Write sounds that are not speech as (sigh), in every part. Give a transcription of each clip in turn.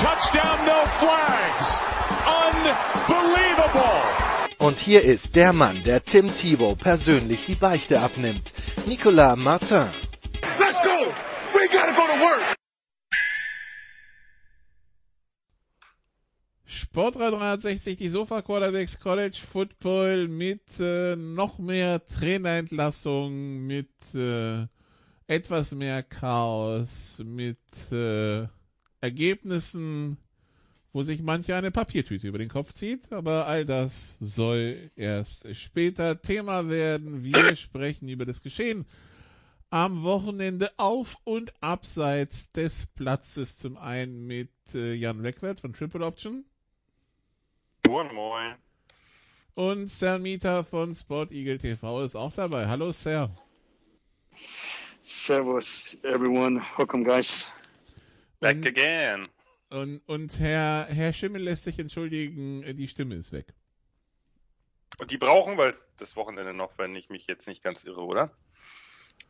touchdown, no flags. Unbelievable. Und hier ist der Mann, der Tim Thibault persönlich die Beichte abnimmt. Nicolas Martin. Let's go. We gotta go to work. Sportrad 360, die Sofa Quarterbacks College Football mit äh, noch mehr Trainerentlassung, mit äh, etwas mehr Chaos, mit äh, Ergebnissen, wo sich manche eine Papiertüte über den Kopf zieht, aber all das soll erst später Thema werden. Wir (coughs) sprechen über das Geschehen am Wochenende auf und abseits des Platzes. Zum einen mit äh, Jan Wegwert von Triple Option Moin, moin. und Sal Mieter von Sport Eagle TV ist auch dabei. Hallo Sal. Servus, everyone. Welcome, guys. Back Und, again. und, und Herr, Herr Schimmel lässt sich entschuldigen, äh, die Stimme ist weg. Und die brauchen wir das Wochenende noch, wenn ich mich jetzt nicht ganz irre, oder?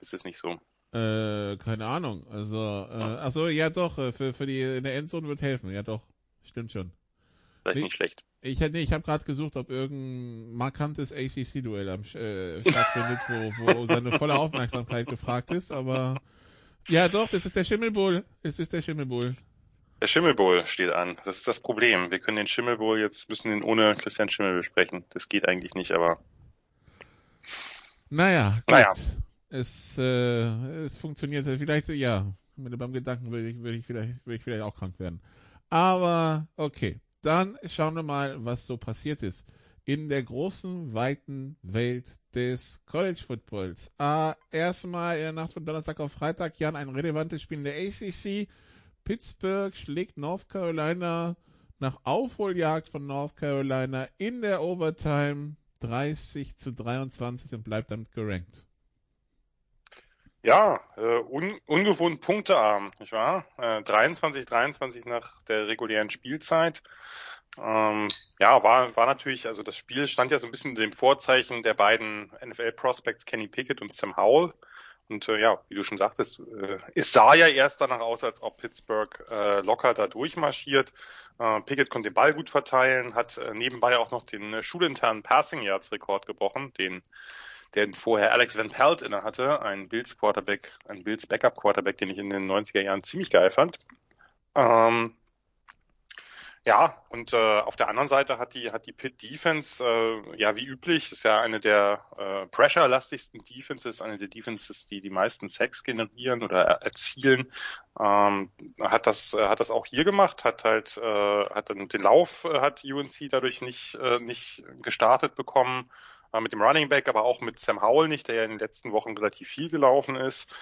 Ist es nicht so? Äh, keine Ahnung. Also, äh, ach so, ja doch, äh, für, für die in der Endzone wird helfen. Ja doch, stimmt schon. Vielleicht Nee. nicht schlecht. Ich, nee, ich habe gerade gesucht, ob irgendein markantes ACC-Duell am äh, stattfindet, wo, wo seine volle Aufmerksamkeit gefragt ist, aber ja doch, das ist der Schimmelbowl. Es ist der Schimmelbowl. Der Schimmelbowl steht an. Das ist das Problem. Wir können den Schimmelbowl jetzt, müssen den ohne Christian Schimmel besprechen. Das geht eigentlich nicht, aber Naja, gut. Naja. Es, äh, es funktioniert. Vielleicht, ja, mit beim Gedanken würde ich, würde ich vielleicht, würde ich vielleicht auch krank werden. Aber okay, dann schauen wir mal, was so passiert ist in der großen, weiten Welt des College Footballs. Äh, erstmal in der Nacht von Donnerstag auf Freitag, Jan, ein relevantes Spiel in der ACC. Pittsburgh schlägt North Carolina nach Aufholjagd von North Carolina in der Overtime 30 zu 23 und bleibt damit gerankt. ja, äh, un ungewohnt punktearm, nicht wahr? Äh, 23, 23 nach der regulären Spielzeit. Ähm, ja, war, war natürlich, also das Spiel stand ja so ein bisschen unter dem Vorzeichen der beiden NFL-Prospects Kenny Pickett und Sam Howell. Und äh, ja, wie du schon sagtest, äh, es sah ja erst danach aus, als ob Pittsburgh äh, locker da durchmarschiert. Äh, Pickett konnte den Ball gut verteilen, hat äh, nebenbei auch noch den äh, schulinternen Passing Yards Rekord gebrochen, den den vorher Alex Van Pelt inne hatte, ein Bills Quarterback, ein Bills Backup Quarterback, den ich in den 90er Jahren ziemlich geil fand. Ähm, ja, und äh, auf der anderen Seite hat die hat die Pitt Defense äh, ja wie üblich ist ja eine der äh, pressure-lastigsten Defenses, eine der Defenses, die die meisten Sacks generieren oder er erzielen. Ähm, hat das äh, hat das auch hier gemacht, hat halt äh, hat den Lauf äh, hat UNC dadurch nicht äh, nicht gestartet bekommen mit dem Running Back, aber auch mit Sam Howell nicht, der ja in den letzten Wochen relativ viel gelaufen ist.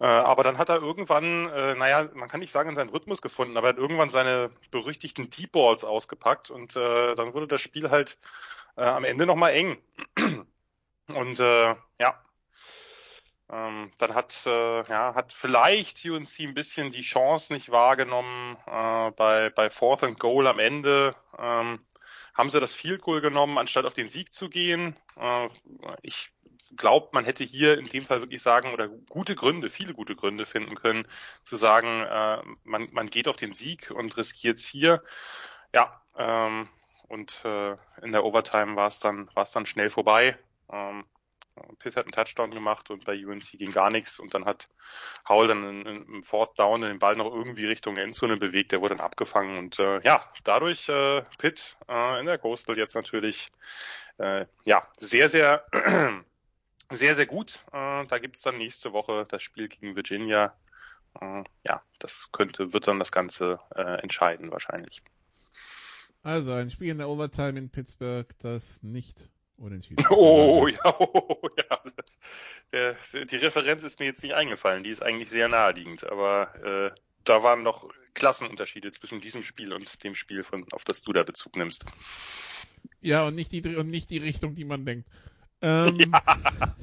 Äh, aber dann hat er irgendwann, äh, naja, man kann nicht sagen, seinen Rhythmus gefunden, aber er hat irgendwann seine berüchtigten Deep Balls ausgepackt und äh, dann wurde das Spiel halt am Ende nochmal eng. (clears throat) Und ja, ähm, dann hat, äh, ja, hat vielleicht UNC ein bisschen die Chance nicht wahrgenommen äh, bei, bei Fourth and Goal am Ende. Ähm, haben sie das Field Goal genommen, anstatt auf den Sieg zu gehen. Äh, ich glaube, man hätte hier in dem Fall wirklich sagen oder gute Gründe, viele gute Gründe finden können, zu sagen, äh, man, man geht auf den Sieg und riskiert es hier. Ja, ähm, und äh, in der Overtime war es dann, war es dann schnell vorbei. Ähm, Pitt hat einen Touchdown gemacht und bei UNC ging gar nichts und dann hat Howell dann im Fourth Down den Ball noch irgendwie Richtung Endzone bewegt, der wurde dann abgefangen und äh, ja, dadurch äh, Pitt äh, in der Coastal jetzt natürlich äh, ja sehr, sehr (clears throat) sehr, sehr gut. Äh, da gibt's dann nächste Woche das Spiel gegen Virginia. Äh, ja, das könnte, wird dann das Ganze äh, entscheiden wahrscheinlich. Also ein Spiel in der Overtime in Pittsburgh, das nicht unentschieden. (laughs) Oh ja, (laughs) oh, ja. Der, die Referenz ist mir jetzt nicht eingefallen. Die ist eigentlich sehr naheliegend, aber äh, da waren noch Klassenunterschiede zwischen diesem Spiel und dem Spiel, von, auf das du da Bezug nimmst. Ja, und nicht die, und nicht die Richtung, die man denkt. (laughs) Ähm, ja.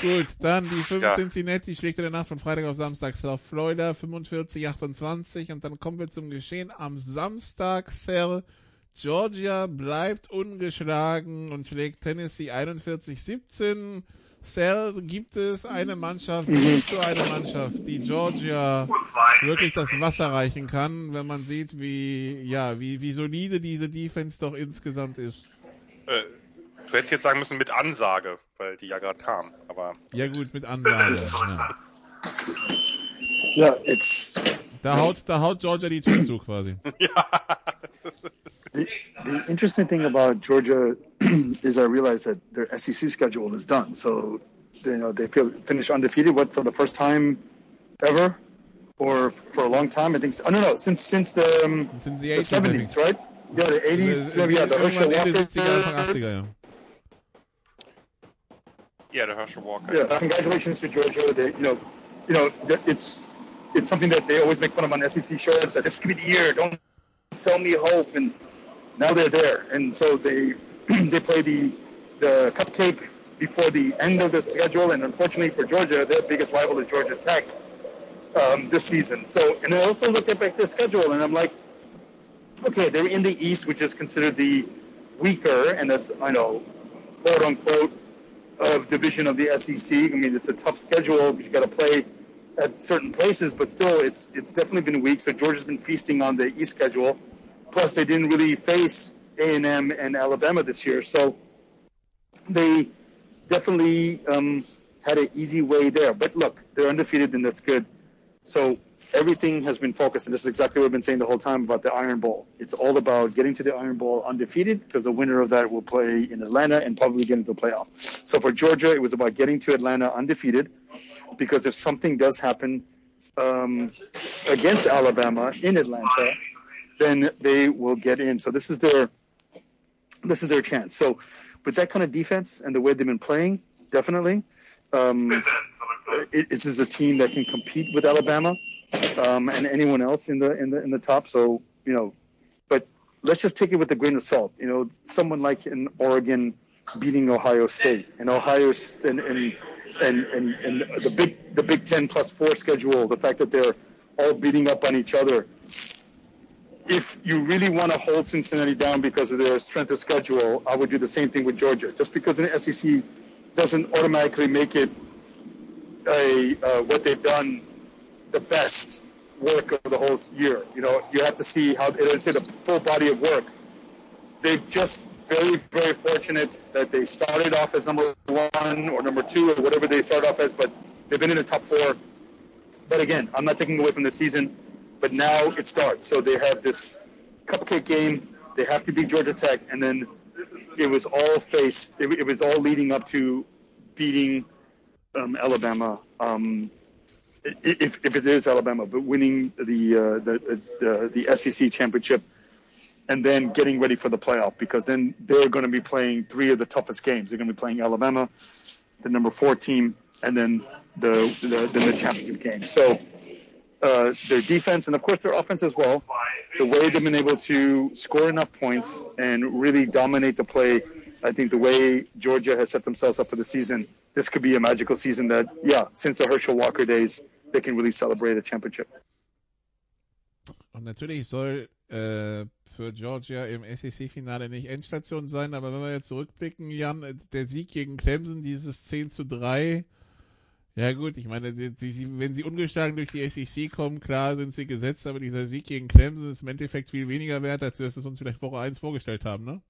Gut, dann die 5 ja. Cincinnati schlägt in der Nacht von Freitag auf Samstag South Florida 45-28 und dann kommen wir zum Geschehen am Samstag, Sir. Georgia bleibt ungeschlagen und schlägt Tennessee 41-17. Sal, gibt es eine Mannschaft, siehst du eine Mannschaft, die Georgia wirklich das Wasser reichen kann, wenn man sieht, wie, ja, wie, wie solide diese Defense doch insgesamt ist? Äh, du hättest jetzt sagen müssen mit Ansage, weil die ja gerade kam, aber. Ja gut, mit Ansage, ja. Ja, it's. Da haut, da haut Georgia die Tür zu quasi. (laughs) ja. The, the interesting thing about Georgia (clears throat) is I realize that their SEC schedule is done. So, you know, they feel, finish undefeated, what, for the first time ever? Or for a long time? I think, I don't know, since, since the, um, since the, 80s, the 70s, right? Yeah, the 80s, yeah, the Herschel Walker. Yeah, the Herschel Walker. Yeah, congratulations to Georgia. They, you know, you know, it's, it's something that they always make fun of on SEC shows. That this could be the year. Don't sell me hope. And now they're there, and so they (clears throat) they play the the cupcake before the end of the schedule. And unfortunately for Georgia, their biggest rival is Georgia Tech um, this season. So, and I also looked at back their schedule, and I'm like, okay, they're in the East, which is considered the weaker, and that's I know, quote unquote, of division of the SEC. I mean, it's a tough schedule because you got to play at certain places, but still, it's it's definitely been weak. So Georgia's been feasting on the East schedule. Plus, they didn't really face A&M and Alabama this year, so they definitely um, had an easy way there. But look, they're undefeated, and that's good. So everything has been focused, and this is exactly what I've been saying the whole time about the Iron Bowl. It's all about getting to the Iron Bowl undefeated, because the winner of that will play in Atlanta and probably get into the playoff. So for Georgia, it was about getting to Atlanta undefeated, because if something does happen um, against Alabama in Atlanta, then they will get in. So this is their this is their chance. So with that kind of defense and the way they've been playing, definitely, um, it, this is a team that can compete with Alabama um, and anyone else in the in the in the top. So you know, but let's just take it with a grain of salt. You know, someone like in Oregon beating Ohio State and Ohio and and and, and, and the big the Big Ten plus four schedule, the fact that they're all beating up on each other if you really want to hold Cincinnati down because of their strength of schedule, I would do the same thing with Georgia. Just because an SEC doesn't automatically make it a uh, what they've done the best work of the whole year. You know, you have to see how it is a full body of work. They've just very, very fortunate that they started off as number one or number two or whatever they started off as, but they've been in the top four. But again, I'm not taking away from the season but now it starts. So they have this cupcake game. They have to beat Georgia Tech, and then it was all faced. It, it was all leading up to beating um, Alabama. Um, if, if it is Alabama, but winning the, uh, the, the the SEC championship, and then getting ready for the playoff because then they're going to be playing three of the toughest games. They're going to be playing Alabama, the number four team, and then the the, the, the championship game. So uh, their defense and of course their offense as well. The way they've been able to score enough points and really dominate the play. I think the way Georgia has set themselves up for the season, this could be a magical season that, yeah, since the Herschel Walker days, they can really celebrate a championship. Und natürlich soll äh, für Georgia im SEC-Finale nicht Endstation sein, aber wenn wir jetzt zurückblicken, Jan, der Sieg gegen Clemson, dieses 10 zu 3, Ja gut, ich meine, die, die, wenn sie ungeschlagen durch die SEC kommen, klar sind sie gesetzt, aber dieser Sieg gegen Clemson ist im Endeffekt viel weniger wert, als wir es uns vielleicht Woche 1 vorgestellt haben, ne?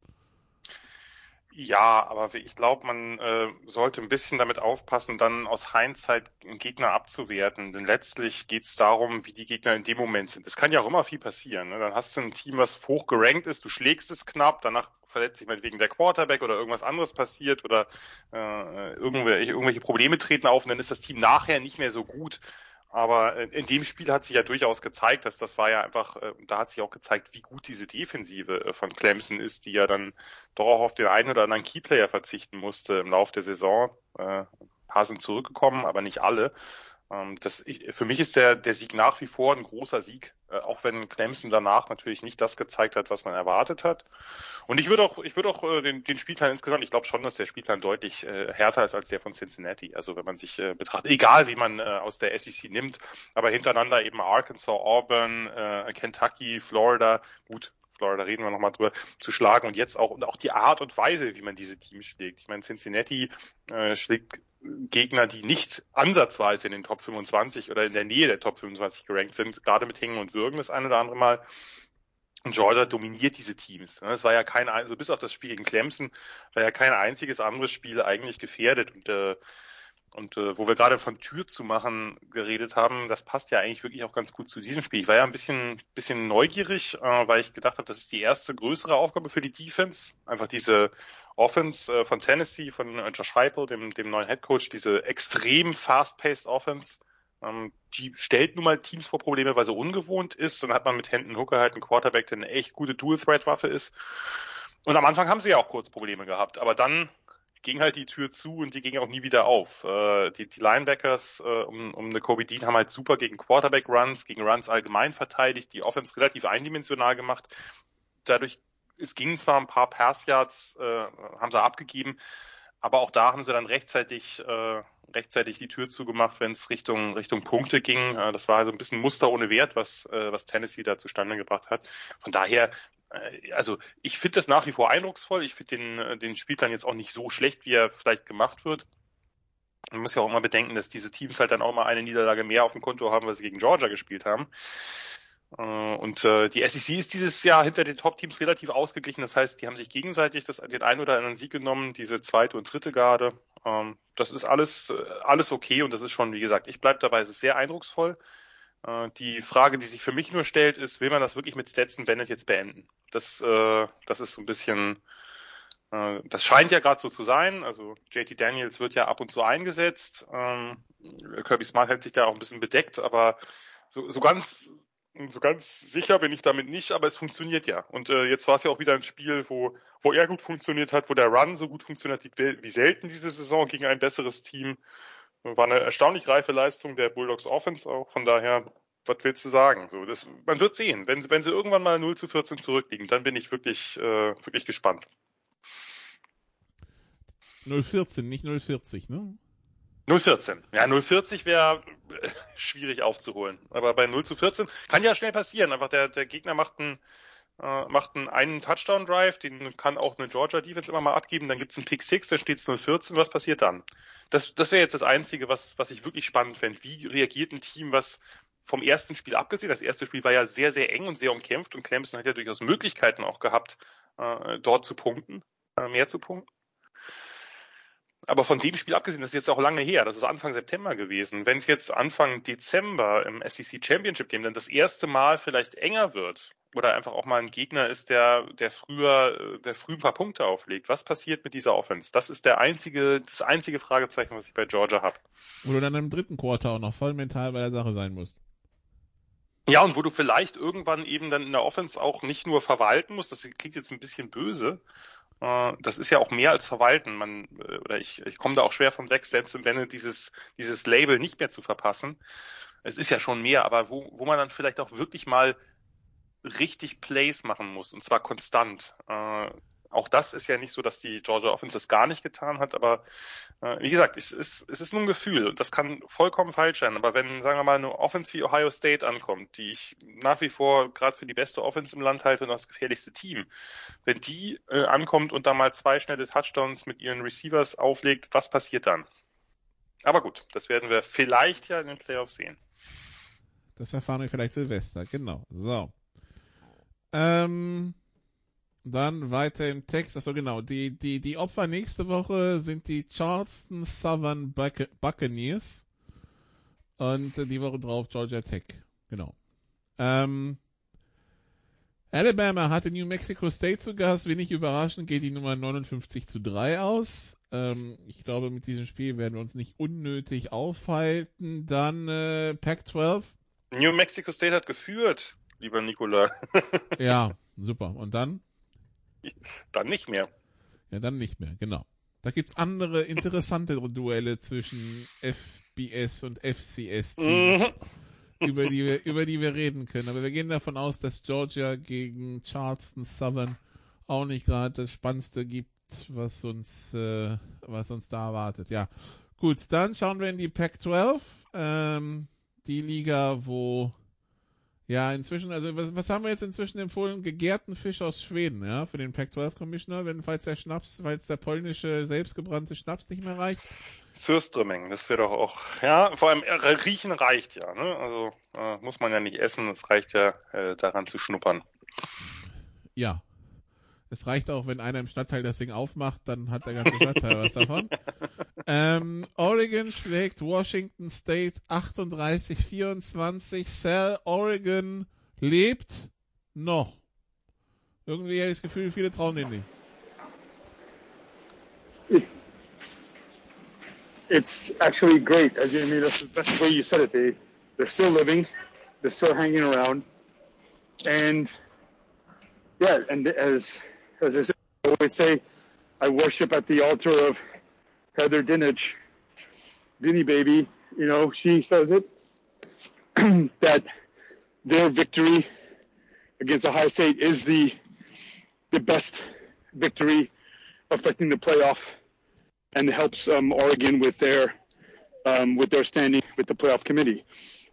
Ja, aber ich glaube, man äh, sollte ein bisschen damit aufpassen, dann aus Hindsight Gegner abzuwerten. Denn letztlich geht es darum, wie die Gegner in dem Moment sind. Es kann ja auch immer viel passieren. Ne? Dann hast du ein Team, was hoch gerankt ist, du schlägst es knapp, danach verletzt sich meinetwegen der Quarterback oder irgendwas anderes passiert oder äh, irgendwelche, irgendwelche Probleme treten auf und dann ist das Team nachher nicht mehr so gut. Aber in dem Spiel hat sich ja durchaus gezeigt, dass das war ja einfach, äh, da hat sich auch gezeigt, wie gut diese Defensive äh, von Clemson ist, die ja dann doch auch auf den einen oder anderen Keyplayer verzichten musste im Laufe der Saison. Äh, paar sind zurückgekommen, aber nicht alle. Ähm, das, ich, für mich ist der, der Sieg nach wie vor ein großer Sieg, äh, auch wenn Clemson danach natürlich nicht das gezeigt hat, was man erwartet hat. Und ich würde auch, ich würde auch äh, den, den Spielplan insgesamt, ich glaube schon, dass der Spielplan deutlich äh, härter ist als der von Cincinnati. Also wenn man sich äh, betrachtet, egal wie man äh, aus der SEC nimmt, aber hintereinander eben Arkansas, Auburn, äh, Kentucky, Florida, gut, Florida reden wir nochmal drüber, zu schlagen und jetzt auch und auch die Art und Weise, wie man diese Teams schlägt. Ich meine, Cincinnati äh, schlägt Gegner, die nicht ansatzweise in den Top 25 oder in der Nähe der Top 25 gerankt sind, gerade mit Hängen und Würgen das eine oder andere Mal. Und Georgia dominiert diese Teams. Es war ja kein, also bis auf das Spiel gegen Clemson, war ja kein einziges anderes Spiel eigentlich gefährdet. Und äh, und äh, wo wir gerade von Tür zu machen geredet haben, das passt ja eigentlich wirklich auch ganz gut zu diesem Spiel. Ich war ja ein bisschen, bisschen neugierig, äh, weil ich gedacht habe, das ist die erste größere Aufgabe für die Defense. Einfach diese Offense äh, von Tennessee, von äh, Josh Heupel, dem, dem neuen Head Coach, diese extrem fast-paced Offense. Ähm, die stellt nun mal Teams vor Probleme, weil sie ungewohnt ist. Dann hat man mit Hendon Hooker halt einen Quarterback, der eine echt gute Dual-Threat-Waffe ist. Und am Anfang haben sie ja auch kurz Probleme gehabt. Aber dann ging halt die Tür zu und die ging auch nie wieder auf. Äh, die, die Linebackers um, um eine Kobe Dean haben halt super gegen Quarterback-Runs, gegen Runs allgemein verteidigt, die Offense relativ eindimensional gemacht. Dadurch, es gingen zwar ein paar Pass-Yards, äh, haben sie abgegeben, aber auch da haben sie dann rechtzeitig äh, rechtzeitig die Tür zugemacht, wenn es Richtung Richtung Punkte ging. Äh, das war also ein bisschen Muster ohne Wert, was äh, was Tennessee da zustande gebracht hat. Von daher äh, also ich finde das nach wie vor eindrucksvoll. Ich finde den, äh, den Spielplan jetzt auch nicht so schlecht, wie er vielleicht gemacht wird. Man muss ja auch immer bedenken, dass diese Teams halt dann auch mal eine Niederlage mehr auf dem Konto haben, weil sie gegen Georgia gespielt haben. Äh, und die SEC ist dieses Jahr hinter den Top-Teams relativ ausgeglichen. Das heißt, die haben sich gegenseitig das, den einen oder anderen Sieg genommen, diese zweite und dritte Garde. Ähm, das ist alles, alles okay und das ist schon, wie gesagt, ich bleibe dabei, es ist sehr eindrucksvoll. Äh, die Frage, die sich für mich nur stellt, ist, will man das wirklich mit Stetson Bennett jetzt beenden? Das, äh, das ist so ein bisschen, äh, das scheint ja gerade so zu sein. Also JT Daniels wird ja ab und zu eingesetzt. Ähm, Kirby Smart hält sich da auch ein bisschen bedeckt, aber so, so ganz so ganz sicher bin ich damit nicht, aber es funktioniert ja. Und äh, jetzt war es ja auch wieder ein Spiel, wo, wo er gut funktioniert hat, wo der Run so gut funktioniert hat wie, selten diese Saison gegen ein besseres Team. War eine erstaunlich reife Leistung der Bulldogs Offense auch. Von daher, was willst du sagen? So, das, man wird sehen. Wenn, wenn sie irgendwann mal 0 zu 14 zurückliegen, dann bin ich wirklich, äh, wirklich gespannt. 014, nicht 040, ne? 014. Ja, 040 wäre äh, schwierig aufzuholen. Aber bei 0 zu 14 kann ja schnell passieren. Einfach der, der Gegner macht einen, äh, macht einen, Touchdown-Drive, den kann auch eine Georgia Defense immer mal abgeben, dann gibt's einen Pick 6, dann steht's 014, was passiert dann? Das, das wäre jetzt das Einzige, was, was ich wirklich spannend fände. Wie reagiert ein Team, was vom ersten Spiel abgesehen, das erste Spiel war ja sehr, sehr eng und sehr umkämpft und Clemson hat ja durchaus Möglichkeiten auch gehabt, äh, dort zu punkten, äh, mehr zu punkten. Aber von dem Spiel abgesehen, das ist jetzt auch lange her, das ist Anfang September gewesen. Wenn es jetzt Anfang Dezember im SEC Championship Game dann das erste Mal vielleicht enger wird, oder einfach auch mal ein Gegner ist, der, der früher, der früh ein paar Punkte auflegt. Was passiert mit dieser Offense? Das ist der einzige, das einzige Fragezeichen, was ich bei Georgia habe. Wo du dann im dritten Quarter auch noch voll mental bei der Sache sein musst. Ja, und wo du vielleicht irgendwann eben dann in der Offense auch nicht nur verwalten musst, das klingt jetzt ein bisschen böse, äh, das ist ja auch mehr als verwalten. Man, äh, oder ich, ich komme da auch schwer vom weg, selbst Sinne, dieses, dieses Label nicht mehr zu verpassen. Es ist ja schon mehr, aber wo, wo man dann vielleicht auch wirklich mal richtig Plays machen muss und zwar konstant. Auch das ist ja nicht so, dass die Georgia Offense das gar nicht getan hat, aber äh, wie gesagt, es ist, es ist nur ein Gefühl und das kann vollkommen falsch sein. Aber wenn, sagen wir mal, eine Offense wie Ohio State ankommt, die ich nach wie vor gerade für die beste Offense im Land halte und das gefährlichste Team, wenn die äh, ankommt und da mal zwei schnelle Touchdowns mit ihren Receivers auflegt, was passiert dann? Aber gut, das werden wir vielleicht ja in den Playoffs sehen. Das erfahren wir vielleicht Silvester, genau. So. Ähm, dann weiter im Text, also genau, die, die, die Opfer nächste Woche sind die Charleston Southern Buccaneers und die Woche drauf Georgia Tech, genau. Ähm, Alabama hatte New Mexico State zu Gast, wenig überraschend geht die Nummer 59 zu 3 aus. Ähm, ich glaube, mit diesem Spiel werden wir uns nicht unnötig aufhalten. Dann äh, Pac-12. New Mexico State hat geführt lieber Nikola. ja, super. Und dann? (laughs) Dann nicht mehr. Ja, dann nicht mehr, genau. Da gibt's andere interessante Duelle zwischen FBS und FCS Teams, Mhm. (laughs) über die wir, über die wir reden können. Aber wir gehen davon aus, dass Georgia gegen Charleston Southern auch nicht gerade das Spannendste gibt, was uns, äh, was uns da erwartet. Ja. Gut, dann schauen wir in die Pac-12, ähm, die Liga, wo ja, inzwischen, also was, was haben wir jetzt inzwischen empfohlen? Gegärten Fisch aus Schweden, ja, für den Pac-12 Commissioner, wenn falls der Schnaps, falls der polnische selbstgebrannte Schnaps nicht mehr reicht. Surströmming, das wäre doch auch, ja, vor allem äh, riechen reicht ja, ne? Also äh, muss man ja nicht essen, es reicht ja äh, daran zu schnuppern. Ja. Es reicht auch, wenn einer im Stadtteil das Ding aufmacht, dann hat der ganze Stadtteil was davon. (laughs) Ähm, Oregon schlägt Washington State 38-24. Sal, Oregon lebt noch. Irgendwie habe ich das Gefühl, viele trauen denen nicht. It's it's actually great. As you I mean, that's the best way you said it. They they're still living, they're still hanging around, and yeah, and as as I always say, I worship at the altar of Heather Dinich, Dinny baby. You know, she says it (clears throat) that their victory against Ohio State is the the best victory affecting the playoff and helps um, Oregon with their um, with their standing with the playoff committee.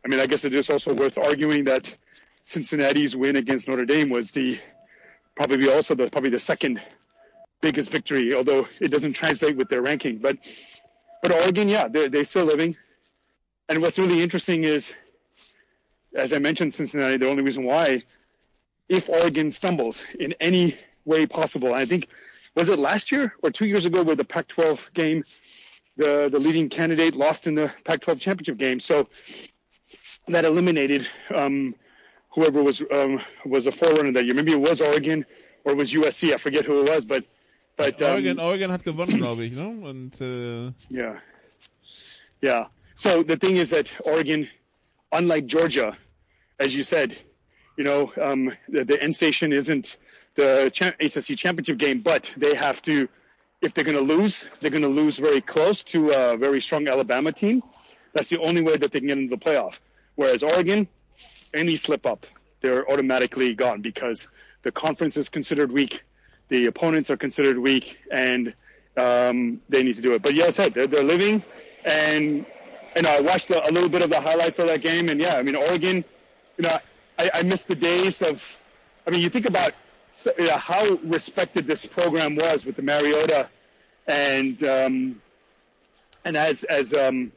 I mean, I guess it is also worth arguing that Cincinnati's win against Notre Dame was the probably also the probably the second biggest victory, although it doesn't translate with their ranking. But but Oregon, yeah, they're, they're still living. And what's really interesting is, as I mentioned, Cincinnati. The only reason why, if Oregon stumbles in any way possible, I think was it last year or two years ago where the Pac-12 game, the the leading candidate lost in the Pac-12 championship game. So that eliminated um, whoever was um, was a forerunner that year. Maybe it was Oregon or it was USC. I forget who it was, but but um, Oregon, Oregon hat gewonnen, glaube ich, ne? Und äh, yeah, yeah. So the thing is that Oregon, unlike Georgia, as you said, you know, um, the, the end station isn't the cha- ACC championship game, but they have to, if they're going to lose, they're going to lose very close to a very strong Alabama team. That's the only way that they can get into the playoff. Whereas Oregon, any slip up, they're automatically gone because the conference is considered weak, the opponents are considered weak, and um, they need to do it. But yeah, I said they're, they're living, and know I watched a, a little bit of the highlights of that game, and yeah, I mean Oregon, you know I, I miss the days of, I mean you think about you know, how respected this program was with the Mariota, and um, and as as um,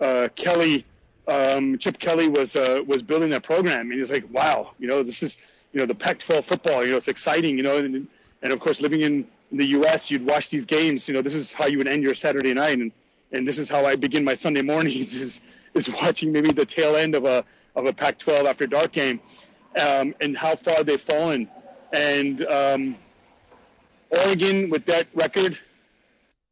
uh, Kelly, um, Chip Kelly was uh, was building that program, and he's like, wow, you know, this is you know the Pac-12 football, you know, it's exciting, you know, and, and of course living in the U.S., you'd watch these games, you know, this is how you would end your Saturday night, and and this is how I begin my Sunday mornings (laughs) is is watching maybe the tail end of a of a Pac-12 after dark game, um, and how far they've fallen, and um, Oregon with that record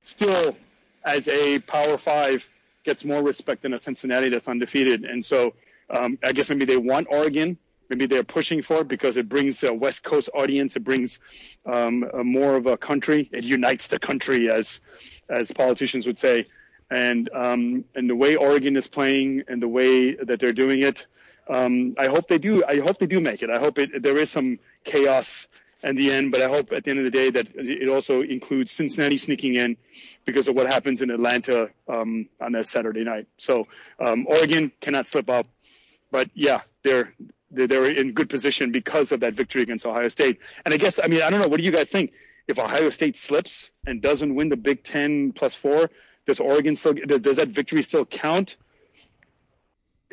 still as a Power Five gets more respect than a Cincinnati that's undefeated. And so um, I guess maybe they want Oregon. Maybe they're pushing for it because it brings a West Coast audience. It brings um, more of a country. It unites the country, as as politicians would say. And um, and the way Oregon is playing and the way that they're doing it, um, I hope they do. I hope they do make it. I hope it, there is some chaos in the end, but I hope at the end of the day that it also includes Cincinnati sneaking in because of what happens in Atlanta um, on that Saturday night. So um, Oregon cannot slip up, but yeah, they're they're in good position because of that victory against Ohio State. And I guess I mean I don't know. What do you guys think? If Ohio State slips and doesn't win the Big Ten plus four, does Oregon still does that victory still count?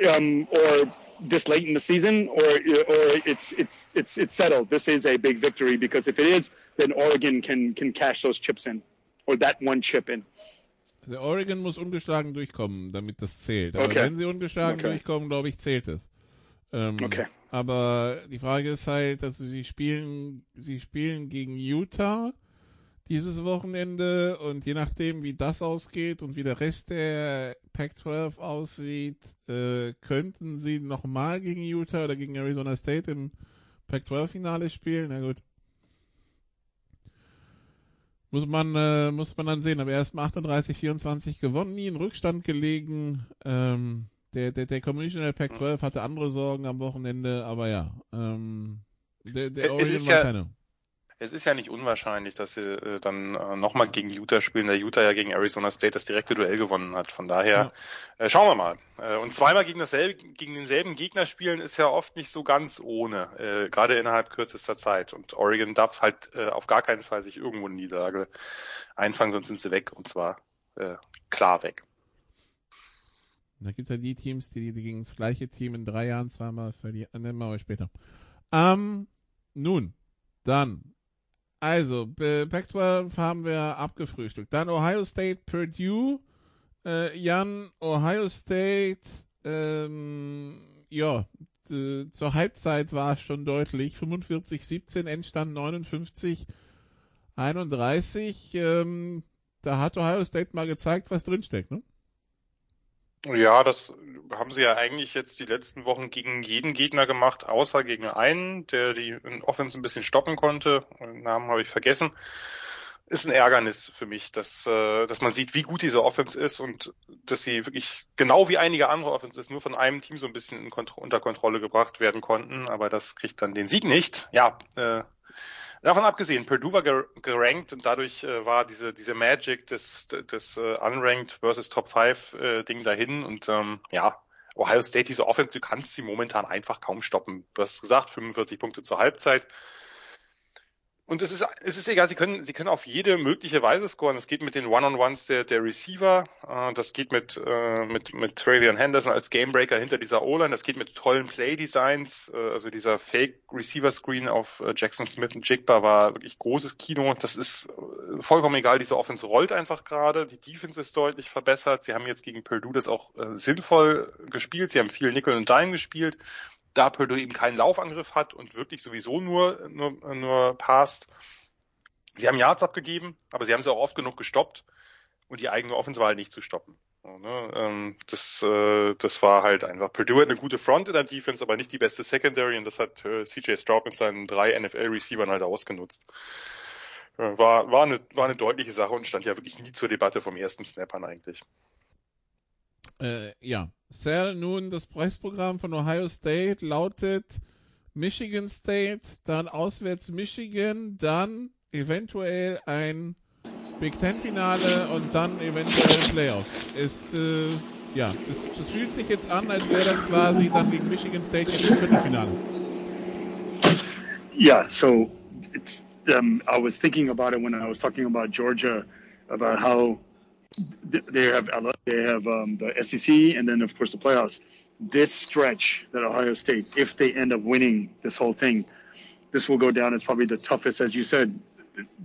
Um, or this late in the season, or or it's it's it's it's settled. This is a big victory because if it is, then Oregon can can cash those chips in, or that one chip in. also Oregon muss ungeschlagen durchkommen, damit das zählt. Aber Okay. wenn sie ungeschlagen Okay. durchkommen, glaube ich, zählt es. Ähm, Okay. Aber die Frage ist halt, dass sie spielen, sie spielen gegen Utah dieses Wochenende und je nachdem, wie das ausgeht und wie der Rest der Pac-12 aussieht, äh, könnten sie nochmal gegen Utah oder gegen Arizona State im Pac-12-Finale spielen. Na gut. Muss man, äh, muss man dann sehen. Aber erst mal 38, 24 gewonnen, nie in Rückstand gelegen. Ähm, der, der, der Commissioner Pac-12 hatte andere Sorgen am Wochenende, aber ja, ähm, der, der Oregon war ja, keine. Es ist ja nicht unwahrscheinlich, dass sie äh, dann äh, nochmal gegen Utah spielen, der Utah ja gegen Arizona State das direkte Duell gewonnen hat. Von daher ja. äh, schauen wir mal. Äh, und zweimal gegen dasselbe, gegen denselben Gegner spielen ist ja oft nicht so ganz ohne, äh, gerade innerhalb kürzester Zeit. Und Oregon darf halt äh, auf gar keinen Fall sich irgendwo eine Niederlage einfangen, sonst sind sie weg und zwar äh, klar weg. Da gibt es ja die Teams, die, die gegen das gleiche Team in drei Jahren zweimal verlieren. Nennen wir euch später. Ähm, nun, dann also, Pac-12 haben wir abgefrühstückt. Dann Ohio State, Purdue. Äh, Jan, Ohio State, ähm, ja, äh, zur Halbzeit war es schon deutlich. 45-17, Endstand 59-31. Ähm, da hat Ohio State mal gezeigt, was drinsteckt, ne? Ja, das haben sie ja eigentlich jetzt die letzten Wochen gegen jeden Gegner gemacht, außer gegen einen, der die Offense ein bisschen stoppen konnte. Den Namen habe ich vergessen. Ist ein Ärgernis für mich, dass, äh, dass man sieht, wie gut diese Offense ist und dass sie wirklich genau wie einige andere Offenses nur von einem Team so ein bisschen unter Kontrolle gebracht werden konnten, aber das kriegt dann den Sieg nicht. Ja, äh, Davon abgesehen, Purdue war gerankt und dadurch äh, war diese, diese Magic des, des äh, Unranked versus Top 5 äh, Ding dahin und ähm, ja, Ohio State, diese Offense, du kannst sie momentan einfach kaum stoppen. Du hast gesagt, 45 Punkte zur Halbzeit. Und es ist, es ist egal, sie können, sie können auf jede mögliche Weise scoren. Das geht mit den One-on-Ones der, der Receiver, äh, das geht mit, äh, mit, mit Travion Henderson als Gamebreaker hinter dieser O-Line, das geht mit tollen Play-Designs, äh, also dieser Fake-Receiver-Screen auf Jackson Smith und Jigba war wirklich großes Kino. Das ist vollkommen egal, diese Offense rollt einfach gerade, die Defense ist deutlich verbessert. Sie haben jetzt gegen Purdue das auch sinnvoll gespielt, sie haben viel Nickel und Dime gespielt da Purdue eben keinen Laufangriff hat und wirklich sowieso nur, nur, nur passt. Sie haben Yards abgegeben, aber sie haben sie auch oft genug gestoppt und die eigene Offense war halt nicht zu stoppen. Ne? ähm, das, äh, das war halt einfach. Purdue hat eine gute Front in der Defense, aber nicht die beste Secondary und das hat äh, CJ Stroud mit seinen drei NFL-Receivern halt ausgenutzt. Äh, war, war, eine, war eine deutliche Sache und stand ja wirklich nie zur Debatte vom ersten Snap an eigentlich. Äh, ja, Sal, nun das Preisprogramm von Ohio State lautet Michigan State, dann auswärts Michigan, dann eventuell ein Big Ten Finale und dann eventuell Playoffs. Es, äh, ja, das, das fühlt sich jetzt an, als wäre das quasi dann gegen Michigan State im Viertelfinale. Yeah, so it's, um, I was thinking about it when I was talking about Georgia, about how they have they have um, the SEC and then of course the playoffs. This stretch that Ohio State, if they end up winning this whole thing, this will go down as probably the toughest, as you said,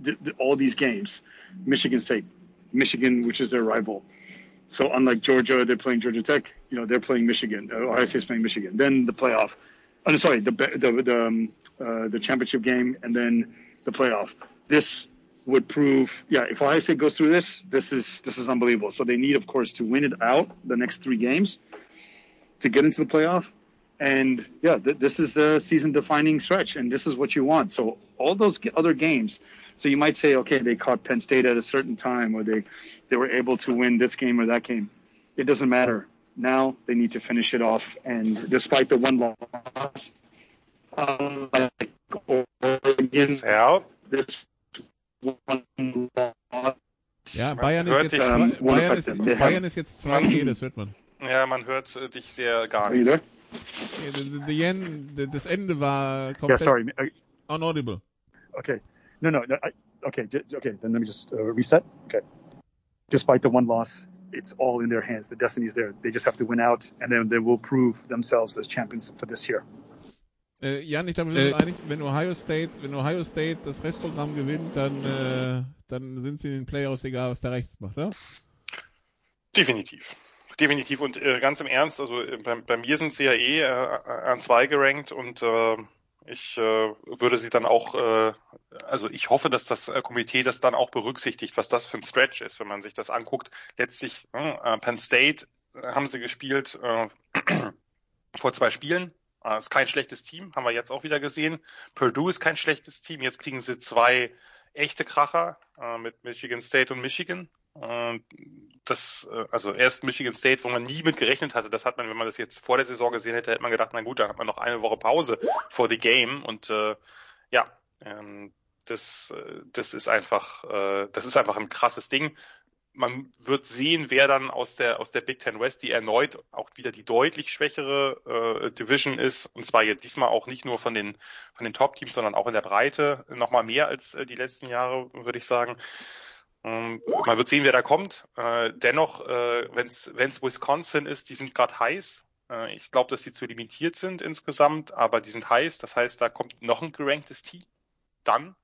th- th- all these games. Michigan State, Michigan, which is their rival. So unlike Georgia, they're playing Georgia Tech. You know, they're playing Michigan. Uh, Ohio State's playing Michigan. Then the playoff. I'm oh, sorry, the the the, um, uh, the championship game, and then the playoff. This would prove, yeah, if Ohio State goes through this, this is this is unbelievable. So they need, of course, to win it out the next three games to get into the playoff. And yeah, th- this is the season-defining stretch, and this is what you want. So all those other games, so you might say, okay, they caught Penn State at a certain time, or they they were able to win this game or that game. It doesn't matter. Now they need to finish it off, and despite the one loss, uh, unlike Oregon, this Ja, Bayern ist, jetzt, ähm, Bayern, ist, Bayern ist jetzt 2G, das hört man. Ja, man hört äh, dich sehr gar nicht. Ja, das Ende war komplett yeah, sorry. unaudible. Okay. No, no, no I, okay, okay, then let me just uh, reset. Okay. Despite the one loss, it's all in their hands. The destiny is there. They just have to win out, and then they will prove themselves as champions for this year. Äh, Jan, ich glaube, wir sind äh, einig, wenn Ohio State, wenn Ohio State das Restprogramm gewinnt, dann, äh, dann sind sie in den Playoffs egal, was der rechts macht, ja? Definitiv. Definitiv und äh, ganz im Ernst, also äh, bei, bei mir sind sie ja eh äh, an zwei gerankt und äh, ich äh, würde sie dann auch, äh, also ich hoffe, dass das äh, Komitee das dann auch berücksichtigt, was das für ein Stretch ist, wenn man sich das anguckt. Letztlich äh, Penn State äh, haben sie gespielt äh, (clears throat) vor zwei Spielen, äh, ist kein schlechtes Team, haben wir jetzt auch wieder gesehen. Purdue ist kein schlechtes Team. Jetzt kriegen sie zwei echte Kracher äh, mit Michigan State und Michigan. Äh, das, äh, also erst Michigan State, wo man nie mit gerechnet hatte. Das hat man, wenn man das jetzt vor der Saison gesehen hätte, hätte man gedacht, na gut, dann hat man noch eine Woche Pause vor the Game und äh, ja, ähm, das, äh, das ist einfach, äh, das ist einfach ein krasses Ding man wird sehen, wer dann aus der aus der Big Ten West, die erneut auch wieder die deutlich schwächere äh, Division ist, und zwar jetzt diesmal auch nicht nur von den von den Top Teams, sondern auch in der Breite noch mal mehr als äh, die letzten Jahre, würde ich sagen. Ähm, man wird sehen, wer da kommt. Äh, dennoch, äh, wenn es Wisconsin ist, die sind gerade heiß. Äh, ich glaube, dass sie zu limitiert sind insgesamt, aber die sind heiß. Das heißt, da kommt noch ein geranktes Team. Dann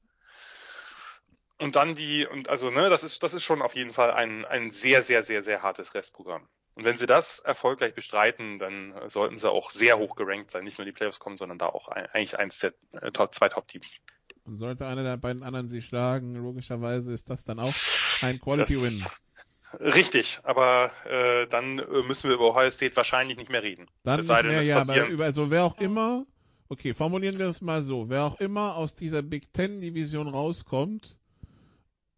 und dann die, und also, ne, das ist, das ist schon auf jeden Fall ein, ein sehr, sehr, sehr, sehr hartes Restprogramm. Und wenn sie das erfolgreich bestreiten, dann sollten sie auch sehr hoch gerankt sein. Nicht nur die Playoffs kommen, sondern da auch ein, eigentlich eins der äh, Top, zwei Top-Teams. Und sollte einer der beiden anderen sie schlagen, logischerweise ist das dann auch ein Quality-Win. Richtig, aber äh, dann äh, müssen wir über Ohio State wahrscheinlich nicht mehr reden. Dann nicht mehr, ja, aber über, also wer auch immer, okay, formulieren wir es mal so, wer auch immer aus dieser Big Ten Division rauskommt,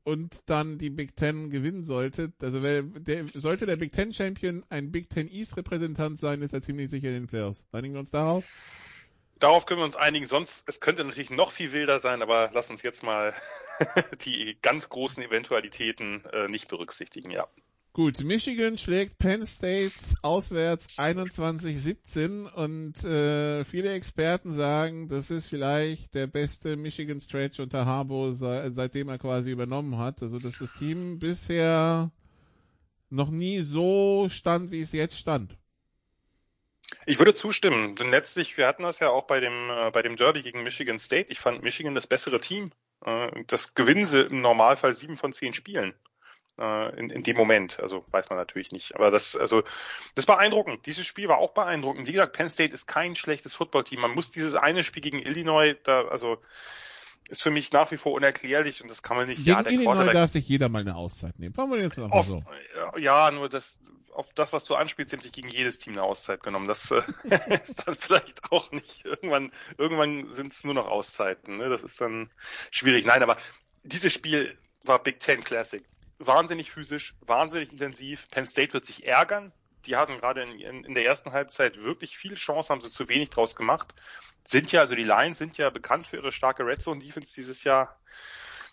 und dann die Big Ten gewinnen sollte, also wer, der, sollte der Big Ten Champion ein Big Ten East Repräsentant sein, ist er ziemlich sicher in den Playoffs. Einigen wir uns darauf? Darauf können wir uns einigen. Sonst, es könnte natürlich noch viel wilder sein, aber lass uns jetzt mal (laughs) die ganz großen Eventualitäten äh, nicht berücksichtigen, ja. Gut, Michigan schlägt Penn State auswärts 21-17 und äh, viele Experten sagen, das ist vielleicht der beste Michigan Stretch unter Harbo, se seitdem er quasi übernommen hat. Also dass das Team bisher noch nie so stand, wie es jetzt stand. Ich würde zustimmen, denn letztlich, wir hatten das ja auch bei dem, äh, bei dem Derby gegen Michigan State. Ich fand Michigan das bessere Team. Äh, das gewinnen sie im Normalfall sieben von zehn Spielen äh, in, in dem Moment. Also weiß man natürlich nicht. Aber das, also, das ist beeindruckend. Dieses Spiel war auch beeindruckend. Wie gesagt, Penn State ist kein schlechtes Footballteam. Man muss dieses eine Spiel gegen Illinois, da, also ist für mich nach wie vor unerklärlich und das kann man nicht. Gegen ja, der Illinois darf sich jeder mal eine Auszeit nehmen. Fangen wir jetzt mal so. Ja, nur das, auf das, was du anspielst, haben sich gegen jedes Team eine Auszeit genommen. Das äh, (laughs) (laughs) ist dann vielleicht auch nicht. Irgendwann, irgendwann sind es nur noch Auszeiten. Ne? Das ist dann schwierig. Nein, aber dieses Spiel war Big Ten Classic wahnsinnig physisch, wahnsinnig intensiv. Penn State wird sich ärgern. Die hatten gerade in, in, in der ersten Halbzeit wirklich viel Chance, haben sie zu wenig draus gemacht. Sind ja, also die Lions sind ja bekannt für ihre starke Red Zone Defense dieses Jahr.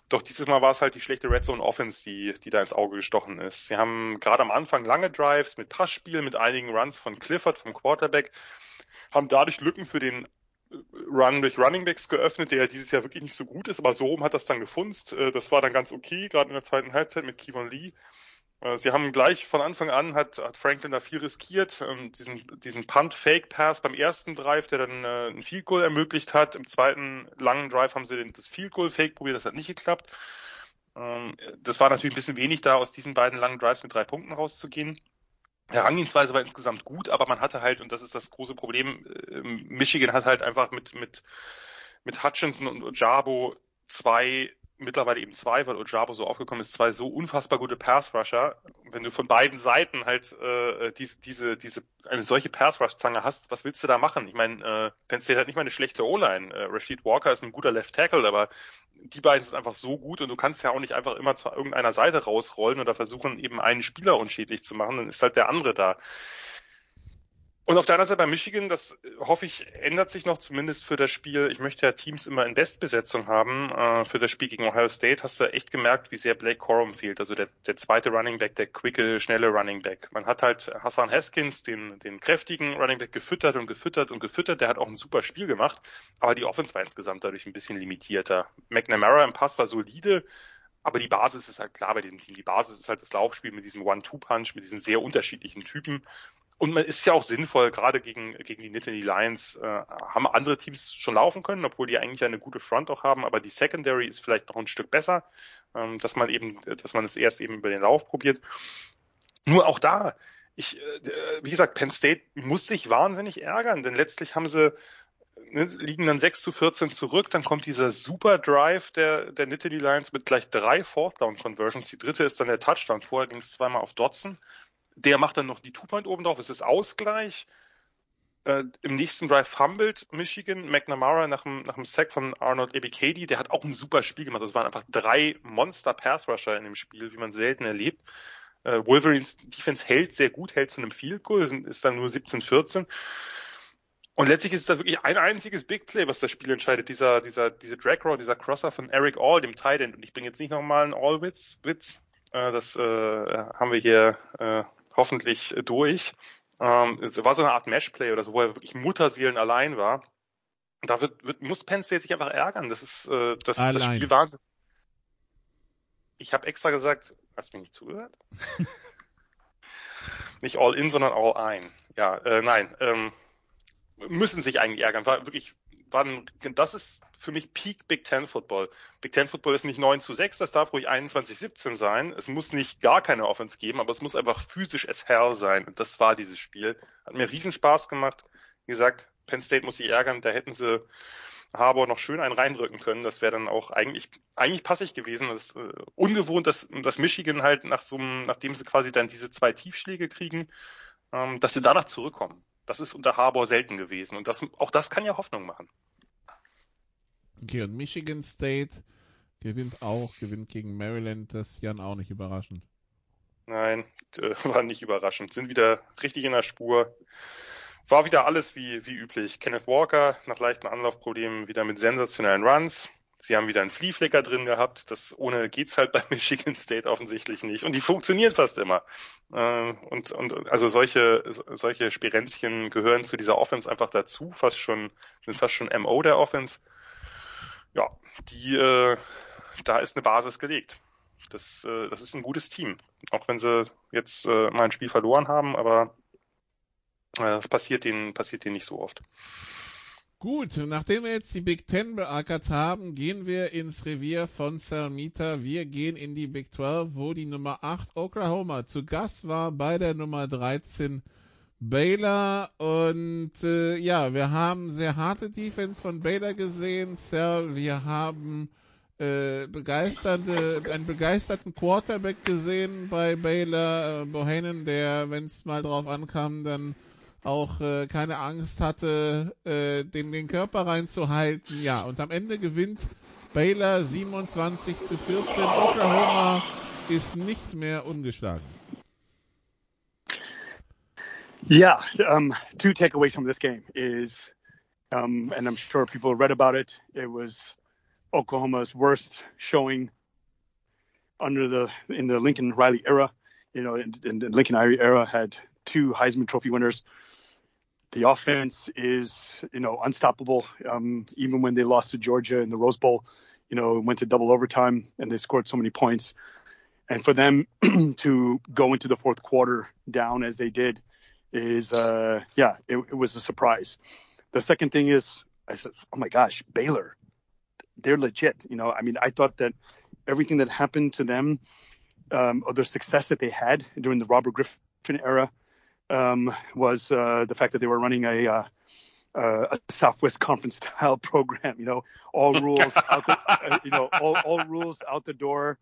Doch dieses Mal war es halt die schlechte Red Zone Offense, die, die da ins Auge gestochen ist. Sie haben gerade am Anfang lange Drives mit Passspiel, mit einigen Runs von Clifford, vom Quarterback, haben dadurch Lücken für den Run durch Running Backs geöffnet, der ja dieses Jahr wirklich nicht so gut ist, aber so rum hat das dann gefunzt. Äh, das war dann ganz okay, gerade in der zweiten Halbzeit mit Kevon Lee. Äh, sie haben gleich von Anfang an, hat, hat Franklin da viel riskiert, ähm, diesen, diesen Punt-Fake-Pass beim ersten Drive, der dann äh, ein Field Goal ermöglicht hat. Im zweiten langen Drive haben sie den, das Field Goal-Fake probiert, das hat nicht geklappt. Ähm, das war natürlich ein bisschen wenig da, aus diesen beiden langen Drives mit drei Punkten rauszugehen. Herangehensweise war insgesamt gut, aber man hatte halt, und das ist das große Problem, äh, Michigan hat halt einfach mit, mit, mit Hutchinson und Ojabo zwei, mittlerweile eben zwei, weil Ojabo so aufgekommen ist, zwei so unfassbar gute Pass-Rusher. Wenn du von beiden Seiten halt äh, diese, diese, diese, eine solche Pass-Rush-Zange hast, was willst du da machen? Ich meine, äh, Penn State hat nicht mal eine schlechte O-Line. Äh, Rashid Walker ist ein guter Left Tackle, aber die beiden sind einfach so gut und du kannst ja auch nicht einfach immer zu irgendeiner Seite rausrollen oder versuchen, eben einen Spieler unschädlich zu machen, dann ist halt der andere da. Und auf der anderen Seite bei Michigan, das äh, hoffe ich, ändert sich noch zumindest für das Spiel. Ich möchte ja Teams immer in Bestbesetzung haben. Äh, für das Spiel gegen Ohio State hast du echt gemerkt, wie sehr Blake Corum fehlt. Also der, der zweite Running Back, der quicke, schnelle Running Back. Man hat halt Hassan Haskins, den, den kräftigen Running Back, gefüttert und gefüttert und gefüttert. Der hat auch ein super Spiel gemacht. Aber die Offense war insgesamt dadurch ein bisschen limitierter. McNamara im Pass war solide. Aber die Basis ist halt klar bei diesem Team. Die Basis ist halt das Laufspiel mit diesem One-Two-Punch, mit diesen sehr unterschiedlichen Typen. Und man ist ja auch sinnvoll, gerade gegen, gegen die Nittany Lions äh, haben andere Teams schon laufen können, obwohl die eigentlich eine gute Front auch haben, aber die Secondary ist vielleicht noch ein Stück besser, ähm, dass man eben, dass man es erst eben über den Lauf probiert. Nur auch da, ich, äh, wie gesagt, Penn State muss sich wahnsinnig ärgern, denn letztlich haben sie ne, liegen dann 6 zu 14 zurück, dann kommt dieser super Drive der, der Nittany Lions mit gleich drei Fourth Down Conversions. Die dritte ist dann der Touchdown. Vorher ging es zweimal auf Dotson. Der macht dann noch die Two-Point oben drauf. Es ist Ausgleich. äh, im nächsten Drive fumbled Michigan, McNamara nach dem, nach dem Sack von Arnold Ebikadi, der hat auch ein super Spiel gemacht. Es waren einfach drei Monster Pass Rusher in dem Spiel, wie man selten erlebt. Äh, Wolverines Defense hält sehr gut, hält zu einem Field Goal, ist dann nur 17-14. Und letztlich ist es da wirklich ein einziges Big Play, was das Spiel entscheidet. Dieser, dieser, diese Drag Row, dieser Crosser von Eric All, dem Tight End. Und ich bringe jetzt nicht nochmal einen All-Witz, Witz. Äh, das äh, haben wir hier äh, hoffentlich durch. Ähm, es war so eine Art Mesh-Play oder so, wo er wirklich Mutterseelen allein war. Und da wird, wird, muss Penn State sich einfach ärgern. Das ist äh, das, das Spiel war. Ich habe extra gesagt, hast du mir nicht zugehört? (laughs) nicht all in, sondern all ein. Ja, äh, nein. Ähm, müssen sich eigentlich ärgern. War wirklich, war ein, das ist für mich Peak Big Ten Football. Big Ten Football ist nicht 9 zu 6, das darf ruhig 21 17 sein. Es muss nicht gar keine Offense geben, aber es muss einfach physisch as hell sein. Und das war dieses Spiel. Hat mir riesen Spaß gemacht. Wie gesagt, Penn State muss sich ärgern, da hätten sie Harbour noch schön einen reindrücken können. Das wäre dann auch eigentlich, eigentlich passig gewesen. Das ist äh, ungewohnt, dass, dass Michigan halt nach so nachdem sie quasi dann diese zwei Tiefschläge kriegen, ähm, dass sie danach zurückkommen. Das ist unter Harbour selten gewesen. Und das, auch das kann ja Hoffnung machen. Und Michigan State gewinnt auch, gewinnt gegen Maryland, das Jan auch nicht überraschend. Nein, (laughs) äh, war nicht überraschend. Sind wieder richtig in der Spur. War wieder alles wie, wie üblich. Kenneth Walker nach leichten Anlaufproblemen wieder mit sensationellen Runs. Sie haben wieder einen Fliehflicker drin gehabt. Das ohne geht's halt bei (laughs) Michigan State offensichtlich nicht. Und die funktionieren fast immer. Äh, und, und also solche, solche Spirenzchen gehören zu dieser Offense einfach dazu, fast schon, sind fast schon MO der Offense. Ja, die, äh, da ist eine Basis gelegt. Das, äh, das ist ein gutes Team. Auch wenn sie jetzt äh, mal ein Spiel verloren haben, aber äh, passiert denen, passiert denen nicht so oft. Gut, nachdem wir jetzt die Big Ten beackert haben, gehen wir ins Revier von Salmita. Wir gehen in die Big 12, wo die Nummer 8 Oklahoma zu Gast war bei der Nummer 13 Baylor. Und äh, ja, wir haben sehr harte Defense von Baylor gesehen. Sal, wir haben äh, begeisternde, einen begeisterten Quarterback gesehen bei Baylor. Äh, Bohannon, der, wenn es mal drauf ankam, dann auch äh, keine Angst hatte, äh, den, den Körper reinzuhalten. Ja, und am Ende gewinnt Baylor 27 zu 14. Oklahoma ist nicht mehr ungeschlagen. Yeah, um, two takeaways from this game is, um, and I'm sure people read about it. It was Oklahoma's worst showing under the in the Lincoln Riley era. You know, in, the Lincoln Riley era had two Heisman Trophy winners the offense is, you know, unstoppable. Um, even when they lost to Georgia in the Rose Bowl, you know, went to double overtime and they scored so many points. And for them (clears throat) to go into the fourth quarter down as they did is, uh, yeah, it, it was a surprise. The second thing is, I said, oh my gosh, Baylor, they're legit. You know, I mean, I thought that everything that happened to them, um, or the success that they had during the Robert Griffin era, um, was uh, the fact that they were running a, uh, uh, a Southwest Conference (laughs) style program. You know, all (laughs) rules, out the, uh, you know, all, all rules out the door,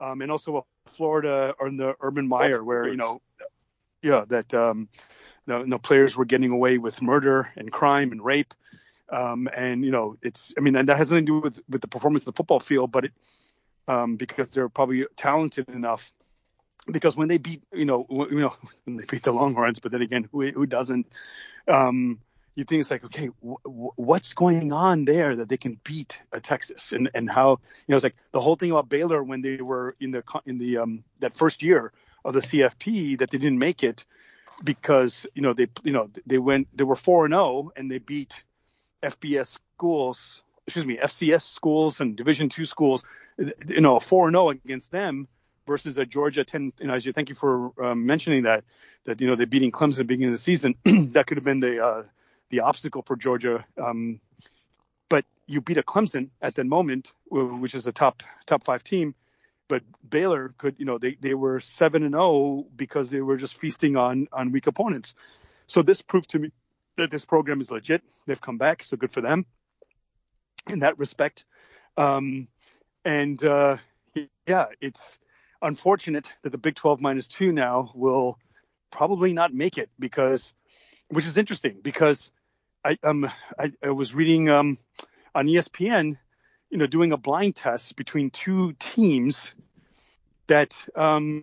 um, and also Florida or in the Urban Meyer where you know, yeah, that um, the, the players were getting away with murder and crime and rape. Um, and you know, it's I mean, and that has nothing to do with with the performance of the football field, but it um, because they're probably talented enough because when they beat, you know, you know, (laughs) when they beat the Longhorns, but then again, who, who doesn't? Um, you think it's like, okay, w- what's going on there that they can beat a Texas, and and how you know it's like the whole thing about Baylor when they were in the in the um that first year of the CFP that they didn't make it because you know they you know they went they were four and zero oh and they beat FBS schools, excuse me, FCS schools and Division two schools, you know, four and zero oh against them versus a Georgia 10. You know, as you thank you for um, mentioning that that you know they're beating Clemson at the beginning of the season. (clears throat) that could have been the uh, the obstacle for Georgia. Um, but you beat a Clemson at that moment, which is a top top five team. But Baylor could, you know, they, they were seven and zero oh because they were just feasting on on weak opponents. So this proved to me that this program is legit. They've come back, so good for them in that respect. Um, and uh, yeah, it's unfortunate that the Big 12 minus two now will probably not make it because which is interesting because I um I, I was reading um on ESPN, you know, doing a blind test between two teams that um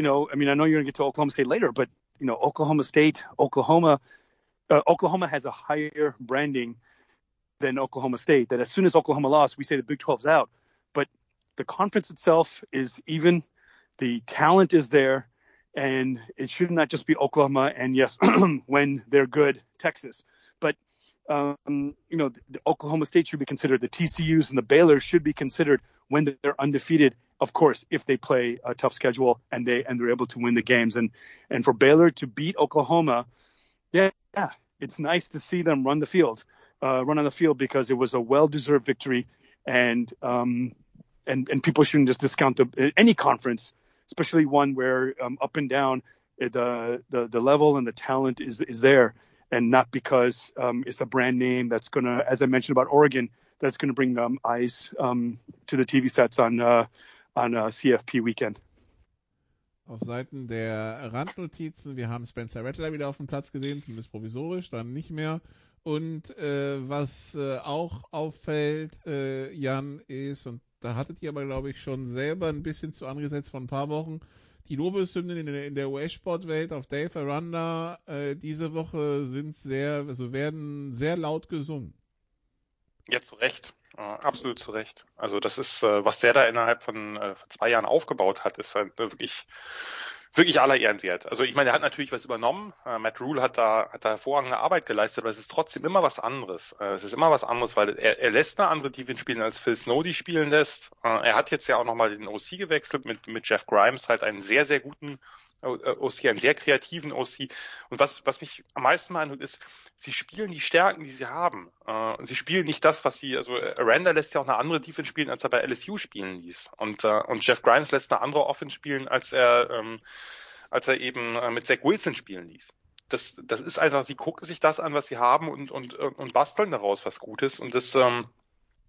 you know, I mean, I know you're going to get to Oklahoma State later, but you know, Oklahoma State, Oklahoma, uh, Oklahoma has a higher branding than Oklahoma State. That as soon as Oklahoma lost, we say the Big 12's out. But the conference itself is even, the talent is there, and it should not just be Oklahoma and yes, (clears throat) when they're good, Texas. Um, you know, the, the Oklahoma State should be considered. The TCU's and the Baylor should be considered when they're undefeated. Of course, if they play a tough schedule and they and they're able to win the games. And and for Baylor to beat Oklahoma, yeah, yeah it's nice to see them run the field, uh, run on the field because it was a well-deserved victory. And um, and and people shouldn't just discount the, any conference, especially one where um, up and down the the the level and the talent is is there and not because um, it's a brand name that's going to, as I mentioned about Oregon, that's going to bring um, eyes um, to the TV sets on uh, on uh, CFP weekend. Auf Seiten der Randnotizen, wir haben Spencer Rattler wieder auf dem Platz gesehen, zumindest provisorisch, dann nicht mehr. Und äh, was äh, auch auffällt, äh, Jan, ist, und da hattet ihr aber, glaube ich, schon selber ein bisschen zu angesetzt vor ein paar Wochen, die Lobeshymnen in der, in der US-Sportwelt auf Dave Aranda äh, diese Woche sind sehr, also werden sehr laut gesungen. Ja, zu Recht. Äh, absolut zu Recht. Also das ist, äh, was der da innerhalb von, äh, von zwei Jahren aufgebaut hat, ist halt wirklich wirklich aller Ehren wert. Also ich meine, er hat natürlich was übernommen. Äh, Matt Rule hat da, hat da hervorragende Arbeit geleistet, aber es ist trotzdem immer was anderes. Äh, es ist immer was anderes, weil er, er lässt eine andere Defense spielen, als Phil Snow die spielen lässt. Äh, er hat jetzt ja auch nochmal den OC gewechselt mit, mit Jeff Grimes, halt einen sehr, sehr guten OC, einen sehr kreativen OC. Und was, was mich am meisten beeindruckt ist, sie spielen die Stärken, die sie haben. Äh, sie spielen nicht das, was sie, also Randa lässt ja auch eine andere Defense spielen, als er bei LSU spielen ließ. Und, äh, und Jeff Grimes lässt eine andere Offense spielen, als er, ähm, als er eben äh, mit Zach Wilson spielen ließ. Das, das ist einfach, sie gucken sich das an, was sie haben und, und, und basteln daraus was Gutes. Und das, ähm,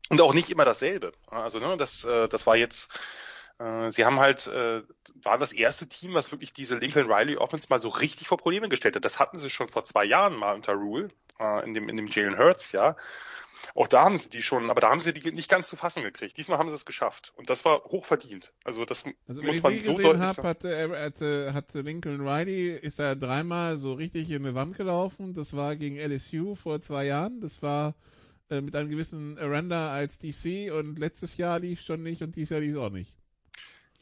und auch nicht immer dasselbe. Also, ne, das, äh, das war jetzt, äh, sie haben halt, äh, waren das erste Team, was wirklich diese Lincoln Riley Offense mal so richtig vor Probleme gestellt hat. Das hatten sie schon vor zwei Jahren mal unter Rule, äh, in dem, in dem Jalen Hurts, ja. Auch da haben sie die schon, aber da haben sie die nicht ganz zu fassen gekriegt. Diesmal haben sie es geschafft. Und das war hochverdient. Also das also, muss man so gesehen deutlich hab, hat, hat, hat, hat Lincoln Riley, ist er dreimal so richtig in eine Wand gelaufen. Das war gegen LSU vor zwei Jahren. Das war äh, mit einem gewissen Aranda als DC und letztes Jahr lief schon nicht und dieses Jahr lief auch nicht.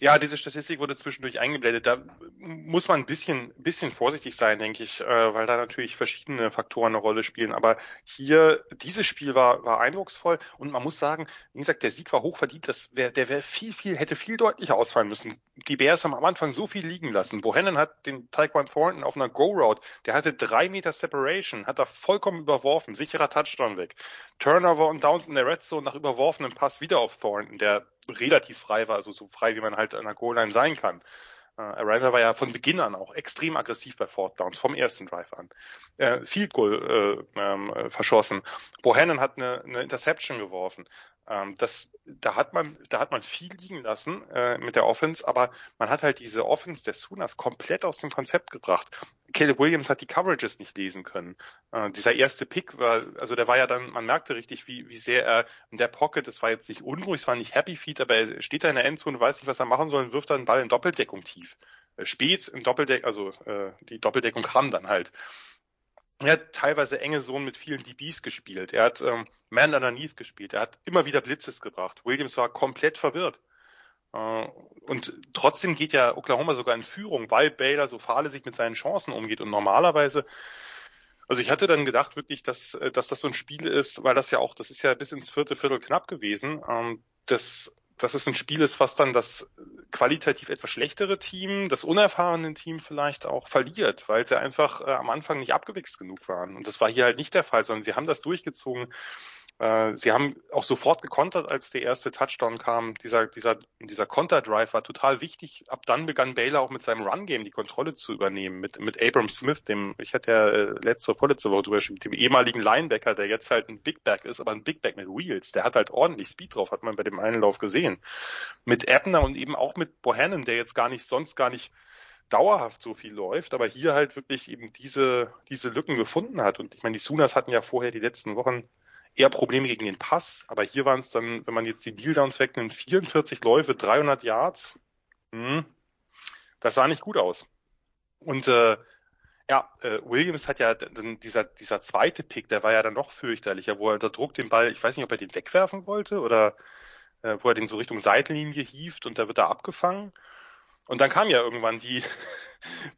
Ja, diese Statistik wurde zwischendurch eingeblendet. Da muss man ein bisschen, bisschen vorsichtig sein, denke ich, äh, weil da natürlich verschiedene Faktoren eine Rolle spielen. Aber hier, dieses Spiel war, war eindrucksvoll und man muss sagen, wie gesagt, der Sieg war hochverdient. Das wär, der wäre viel, viel, hätte viel deutlicher ausfallen müssen. Die Bears haben am Anfang so viel liegen lassen. Bohannon hat den Taekwon Thornton auf einer Go-Route, der hatte drei Meter Separation, hat er vollkommen überworfen, sicherer Touchdown weg. Turnover und Downs in der Red Zone nach überworfenem Pass wieder auf Thornton, der relativ frei war, also so frei, wie man halt an der Goal-Line sein kann. Äh, Arrival war ja von Beginn an auch extrem aggressiv bei Fourth Downs, vom ersten Drive an. Äh, Field Goal äh, äh, verschossen. Bohannon hat eine, eine Interception geworfen. Ähm, das, da hat man, da hat man viel liegen lassen äh, mit der Offense, aber man hat halt diese Offense der Sooners komplett aus dem Konzept gebracht. Caleb Williams hat die Coverages nicht lesen können. Äh, dieser erste Pick war, also der war ja dann, man merkte richtig, wie, wie sehr er in der Pocket, das war jetzt nicht unruhig, es war nicht Happy Feet, aber er steht da in der Endzone, weiß nicht, was er machen soll und wirft dann den Ball in Doppeldeckung tief. Äh, spät in Doppeldeckung, also äh, die Doppeldeckung kam dann halt. Er hat teilweise enge Zonen mit vielen DBs gespielt. Er hat ähm, Man Underneath gespielt. Er hat immer wieder Blitzes gebracht. Williams war komplett verwirrt. Äh, und trotzdem geht ja Oklahoma sogar in Führung, weil Baylor so fahrlässig mit seinen Chancen umgeht. Und normalerweise, also ich hatte dann gedacht wirklich, dass, äh, dass das so ein Spiel ist, weil das ja auch, das ist ja bis ins vierte Viertel knapp gewesen. Ähm, das dass es ein Spiel ist, was dann das qualitativ etwas schlechtere Team, das unerfahrene Team vielleicht auch verliert, weil sie einfach äh, am Anfang nicht abgewichst genug waren. Und das war hier halt nicht der Fall, sondern sie haben das durchgezogen. Äh, sie haben auch sofort gekontert, als der erste Touchdown kam. Dieser, dieser, dieser Konter-Drive war total wichtig. Ab dann begann Baylor auch mit seinem Run-Game die Kontrolle zu übernehmen. Mit, mit Abram Smith, dem, ich hatte ja äh, letzte, vorletzte Woche drüber geschrieben, dem ehemaligen Linebacker, der jetzt halt ein Big Back ist, aber ein Big Back mit Wheels. Der hat halt ordentlich Speed drauf, hat man bei dem einen Lauf gesehen. Mit Ebner und eben auch mit Bohannon, der jetzt gar nicht, sonst gar nicht dauerhaft so viel läuft, aber hier halt wirklich eben diese, diese Lücken gefunden hat. Und ich meine, die Sooners hatten ja vorher die letzten Wochen eher Probleme gegen den Pass, aber hier waren es dann, wenn man jetzt die Deal-Downs wegnimmt, 44 Läufe, 300 Yards. Hm, das sah nicht gut aus. Und äh, ja, äh, Williams hat ja dann dieser dieser zweite Pick, der war ja dann noch fürchterlicher, wo er unter Druck den Ball, ich weiß nicht, ob er den wegwerfen wollte oder äh, wo er den so Richtung Seitenlinie hieft und da wird er abgefangen. Und dann kam ja irgendwann die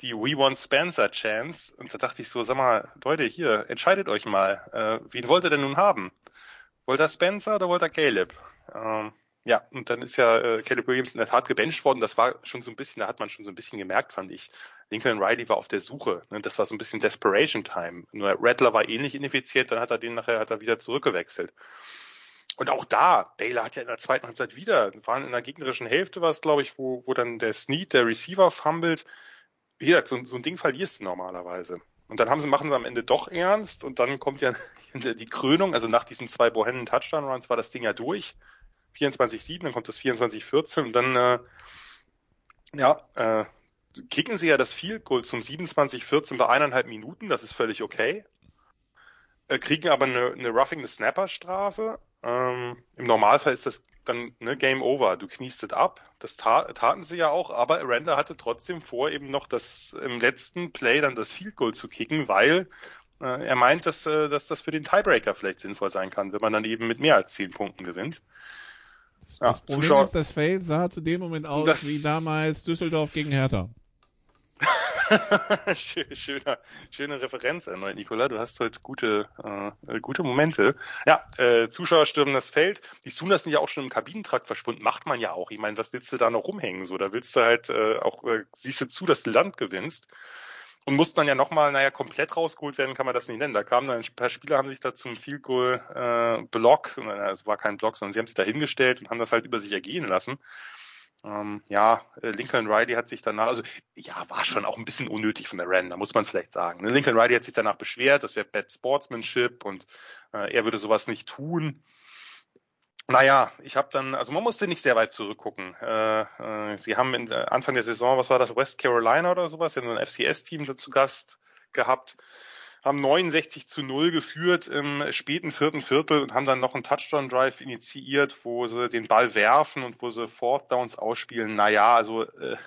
die We Want Spencer Chance und da dachte ich so, sag mal, Leute, hier, entscheidet euch mal, äh, wen wollt ihr denn nun haben? Wollt ihr Spencer oder wollt ihr Caleb? Ähm, ja, und dann ist ja äh, Caleb Williams in der Tat gebencht worden. Das war schon so ein bisschen, da hat man schon so ein bisschen gemerkt, fand ich. Lincoln Riley war auf der Suche. Ne? Das war so ein bisschen Desperation Time. Nur Rattler war ähnlich ineffizient, dann hat er den nachher hat er wieder zurückgewechselt. Und auch da, Baylor hat ja in der zweiten Halbzeit wieder, waren in der gegnerischen Hälfte was, glaube ich, wo, wo dann der Snead, der Receiver, fummelt. Wie gesagt, so, so ein Ding verlierst du normalerweise. Und dann haben sie, machen sie am Ende doch ernst und dann kommt ja (laughs) die Krönung, also nach diesen zwei Bohennen Touchdown Runs war das Ding ja durch. 24-7, dann kommt das 24-14 und dann äh, ja, äh, kicken sie ja das Field Goal zum 27-14 bei eineinhalb Minuten, das ist völlig okay. Äh, kriegen aber eine, eine Roughing the Snapper Strafe. Ähm, Im Normalfall ist das dann ne, Game Over. Du kniest es ab. Das ta taten sie ja auch, aber Aranda hatte trotzdem vor, eben noch das im letzten Play dann das Field Goal zu kicken, weil äh, er meint, dass, äh, dass das für den Tiebreaker vielleicht sinnvoll sein kann, wenn man dann eben mit mehr als zehn Punkten gewinnt. Das ja, Problem Zuschauer, ist, das Feld sah zu dem Moment aus das, wie damals Düsseldorf gegen Hertha. (laughs) schöner, schöne Referenz erneut, Nicola. Du hast heute gute, äh, gute Momente. Ja, äh, Zuschauer stürmen das Feld. Die Sooners sind ja auch schon im Kabinentrakt verschwunden. Macht man ja auch. Ich meine, was willst du da noch rumhängen? So, da willst du halt äh, auch, äh, siehst du zu, dass du Land gewinnst. Und mussten dann ja nochmal, naja, komplett rausgeholt werden, kann man das nicht nennen. Da kamen dann ein paar Spieler, haben sich da zum Field Goal äh, Block, es war kein Block, sondern sie haben sich da hingestellt und haben das halt über sich ergehen lassen. Ähm, ja, äh, Lincoln Riley hat sich danach, also ja, war schon auch ein bisschen unnötig von der Ren, da muss man vielleicht sagen. Ne? Lincoln Riley hat sich danach beschwert, das wäre Bad Sportsmanship und äh, er würde sowas nicht tun. Naja, ich habe dann, also man musste nicht sehr weit zurückgucken. Äh, äh, sie haben in, äh, Anfang der Saison, was war das, West Carolina oder sowas, ja so ein FCS-Team zu Gast gehabt, haben 69 zu 0 geführt im späten vierten Viertel und haben dann noch einen Touchdown-Drive initiiert, wo sie den Ball werfen und wo sie Fourth Downs ausspielen. Naja, also äh,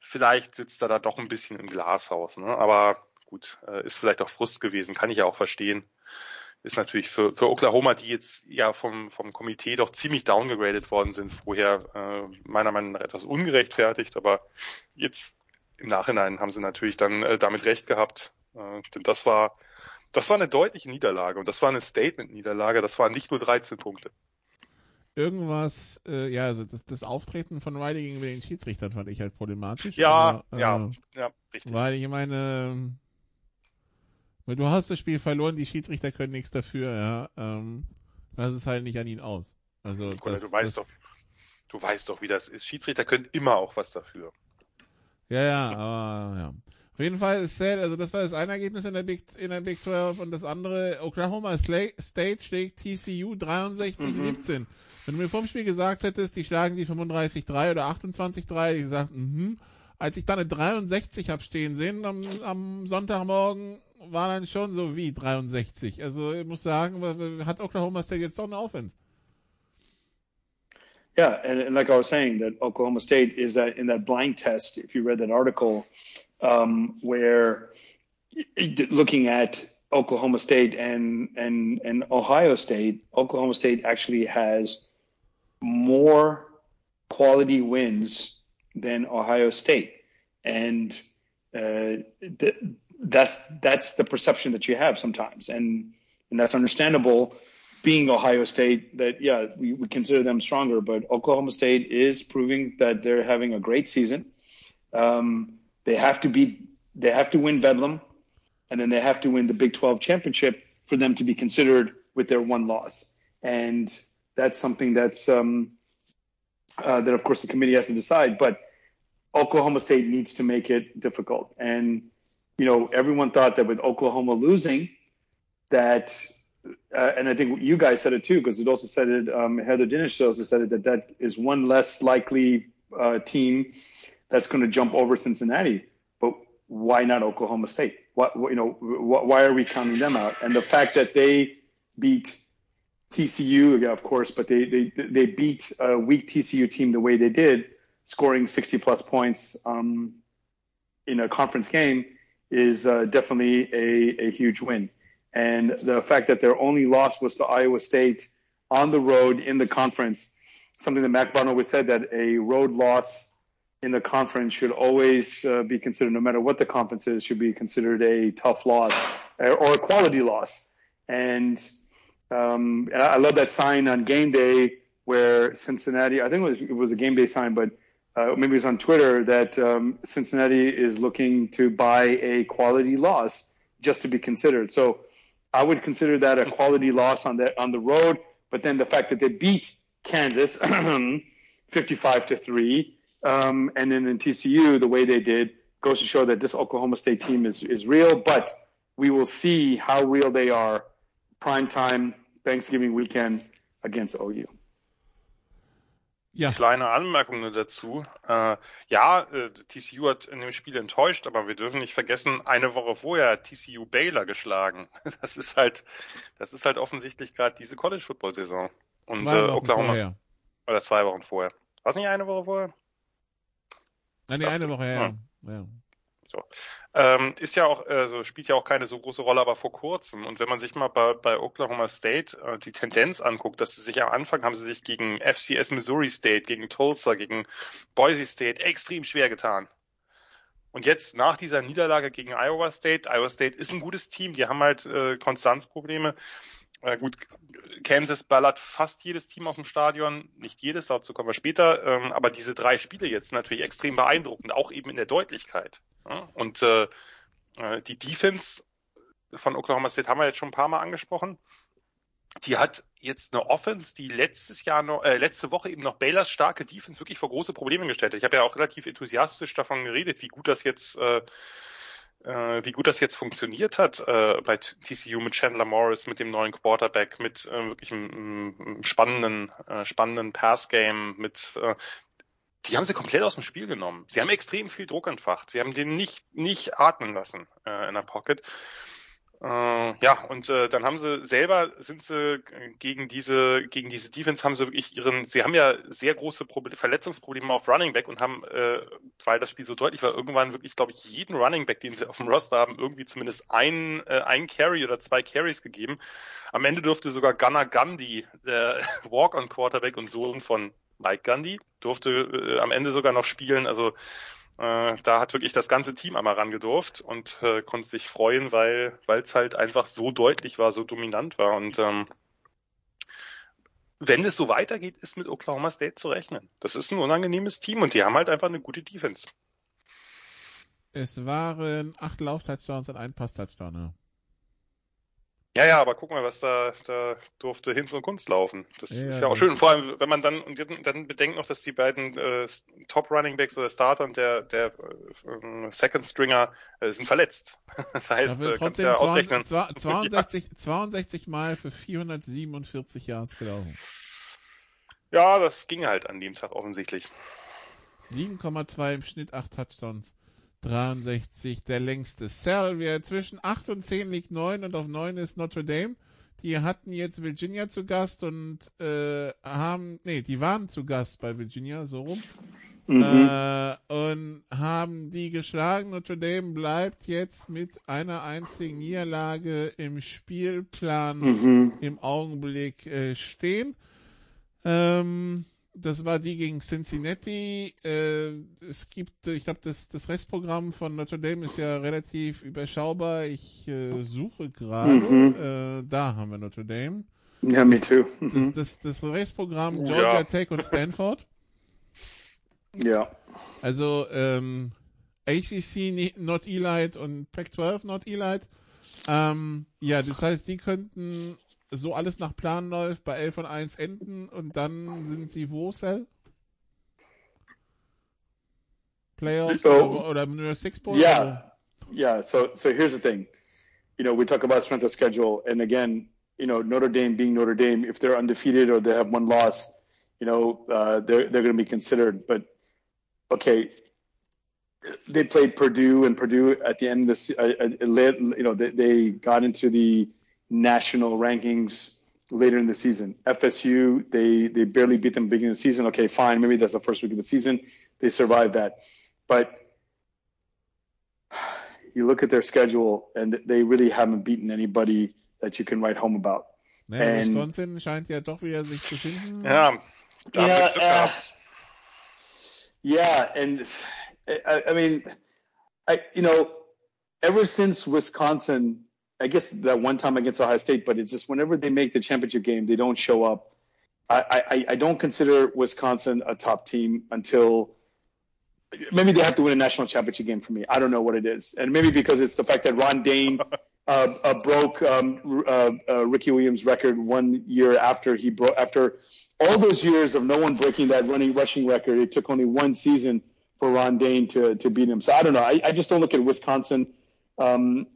vielleicht sitzt er da doch ein bisschen im Glashaus, ne? aber gut, äh, ist vielleicht auch Frust gewesen, kann ich ja auch verstehen ist natürlich für, für Oklahoma, die jetzt ja vom, vom Komitee doch ziemlich downgegradet worden sind, vorher äh, meiner Meinung nach etwas ungerechtfertigt, aber jetzt im Nachhinein haben sie natürlich dann äh, damit recht gehabt, äh, denn das war das war eine deutliche Niederlage und das war eine Statement-Niederlage, das waren nicht nur 13 Punkte. Irgendwas, äh, ja, also das, das Auftreten von Riley gegenüber den Schiedsrichtern fand ich halt problematisch. Ja, aber, äh, ja, ja, richtig. Weil ich meine, weil du hast das Spiel verloren, die Schiedsrichter können nichts dafür, ja. Ähm, das ist halt nicht an ihn aus. Also das, du weißt das, doch, du weißt doch, wie das ist. Schiedsrichter können immer auch was dafür. Ja, ja, aber ja. Auf jeden Fall ist sad, also das war das eine Ergebnis in der Big, in der Big 12 und das andere, Oklahoma State schlägt TCU 63-17. Mhm. Wenn du mir vorm Spiel gesagt hättest, die schlagen die 35-3 oder 28-3, ich gesagt, mhm. Als ich dann eine 63 hab stehen sehen am, am Sonntagmorgen, war dann schon so wie 63. Also ich muss sagen, hat Oklahoma State jetzt doch eine Offense. Yeah, and, and, like I was saying, that Oklahoma State is that in that blind test. If you read that article, um, where looking at Oklahoma State and and and Ohio State, Oklahoma State actually has more quality wins than Ohio State, and uh, that's that's the perception that you have sometimes, and and that's understandable. Being Ohio State, that yeah, we, we consider them stronger, but Oklahoma State is proving that they're having a great season. Um, they have to be they have to win Bedlam, and then they have to win the Big 12 championship for them to be considered with their one loss. And that's something that's um, uh, that of course the committee has to decide. But Oklahoma State needs to make it difficult, and you know, everyone thought that with Oklahoma losing, that, uh, and I think you guys said it too, because it also said it, um, Heather Dinish also said it, that that is one less likely uh, team that's going to jump over Cincinnati. But why not Oklahoma State? What, you know, why are we counting them out? And the fact that they beat TCU, of course, but they they they beat a weak TCU team the way they did, scoring 60 plus points um, in a conference game, is uh, definitely a, a huge win. And the fact that their only loss was to Iowa State on the road in the conference, something that Mac Barnes always said that a road loss in the conference should always uh, be considered, no matter what the conference is, should be considered a tough loss or a quality loss. And, um, I love that sign on game day where Cincinnati, I think it was, it was a game day sign, but uh, maybe it was on Twitter that um, Cincinnati is looking to buy a quality loss just to be considered. So I would consider that a quality loss on on the road. But then the fact that they beat Kansas (clears throat) 55 to three um, and then in TCU, the way they did goes to show that this Oklahoma State team is, is real, but we will see how real they are prime time Thanksgiving weekend against OU. Ja. Kleine Anmerkung nur dazu. Äh, ja, äh, TCU hat in dem Spiel enttäuscht, aber wir dürfen nicht vergessen, eine Woche vorher TCU Baylor geschlagen. (laughs) Das ist halt, das ist halt offensichtlich gerade diese College Football Saison. Und zwei äh, Oklahoma. Vorher. Oder zwei Wochen vorher. War es nicht eine Woche vorher? Nein, die eine Woche, ja. ja. ja. So. Ähm, ist ja auch, also spielt ja auch keine so große Rolle, aber vor kurzem. Und wenn man sich mal bei, bei Oklahoma State äh, die Tendenz anguckt, dass sie sich am Anfang haben sie sich gegen FCS Missouri State, gegen Tulsa, gegen Boise State extrem schwer getan. Und jetzt nach dieser Niederlage gegen Iowa State, Iowa State ist ein gutes Team, die haben halt äh, Konstanzprobleme. Äh, gut, Kansas ballert fast jedes Team aus dem Stadion, nicht jedes, dazu kommen wir später, ähm, aber diese drei Spiele jetzt natürlich extrem beeindruckend, auch eben in der Deutlichkeit. Ja? Und äh, äh, die Defense von Oklahoma State haben wir jetzt schon ein paar Mal angesprochen. Die hat jetzt eine Offense, die letztes Jahr noch, äh, letzte Woche eben noch Baylors starke Defense wirklich vor große Probleme gestellt hat. Ich habe ja auch relativ enthusiastisch davon geredet, wie gut das jetzt äh, äh, wie gut das jetzt funktioniert hat äh, bei TCU mit Chandler Morris, mit dem neuen Quarterback, mit äh, wirklich einem, einem spannenden, äh, spannenden Pass-Game, mit äh, die haben sie komplett aus dem Spiel genommen. Sie haben extrem viel Druck entfacht. Sie haben den nicht, nicht atmen lassen äh, in der Pocket. Äh, ja, und äh, dann haben sie selber, sind sie gegen diese, gegen diese Defense haben sie wirklich ihren, sie haben ja sehr große Problem, Verletzungsprobleme auf Running Back und haben, äh, weil das Spiel so deutlich war, irgendwann wirklich, glaube ich, jeden Running Back, den sie auf dem Roster haben, irgendwie zumindest ein, äh, ein Carry oder zwei Carries gegeben. Am Ende durfte sogar Gunnar Gandhi, der (laughs) Walk-on-Quarterback und Sohn von Mike Gandhi, durfte äh, am Ende sogar noch spielen. Also äh, da hat wirklich das ganze Team einmal rangedurft und äh, konnte sich freuen, weil es halt einfach so deutlich war, so dominant war. Und ähm, wenn es so weitergeht, ist mit Oklahoma State zu rechnen. Das ist ein unangenehmes Team und die haben halt einfach eine gute Defense. Es waren acht Lauf-Touchdowns und ein Pass-Touchdown. Ja. Ja, aber guck mal, was da, da durfte Hinz und Kunst laufen. Das ja, ist ja auch schön. Vor allem, wenn man dann, und dann bedenkt noch, dass die beiden äh, Top Running Backs oder Starter und der, der äh, Second Stringer äh, sind verletzt. (laughs) Das heißt, äh, kannst ja ausrechnen. 62, 62 (laughs) Mal für 447 Yards gelaufen. Ja, das ging halt an dem Tag offensichtlich. 7,2 im Schnitt, 8 Touchdowns. 63, der längste. Salvia zwischen 8 und 10 liegt 9 und auf 9 ist Notre Dame. Die hatten jetzt Virginia zu Gast und äh, haben, nee, die waren zu Gast bei Virginia, so rum. Mhm. Äh, und haben die geschlagen. Notre Dame bleibt jetzt mit einer einzigen Niederlage im Spielplan mhm. im Augenblick äh, stehen. Ähm, das war die gegen Cincinnati. Äh, es gibt, ich glaube, das, das Restprogramm von Notre Dame ist ja relativ überschaubar. Ich äh, suche gerade. Mhm. Äh, da haben wir Notre Dame. Ja, me too. Mhm. Das, das, das Restprogramm Georgia ja. Tech und Stanford. Ja. Also ähm, ACC Not Elite und Pac-12 Not Elite. Ähm, ja, das heißt, die könnten so alles nach Plan läuft, bei 11 und 1 enden und dann sind sie wo, Cell? Playoffs oh, oder, oder nur Six Bowl? Yeah, yeah. So, so here's the thing. You know, we talk about strength of schedule, and again, you know, Notre Dame being Notre Dame, if they're undefeated or they have one loss, you know, uh, they're they're going to be considered. But okay, they played Purdue, and Purdue at the end of the uh, uh, you know they, they got into the national rankings later in the season. FSU they they barely beat them beginning of the season. Okay, fine, maybe that's the first week of the season. They survived that, but you look at their schedule and they really haven't beaten anybody that you can write home about. Ne, And- Wisconsin scheint ja doch wieder sich zu finden. Ja, da haben wir Yeah, uh, yeah, and I, I mean, I you know, ever since Wisconsin, I guess that one time against Ohio State, but it's just whenever they make the championship game, they don't show up. I, I, I don't consider Wisconsin a top team until maybe they have to win a national championship game for me. I don't know what it is, and maybe because it's the fact that Ron Dane (laughs) uh, uh, broke um, uh, uh, Ricky Williams' record one year after he broke after all those years of no one breaking that running rushing record. It took only one season for Ron Dane to to beat him. So I don't know. I, I just don't look at Wisconsin. Um,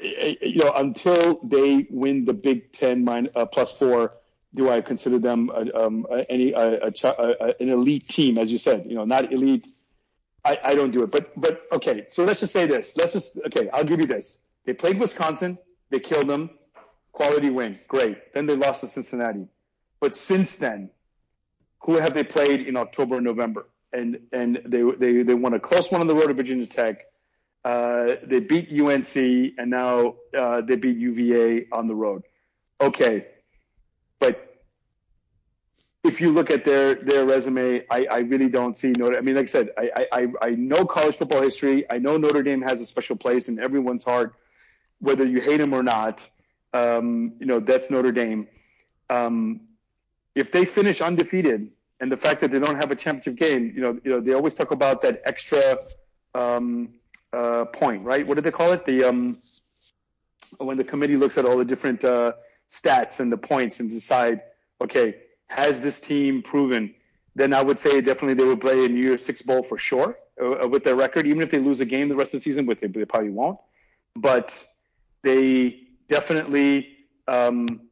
you know, until they win the Big Ten min, uh, plus four, do I consider them a, um, a, any a, an elite team? As you said, you know, not elite. I, I don't do it. But but okay. So let's just say this. Let's just okay. I'll give you this. They played Wisconsin. They killed them. Quality win. Great. Then they lost to Cincinnati. But since then, who have they played in October and November? And and they they they won a close one on the road to Virginia Tech. Uh, they beat UNC and now uh, they beat UVA on the road. Okay, but if you look at their their resume, I, I really don't see Notre. I mean, like I said, I, I I know college football history. I know Notre Dame has a special place in everyone's heart, whether you hate them or not. Um, you know that's Notre Dame. Um, if they finish undefeated, and the fact that they don't have a championship game, you know, you know, they always talk about that extra um, uh, point, right? What do they call it? The um, when the committee looks at all the different uh, stats and the points and decide, okay, has this team proven? Then I would say definitely they would play a New Year's Six bowl for sure uh, with their record, even if they lose a game the rest of the season, which they, they probably won't. But they definitely, um,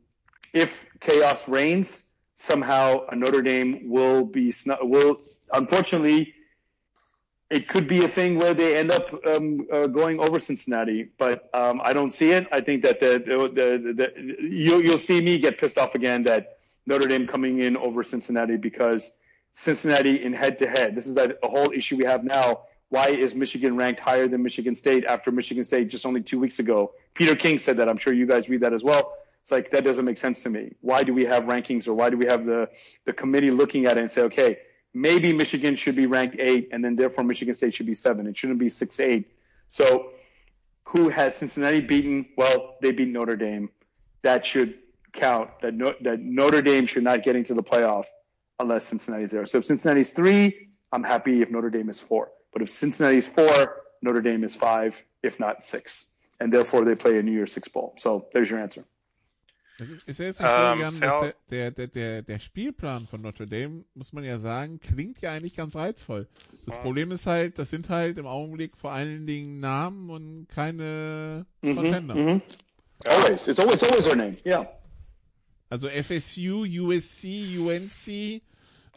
if chaos reigns, somehow a Notre Dame will be will unfortunately it could be a thing where they end up um, uh, going over Cincinnati, but um, I don't see it. I think that the, the, the, the you'll, you'll see me get pissed off again that Notre Dame coming in over Cincinnati because Cincinnati in head to head. This is that a whole issue we have now. Why is Michigan ranked higher than Michigan State after Michigan State just only two weeks ago? Peter King said that. I'm sure you guys read that as well. It's like that doesn't make sense to me. Why do we have rankings or why do we have the the committee looking at it and say, okay, maybe Michigan should be ranked eight, and then therefore Michigan State should be seven. It shouldn't be six, eight. So, who has Cincinnati beaten? Well, they beat Notre Dame. That should count. That no, that Notre Dame should not get into the playoff unless Cincinnati's there. So if Cincinnati's three, I'm happy if Notre Dame is four. But if Cincinnati's four, Notre Dame is five, if not six, and therefore they play a New Year's Six bowl. So there's your answer. Es ist- ist ja jetzt nicht so, Ähm, Jan, ja. dass der, der, der, der, Spielplan von Notre Dame, muss man ja sagen, klingt ja eigentlich ganz reizvoll. Das Problem ist halt, das sind halt im Augenblick vor allen Dingen Namen und keine Contender. Mhm. Always, it's always always their name. Yeah. Also FSU, USC, UNC,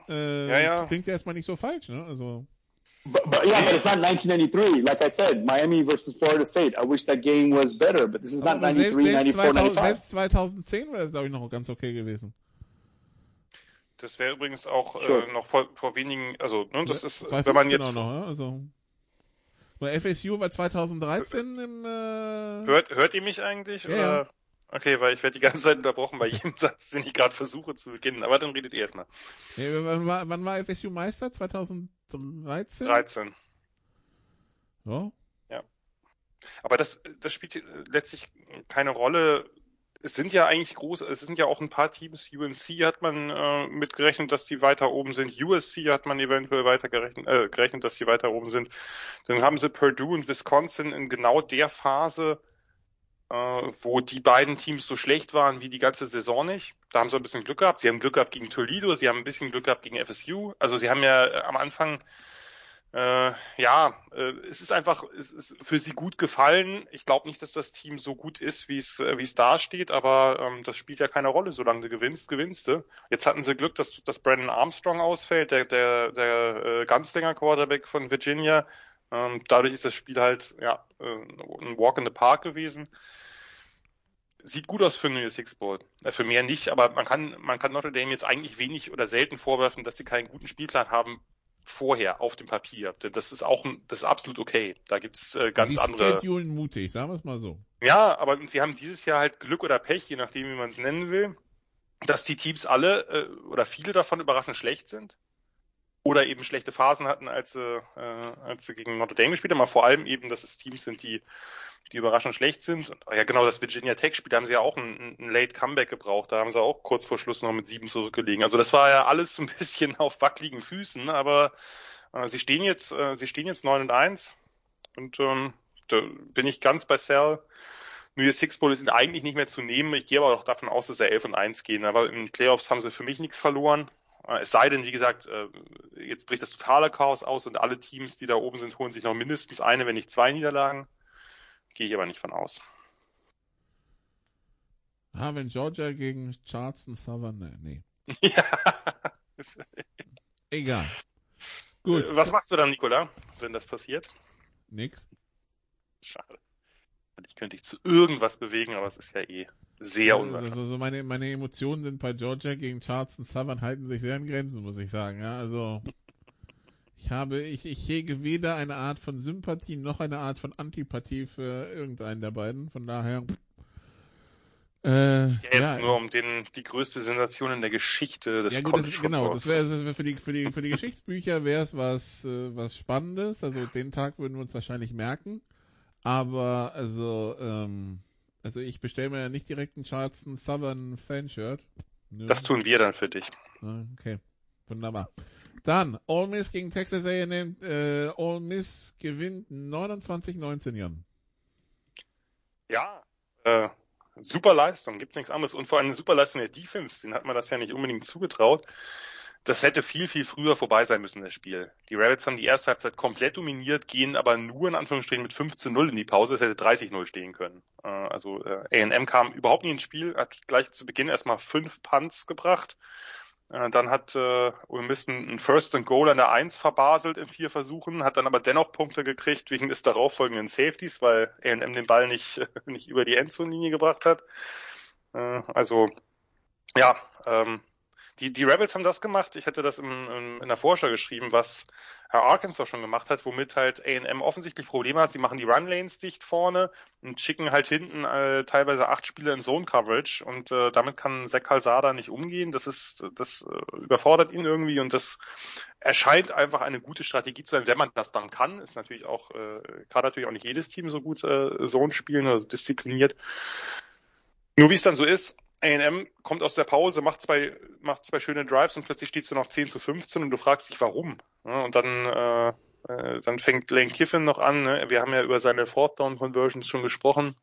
äh, Ja, ja. das klingt ja erstmal nicht so falsch, ne? Also, But, but yeah, but it's not 1993. Like I said, Miami versus Florida State. I wish that game was better, but this is not aber selbst, 93, selbst, 94, 2000, 95. selbst 2010 wäre das, glaube ich, noch ganz okay gewesen. Das wäre übrigens auch Sure. äh, noch vor, vor wenigen, also ne, das ist, 2015 wenn man jetzt auch noch, ne? Also, weil FSU war 2013 im, äh, hört, hört ihr mich eigentlich? Ja, oder? ja. Okay, weil ich werde die ganze Zeit unterbrochen bei jedem (laughs) Satz, den ich gerade versuche zu beginnen. Aber dann redet ihr erstmal. nee, wann, war, wann war FSU Meister? 2013? 13. Ja. Aber das, das spielt äh, letztlich keine Rolle. Es sind ja eigentlich groß, es sind ja auch ein paar Teams. UNC hat man äh, mitgerechnet, dass die weiter oben sind. USC hat man eventuell weiter gerechnet, äh, gerechnet, dass die weiter oben sind. Dann haben sie Purdue und Wisconsin in genau der Phase, wo die beiden Teams so schlecht waren wie die ganze Saison nicht. Da haben sie ein bisschen Glück gehabt. Sie haben Glück gehabt gegen Toledo, sie haben ein bisschen Glück gehabt gegen FSU. Also sie haben ja äh, am Anfang äh, ja, äh, es ist einfach, es ist für sie gut gefallen. Ich glaube nicht, dass das Team so gut ist, wie es äh, wie es da steht, aber ähm, das spielt ja keine Rolle. Solange du gewinnst, gewinnst du. Jetzt hatten sie Glück, dass, dass Brandon Armstrong ausfällt, der der der äh, Ganzlinger Quarterback von Virginia. Ähm, dadurch ist das Spiel halt ja äh, ein Walk in the Park gewesen. Sieht gut aus für New Year's Six Bowl. Äh, für mehr nicht, aber man kann, man kann Notre Dame jetzt eigentlich wenig oder selten vorwerfen, dass sie keinen guten Spielplan haben vorher auf dem Papier. Das ist auch das ist absolut okay. Da gibt's äh, ganz sie andere. Sie mutig, sagen wir es mal so. Ja, aber sie haben dieses Jahr halt Glück oder Pech, je nachdem, wie man es nennen will, dass die Teams alle äh, oder viele davon überraschend schlecht sind oder eben schlechte Phasen hatten, als sie, äh, als sie gegen Notre Dame gespielt haben, aber vor allem eben, dass es Teams sind, die, die überraschend schlecht sind. Und, ja, genau, das Virginia Tech Spiel, da haben sie ja auch ein, ein Late Comeback gebraucht, da haben sie auch kurz vor Schluss noch mit sieben zurückgelegen. Also das war ja alles ein (laughs) bisschen auf wackeligen Füßen, aber äh, sie stehen jetzt, äh, sie stehen jetzt neun und eins und ähm, da bin ich ganz bei Sal. New Year's Six Bowl ist eigentlich nicht mehr zu nehmen. Ich gehe aber auch davon aus, dass sie 11 und 1 gehen. Aber in Playoffs haben sie für mich nichts verloren. Äh, es sei denn, wie gesagt, äh, jetzt bricht das totale Chaos aus und alle Teams, die da oben sind, holen sich noch mindestens eine, wenn nicht zwei Niederlagen. Gehe ich aber nicht von aus. Ah, wenn Georgia gegen Charleston Southern, nee. (laughs) ja. (laughs) Egal. Gut. Äh, was machst du dann, Nicola, wenn das passiert? Nix. Schade. Ich könnte dich zu irgendwas bewegen, aber es ist ja eh sehr also, also, also meine, meine Emotionen sind bei Georgia gegen Charleston Southern halten sich sehr in Grenzen, muss ich sagen. Ja, also ich habe, ich, ich hege weder eine Art von Sympathie noch eine Art von Antipathie für irgendeinen der beiden. Von daher. Äh, ja, jetzt ja, nur um den, die größte Sensation in der Geschichte des ja, gut, das, Genau, das wäre wär für die, für die, für die Geschichtsbücher wäre es was, äh, was Spannendes. Also den Tag würden wir uns wahrscheinlich merken. Aber, also, ähm, also ich bestelle mir ja nicht direkt ein Charleston Southern Fanshirt. Nö. Das tun wir dann für dich. Okay, wunderbar. Dann, All Miss gegen Texas A&M. Äh, All Miss gewinnt 29-19, Jan. Ja, äh, super Leistung, gibt's nichts anderes. Und vor allem eine super Leistung der Defense, den hat man das ja nicht unbedingt zugetraut das hätte viel, viel früher vorbei sein müssen, das Spiel. Die Rebels haben die erste Halbzeit komplett dominiert, gehen aber nur in Anführungsstrichen mit 15-0 in die Pause. Es hätte 30-0 stehen können. Äh, also äh, A&M kam überhaupt nicht ins Spiel, hat gleich zu Beginn erstmal fünf Punts gebracht. Äh, dann hat äh, Ole Miss ein First and Goal an der Eins verbaselt in vier Versuchen, hat dann aber dennoch Punkte gekriegt wegen des darauffolgenden Safeties, weil A&M den Ball nicht, (laughs) nicht über die Endzone-Linie gebracht hat. Also ja, ähm, die, die Rebels haben das gemacht, ich hätte das im, im, in der Vorschau geschrieben, was Herr Arkansas schon gemacht hat, womit halt A&M offensichtlich Probleme hat. Sie machen die Run-Lanes dicht vorne und schicken halt hinten äh, teilweise acht Spieler in Zone-Coverage und äh, damit kann Zach Calzada nicht umgehen. Das ist, das äh, überfordert ihn irgendwie und das erscheint einfach eine gute Strategie zu sein, wenn man das dann kann. Ist natürlich auch, äh, kann natürlich auch nicht jedes Team so gut äh, Zone spielen oder so diszipliniert. Nur wie es dann so ist, A&M kommt aus der Pause, macht zwei, macht zwei schöne Drives und plötzlich stehst du noch 10 zu 15 und du fragst dich, warum. und dann, äh, äh, dann fängt Lane Kiffin noch an. Ne? Wir haben ja über seine Fourth Down Conversions schon gesprochen.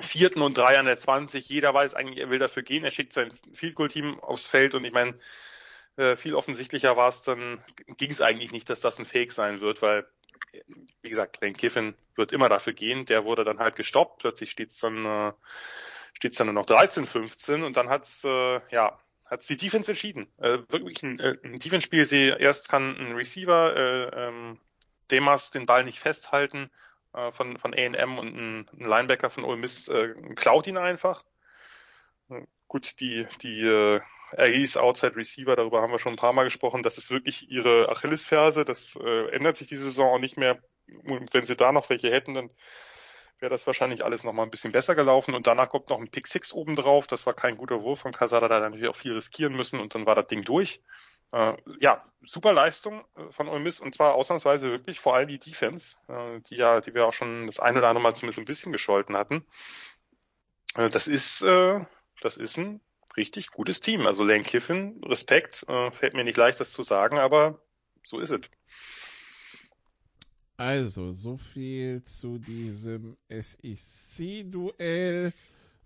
Vierten und drei an der 20. Jeder weiß eigentlich, er will dafür gehen. Er schickt sein Field Goal Team aufs Feld und ich meine, äh, viel offensichtlicher war es dann, ging es eigentlich nicht, dass das ein Fake sein wird, weil wie gesagt, Lane Kiffin wird immer dafür gehen. Der wurde dann halt gestoppt. Plötzlich steht es dann äh, steht es dann nur noch 13, 15 und dann hat's äh, ja hat's die Defense entschieden. Äh, wirklich ein, äh, ein Defense-Spiel. Sie erst kann ein Receiver äh, ähm, Demas den Ball nicht festhalten äh, von von A&M und ein, ein Linebacker von Ole Miss äh, klaut ihn einfach. Gut, die die äh, Aries Outside Receiver, darüber haben wir schon ein paar Mal gesprochen. Das ist wirklich ihre Achillesferse. Das äh, ändert sich diese Saison auch nicht mehr. Und wenn sie da noch welche hätten, dann wäre das wahrscheinlich alles nochmal ein bisschen besser gelaufen. Und danach kommt noch ein Pick Six oben drauf. Das war kein guter Wurf von Casada, da natürlich auch viel riskieren müssen und dann war das Ding durch. Äh, ja, super Leistung äh, von Ole Miss und zwar ausnahmsweise wirklich vor allem die Defense, äh, die ja, die wir auch schon das eine oder andere Mal zumindest ein bisschen gescholten hatten. Äh, das ist, äh, das ist ein richtig gutes Team. Also Lane Kiffin, Respekt, äh, fällt mir nicht leicht, das zu sagen, aber so ist es. Also, so viel zu diesem SEC-Duell.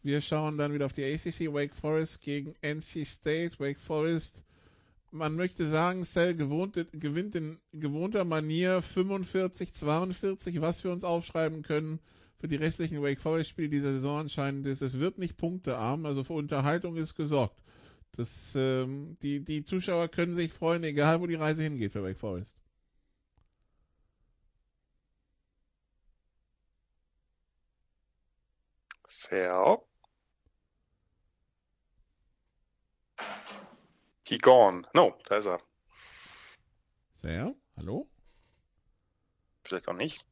Wir schauen dann wieder auf die ACC Wake Forest gegen NC State. Wake Forest, man möchte sagen, Cell gewohnt, gewinnt in gewohnter Manier 45-42, was wir uns aufschreiben können für die restlichen Wake Forest Spiele dieser Saison anscheinend ist. Es wird nicht punktearm, also für Unterhaltung ist gesorgt. Das, ähm, die, die Zuschauer können sich freuen, egal wo die Reise hingeht für Wake Forest. Sal. He gone. No, da ist er. Sehr, hallo? Vielleicht auch nicht.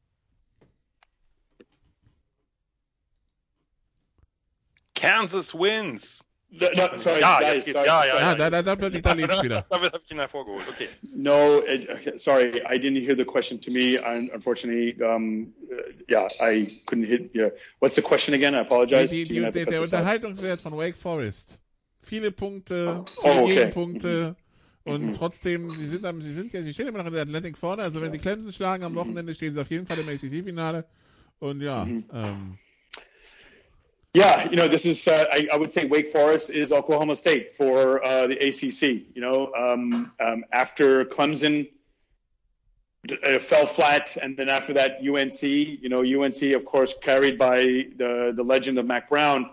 Kansas wins. No, no, sorry, Ja, guys. jetzt geht's. sorry, Ja, sorry. Ja, da, da, da plötzlich (laughs) da lief's wieder. Damit habe ich ihn hervorgeholt. Okay. No, it, okay, sorry, I didn't hear the question to me. Unfortunately, um, uh, yeah, I couldn't hit. Yeah, what's the question again? I Die, apologize. die, die, to der. Unterhaltungswert von Wake Forest. Viele Punkte, Oh, viele okay. Gegenpunkte. Und Mhm. trotzdem, sie sind am, sie sind ja, sie stehen immer noch in der Atlantic vorne. Also wenn sie Clemson schlagen am Wochenende, stehen sie auf jeden Fall im ACC-Finale. Und ja, Mhm. ähm, Yeah, you know, this is, uh, I, I would say Wake Forest is Oklahoma State for uh, the ACC. You know, um, um, after Clemson uh, fell flat, and then after that, UNC, you know, UNC, of course, carried by the, the legend of Mac Brown.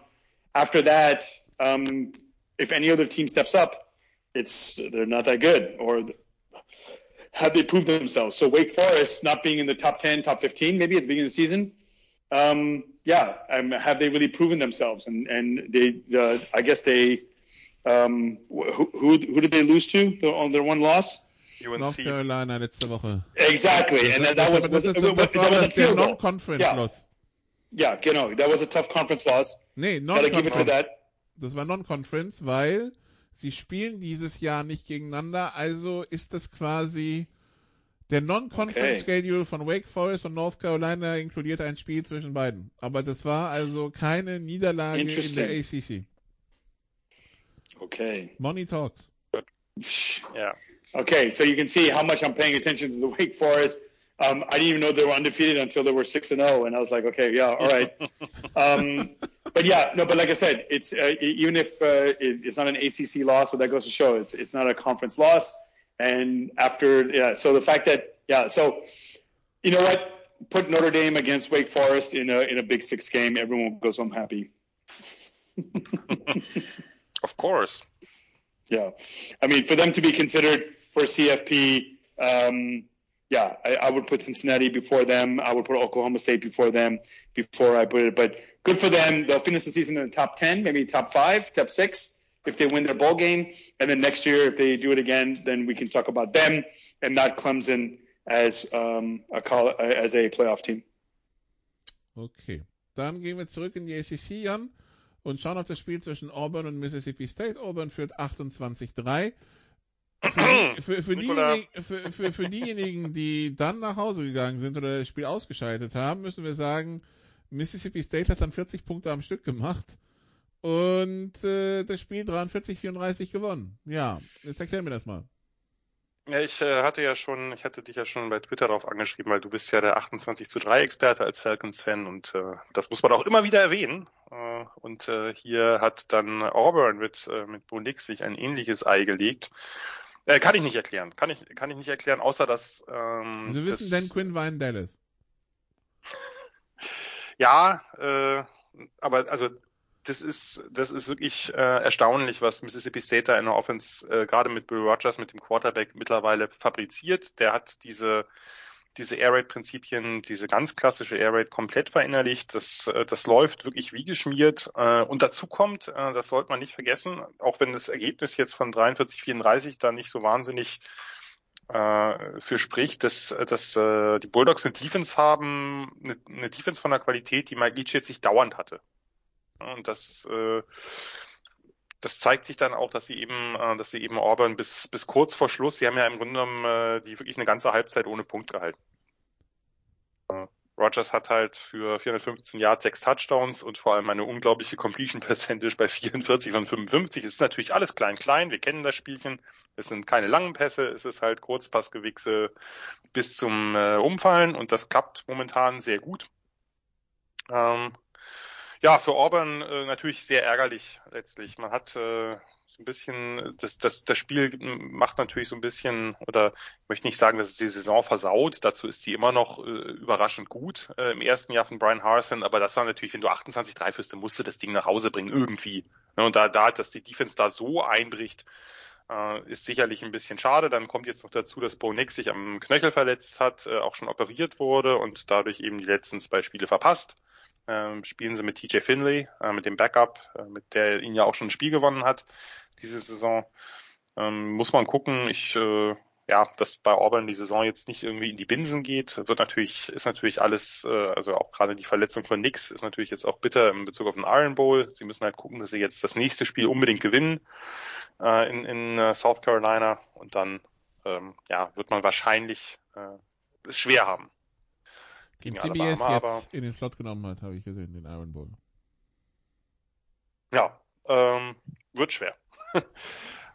After that, um, if any other team steps up, it's they're not that good, or have they proved themselves? So Wake Forest not being in the top 10, top 15, maybe at the beginning of the season, um, yeah, um, have they really proven themselves? And and they, uh, I guess they, um, who, who who did they lose to? The, on their one loss. UNC. North Carolina letzte Woche. Exactly, and that, that was, das, was, ist, was, das war that was a das der field goal. Non-Conference-Loss. Yeah, you know, that was a tough conference loss. Nee, Non-Conference. that. Das war Non-Conference, weil sie spielen dieses Jahr nicht gegeneinander, also ist das quasi der Non-Conference Schedule von Wake Forest und North Carolina inkludiert ein Spiel zwischen beiden. Aber das war also keine Niederlage in der ACC. Okay. Money talks. Yeah. Okay, so you can see how much I'm paying attention to the Wake Forest. Um, I didn't even know they were undefeated until they were six and zero, and I was like, okay, yeah, all right. (laughs) um, but yeah, no, but like I said, it's uh, even if uh, it, it's not an ACC loss, so that goes to show it's it's not a conference loss. And after, yeah, so the fact that, yeah, so you know what? Put Notre Dame against Wake Forest in a in a Big Six game, everyone goes home happy. (laughs) Of course. Yeah, I mean, for them to be considered for CFP, um, yeah, I, I would put Cincinnati before them. I would put Oklahoma State before them before I put it. But good for them. They'll finish the season in the top ten, maybe top five, top six, if they win their bowl game. And then next year, if they do it again, then we can talk about them and not Clemson as um, a call, as a playoff team. Okay. Dann gehen wir zurück in die ACC, Jan, und schauen auf das Spiel zwischen Auburn und Mississippi State. Auburn führt 28-3. (clears throat) Für, für, für, diejenigen, für, für, für diejenigen, die dann nach Hause gegangen sind oder das Spiel ausgeschaltet haben, müssen wir sagen, Mississippi State hat dann 40 Punkte am Stück gemacht und äh, das Spiel 43-34 gewonnen. Ja, jetzt erklär mir das mal. Ja, ich äh, hatte ja schon, ich hatte dich ja schon bei Twitter darauf angeschrieben, weil du bist ja der 28 zu 3 Experte als Falcons-Fan und äh, das muss man auch immer wieder erwähnen. Äh, und äh, hier hat dann Auburn mit, äh, mit Bo Nix sich ein ähnliches Ei gelegt. Äh, kann ich nicht erklären. Kann ich, kann ich nicht erklären, außer dass ähm, Sie wissen das, denn Quinn war in Dallas. Ja, äh, aber also das ist das ist wirklich äh, erstaunlich, was Mississippi State da in der Offense äh, gerade mit Bill Rogers mit dem Quarterback mittlerweile fabriziert. Der hat diese diese Air Raid Prinzipien, diese ganz klassische Air Raid komplett verinnerlicht. Das äh, das läuft wirklich wie geschmiert äh, und dazu kommt, äh, das sollte man nicht vergessen, auch wenn das Ergebnis jetzt von 43-34 da nicht so wahnsinnig äh, für spricht, dass, dass äh, die Bulldogs eine Defense haben, eine, eine Defense von der Qualität, die Mike Leach jetzt nicht dauernd hatte. Und das, äh, das zeigt sich dann auch, dass sie eben, äh, dass sie eben Auburn bis, bis kurz vor Schluss, sie haben ja im Grunde genommen äh, die wirklich eine ganze Halbzeit ohne Punkt gehalten. Äh, Rogers hat halt für 415 Yards sechs Touchdowns und vor allem eine unglaubliche Completion Percentage bei 44 von 55. Es ist natürlich alles klein klein. Wir kennen das Spielchen. Es sind keine langen Pässe. Es ist halt Kurzpassgewichse bis zum äh, Umfallen und das klappt momentan sehr gut. Ähm, ja, für Auburn äh, natürlich sehr ärgerlich letztlich. Man hat äh, so ein bisschen, das, das, das Spiel macht natürlich so ein bisschen, oder ich möchte nicht sagen, dass es die Saison versaut, dazu ist die immer noch äh, überraschend gut äh, im ersten Jahr von Brian Harrison, aber das war natürlich, wenn du 28-3 führst, dann musst du das Ding nach Hause bringen, irgendwie. Ne, Und da, da, dass die Defense da so einbricht, äh, ist sicherlich ein bisschen schade. Dann kommt jetzt noch dazu, dass Bo Nix sich am Knöchel verletzt hat, äh, auch schon operiert wurde und dadurch eben die letzten zwei Spiele verpasst. Ähm, spielen sie mit TJ Finley, äh, mit dem Backup, äh, mit der ihn ja auch schon ein Spiel gewonnen hat diese Saison. Ähm, muss man gucken. Ich äh, ja, dass bei Auburn die Saison jetzt nicht irgendwie in die Binsen geht, wird natürlich, ist natürlich alles, äh, also auch gerade die Verletzung von Nix ist natürlich jetzt auch bitter in Bezug auf den Iron Bowl. Sie müssen halt gucken, dass sie jetzt das nächste Spiel unbedingt gewinnen äh, in, in uh, South Carolina und dann ähm, ja, wird man wahrscheinlich äh, es schwer haben. Den CBS Alabama, jetzt in den Slot genommen hat, habe ich gesehen, den Iron Bowl. Ja, ähm, wird schwer. (laughs)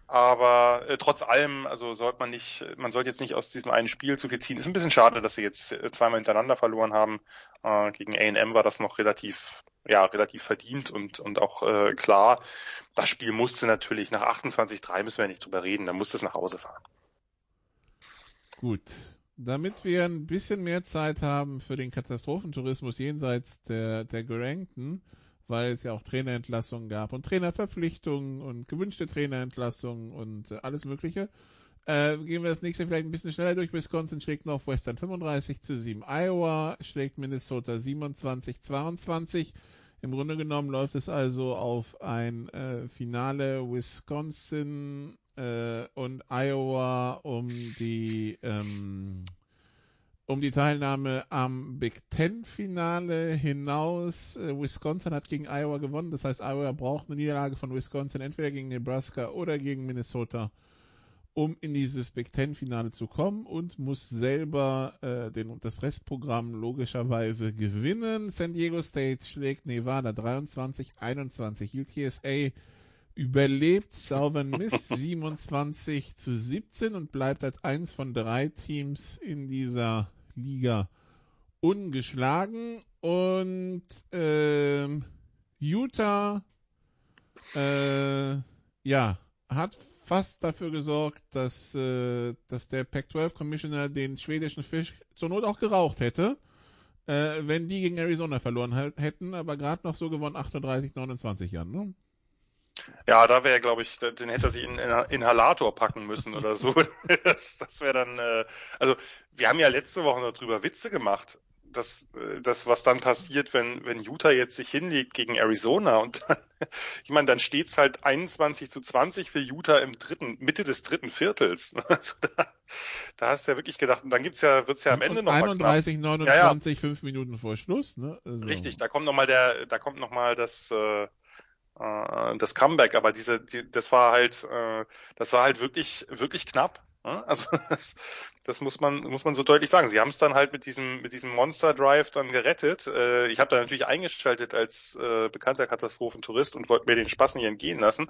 Aber äh, trotz allem, also sollte man nicht, man sollte jetzt nicht aus diesem einen Spiel zu viel ziehen. Ist ein bisschen schade, dass sie jetzt äh, zweimal hintereinander verloren haben. Äh, gegen A&M war das noch relativ, ja, relativ verdient und und auch äh, klar. Das Spiel musste natürlich nach 28-3 müssen wir nicht drüber reden. Da musste es nach Hause fahren. Gut. Damit wir ein bisschen mehr Zeit haben für den Katastrophentourismus jenseits der, der Gerankten, weil es ja auch Trainerentlassungen gab und Trainerverpflichtungen und gewünschte Trainerentlassungen und äh, alles Mögliche. Äh, gehen wir das nächste vielleicht ein bisschen schneller durch. Wisconsin schlägt Northwestern 35 zu 7. Iowa schlägt Minnesota 27 22. Im Grunde genommen läuft es also auf ein äh, Finale Wisconsin äh, und Iowa um die ähm, um die Teilnahme am Big Ten Finale hinaus. Äh, Wisconsin hat gegen Iowa gewonnen. Das heißt, Iowa braucht eine Niederlage von Wisconsin entweder gegen Nebraska oder gegen Minnesota, um in dieses Big Ten Finale zu kommen und muss selber äh, den, das Restprogramm logischerweise gewinnen. San Diego State schlägt Nevada 23-21. UTSA überlebt Southern Miss (laughs) 27 zu 17 und bleibt als eins von drei Teams in dieser Liga ungeschlagen und äh, Utah äh, ja hat fast dafür gesorgt, dass, äh, dass der Pac-12 Commissioner den schwedischen Fisch zur Not auch geraucht hätte, äh, wenn die gegen Arizona verloren hätten, aber gerade noch so gewonnen 38-29 Jahren. Ne? Ja, da wäre, glaube ich, den hätte er sich in einen Inhalator packen müssen oder so. (laughs) Das, das wäre dann, äh, also wir haben ja letzte Woche noch drüber Witze gemacht, dass äh, das, was dann passiert, wenn, wenn Utah jetzt sich hinlegt gegen Arizona und dann, (laughs) ich meine, dann steht's halt 21 zu 20 für Utah im dritten, Mitte des dritten Viertels. (laughs) Also da, da hast du ja wirklich gedacht, und dann gibt's ja, wird's ja am Ende noch 31, 29, ja, ja. fünf Minuten vor Schluss, ne? Also. Richtig, da kommt noch mal der, da kommt noch mal das, äh, äh, das Comeback, aber diese, die, das war halt, äh, das war halt wirklich, wirklich knapp. Ne? (laughs) Also das, das muss man, muss man so deutlich sagen. Sie haben es dann halt mit diesem, mit diesem Monster Drive dann gerettet. Äh, ich habe da natürlich eingeschaltet als äh, bekannter Katastrophentourist und wollte mir den Spaß nicht entgehen lassen.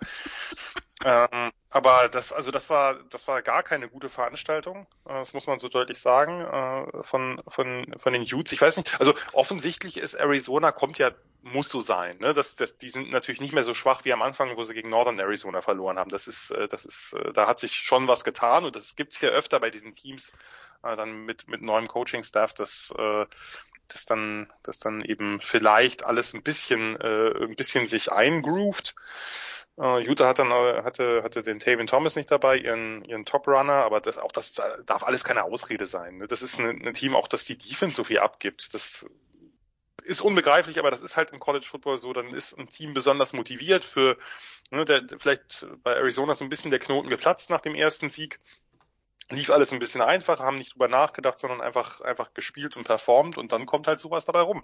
Ähm, aber das, also das war, das war gar keine gute Veranstaltung. Äh, das muss man so deutlich sagen äh, von von von den Utes. Ich weiß nicht. Also offensichtlich ist Arizona kommt ja muss so sein. Ne? Das, das, die sind natürlich nicht mehr so schwach wie am Anfang, wo sie gegen Northern Arizona verloren haben. Das ist, äh, das ist, äh, da hat sich schon was getan und das gibt's hier öfter bei diesen Teams äh, dann mit mit neuem Coaching-Staff, dass äh, dass dann, dass dann eben vielleicht alles ein bisschen, äh, ein bisschen sich eingroovt. Uh, Utah hat dann, hatte, hatte den Tavian Thomas nicht dabei, ihren, ihren Top-Runner, aber das, auch das darf alles keine Ausrede sein. Ne? Das ist ein, ein Team, auch dass die Defense so viel abgibt. Das ist unbegreiflich, aber das ist halt im College Football so. Dann ist ein Team besonders motiviert für, ne, der, vielleicht bei Arizona so ein bisschen der Knoten geplatzt nach dem ersten Sieg. Lief alles ein bisschen einfacher, haben nicht drüber nachgedacht, sondern einfach, einfach gespielt und performt und dann kommt halt sowas dabei rum.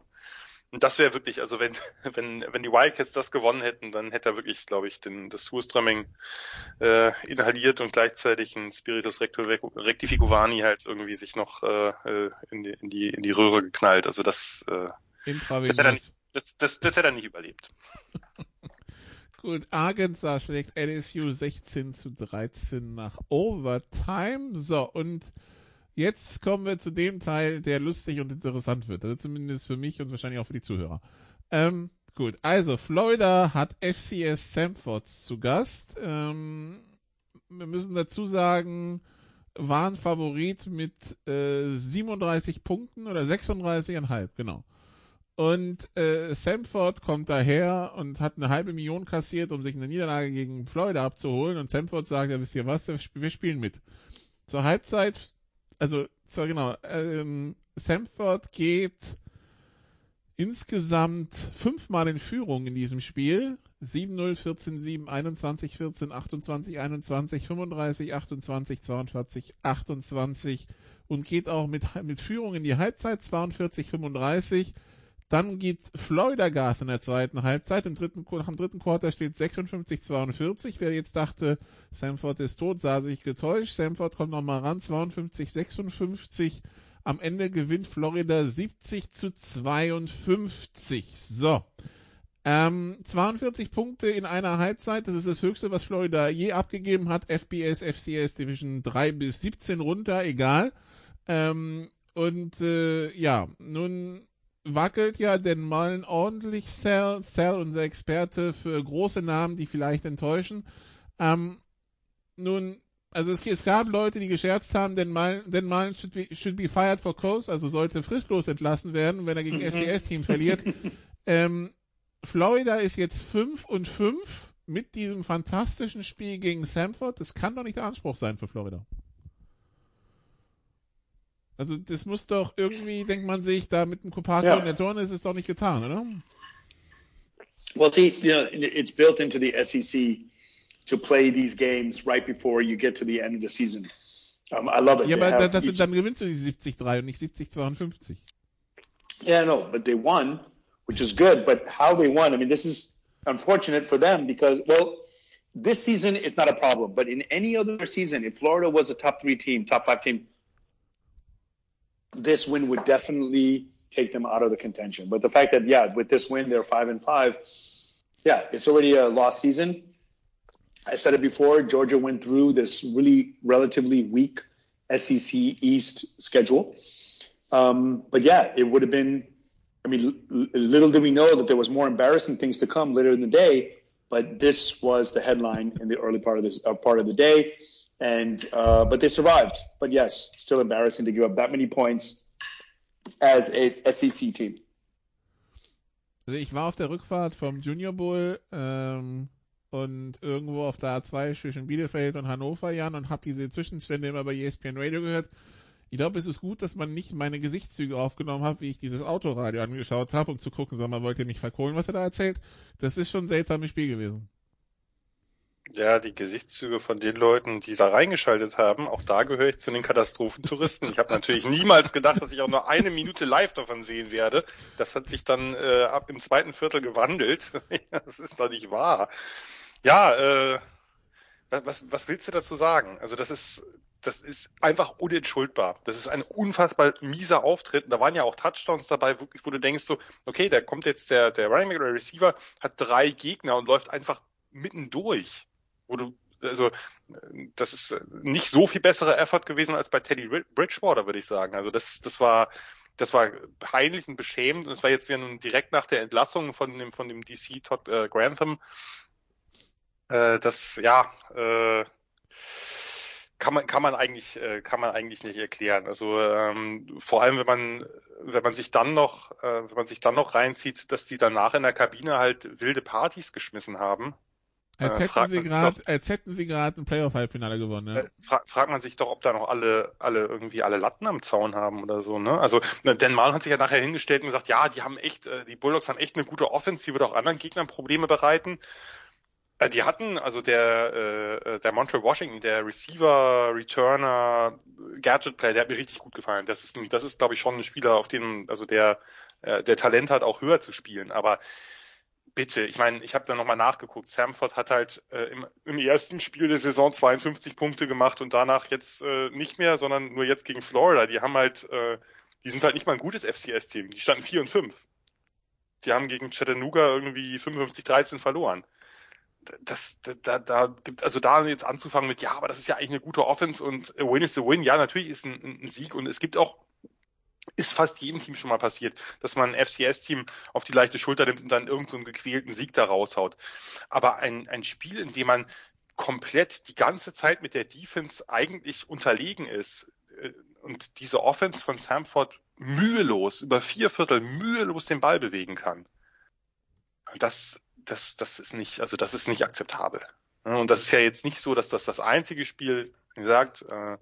Und das wäre wirklich, also wenn, (laughs) wenn, wenn die Wildcats das gewonnen hätten, dann hätte er wirklich, glaube ich, den, das Surströmming äh, inhaliert und gleichzeitig ein Spiritus Rectificovani halt irgendwie sich noch äh, äh, in, die, in, die, in die Röhre geknallt. Also das, äh, das, hätte er nicht, das, das, das hätte er nicht überlebt. (laughs) Gut, Arkansas schlägt LSU 16 zu 13 nach Overtime. So, und Jetzt kommen wir zu dem Teil, der lustig und interessant wird. Also zumindest für mich und wahrscheinlich auch für die Zuhörer. Ähm, gut, also Florida hat FCS Samfords zu Gast. Ähm, wir müssen dazu sagen, waren Favorit mit äh, 37 Punkten oder 36,5, genau. Und äh, Samford kommt daher und hat eine halbe Million kassiert, um sich eine Niederlage gegen Florida abzuholen. Und Samford sagt, ja, wisst ihr was, wir spielen mit. Zur Halbzeit also, zwar genau, ähm, Samford geht insgesamt fünfmal in Führung in diesem Spiel. 7-0, 14-7, 21-14, 28-21, 35-28, 42-28 und geht auch mit, mit Führung in die Halbzeit 42-35. Dann gibt Florida Gas in der zweiten Halbzeit. Im dritten, am dritten Quarter steht 56-42. Wer jetzt dachte, Samford ist tot, sah sich getäuscht. Samford kommt nochmal ran, 52-56. Am Ende gewinnt Florida 70 zu 52. So. Ähm, 42 Punkte in einer Halbzeit, das ist das höchste, was Florida je abgegeben hat. FBS, FCS Division 3 bis 17 runter, egal. Ähm, und äh, ja, nun wackelt ja den Malen ordentlich Cell, Cell, unser Experte für große Namen, die vielleicht enttäuschen. Ähm, nun, also es, es, gab Leute, die gescherzt haben, denn Malen, denn Malen should, be, should be fired for cause, also sollte fristlos entlassen werden, wenn er gegen mhm. FCS-Team verliert. (laughs) ähm, Florida ist jetzt 5 und 5 mit diesem fantastischen Spiel gegen Samford. Das kann doch nicht der Anspruch sein für Florida. Also das muss doch irgendwie, denkt man sich, da mit dem Kopako yeah. in der Torne ist es doch nicht getan, oder? Well, see, you know, it's built into the SEC to play these games right before you get to the end of the season. Um, I love it. Ja, aber das sind, dann gewinnst du die 70-3 und nicht 70-52. Yeah, no, but they won, which is good. But how they won, I mean, this is unfortunate for them because, well, this season it's not a problem. But in any other season, if Florida was a top three team, top five team, this win would definitely take them out of the contention. But the fact that, yeah, with this win, they're five and five. Yeah, it's already a lost season. I said it before. Georgia went through this really relatively weak SEC East schedule. Um, but yeah, it would have been. I mean, little did we know that there was more embarrassing things to come later in the day. But this was the headline in the early part of this uh, part of the day and uh, but they survived. But yes, still embarrassing to give up that many points as a SEC team. Also ich war auf der Rückfahrt vom Junior Bowl ähm, und irgendwo auf der A2 zwischen Bielefeld und Hannover, Jan, und habe diese Zwischenstände immer bei ESPN Radio gehört. Ich glaube, es ist gut, dass man nicht meine Gesichtszüge aufgenommen hat, wie ich dieses Autoradio angeschaut habe, um zu gucken, sag mal, wollt ihr mich verkohlen, was er da erzählt? Das ist schon ein seltsames Spiel gewesen. Ja, die Gesichtszüge von den Leuten, die da reingeschaltet haben, auch da gehöre ich zu den Katastrophentouristen. Ich habe natürlich niemals gedacht, dass ich auch nur eine Minute live davon sehen werde. Das hat sich dann äh, ab im zweiten Viertel gewandelt. (laughs) das ist doch nicht wahr. Ja, äh, was, was willst du dazu sagen? Also das ist, das ist einfach unentschuldbar. Das ist ein unfassbar mieser Auftritt. Da waren ja auch Touchdowns dabei, wo du denkst so, okay, da kommt jetzt der, der Running Back oder Receiver, hat drei Gegner und läuft einfach mitten durch wo du, also das ist nicht so viel besserer Effort gewesen als bei Teddy Bridgewater, würde ich sagen. Also das, das war, das war peinlich und beschämend und es war jetzt ja nun direkt nach der Entlassung von dem, von dem DC Todd äh, Grantham. Äh, das, ja, äh, kann man kann man eigentlich äh, kann man eigentlich nicht erklären. Also ähm, vor allem wenn man wenn man sich dann noch äh, wenn man sich dann noch reinzieht, dass die danach in der Kabine halt wilde Partys geschmissen haben als äh, hätten sie gerade, als hätten sie gerade ein Playoff-Halbfinale gewonnen. Ja. Äh, fra fragt man sich doch, ob da noch alle, alle irgendwie alle Latten am Zaun haben oder so. Ne? Also Dan Mal hat sich ja nachher hingestellt und gesagt, ja, die haben echt, äh, die Bulldogs haben echt eine gute Offense, die wird auch anderen Gegnern Probleme bereiten. Die hatten, also der, äh, der Montreal Washington, der Receiver, Returner, Gadget Player, der hat mir richtig gut gefallen. Das ist, das ist, glaube ich, schon ein Spieler, auf den, also der, der Talent hat, auch höher zu spielen. Aber bitte, ich meine, ich habe da nochmal nachgeguckt. Samford hat halt äh, im, im, ersten Spiel der Saison 52 Punkte gemacht und danach jetzt äh, nicht mehr, sondern nur jetzt gegen Florida. Die haben halt, äh, die sind halt nicht mal ein gutes FCS-Team. Die standen 4 und 5. Die haben gegen Chattanooga irgendwie 55-13 verloren. Das, da, da gibt, also da jetzt anzufangen mit, ja, aber das ist ja eigentlich eine gute Offense und a win is a win. Ja, natürlich ist ein, ein Sieg und es gibt auch ist fast jedem Team schon mal passiert, dass man ein FCS-Team auf die leichte Schulter nimmt und dann irgendeinen so gequälten Sieg da raushaut. Aber ein, ein Spiel, in dem man komplett die ganze Zeit mit der Defense eigentlich unterlegen ist äh, und diese Offense von Samford mühelos, über vier Viertel mühelos den Ball bewegen kann. Das, das, das ist nicht, also das ist nicht akzeptabel. Und das ist ja jetzt nicht so, dass das das einzige Spiel, wie gesagt, äh,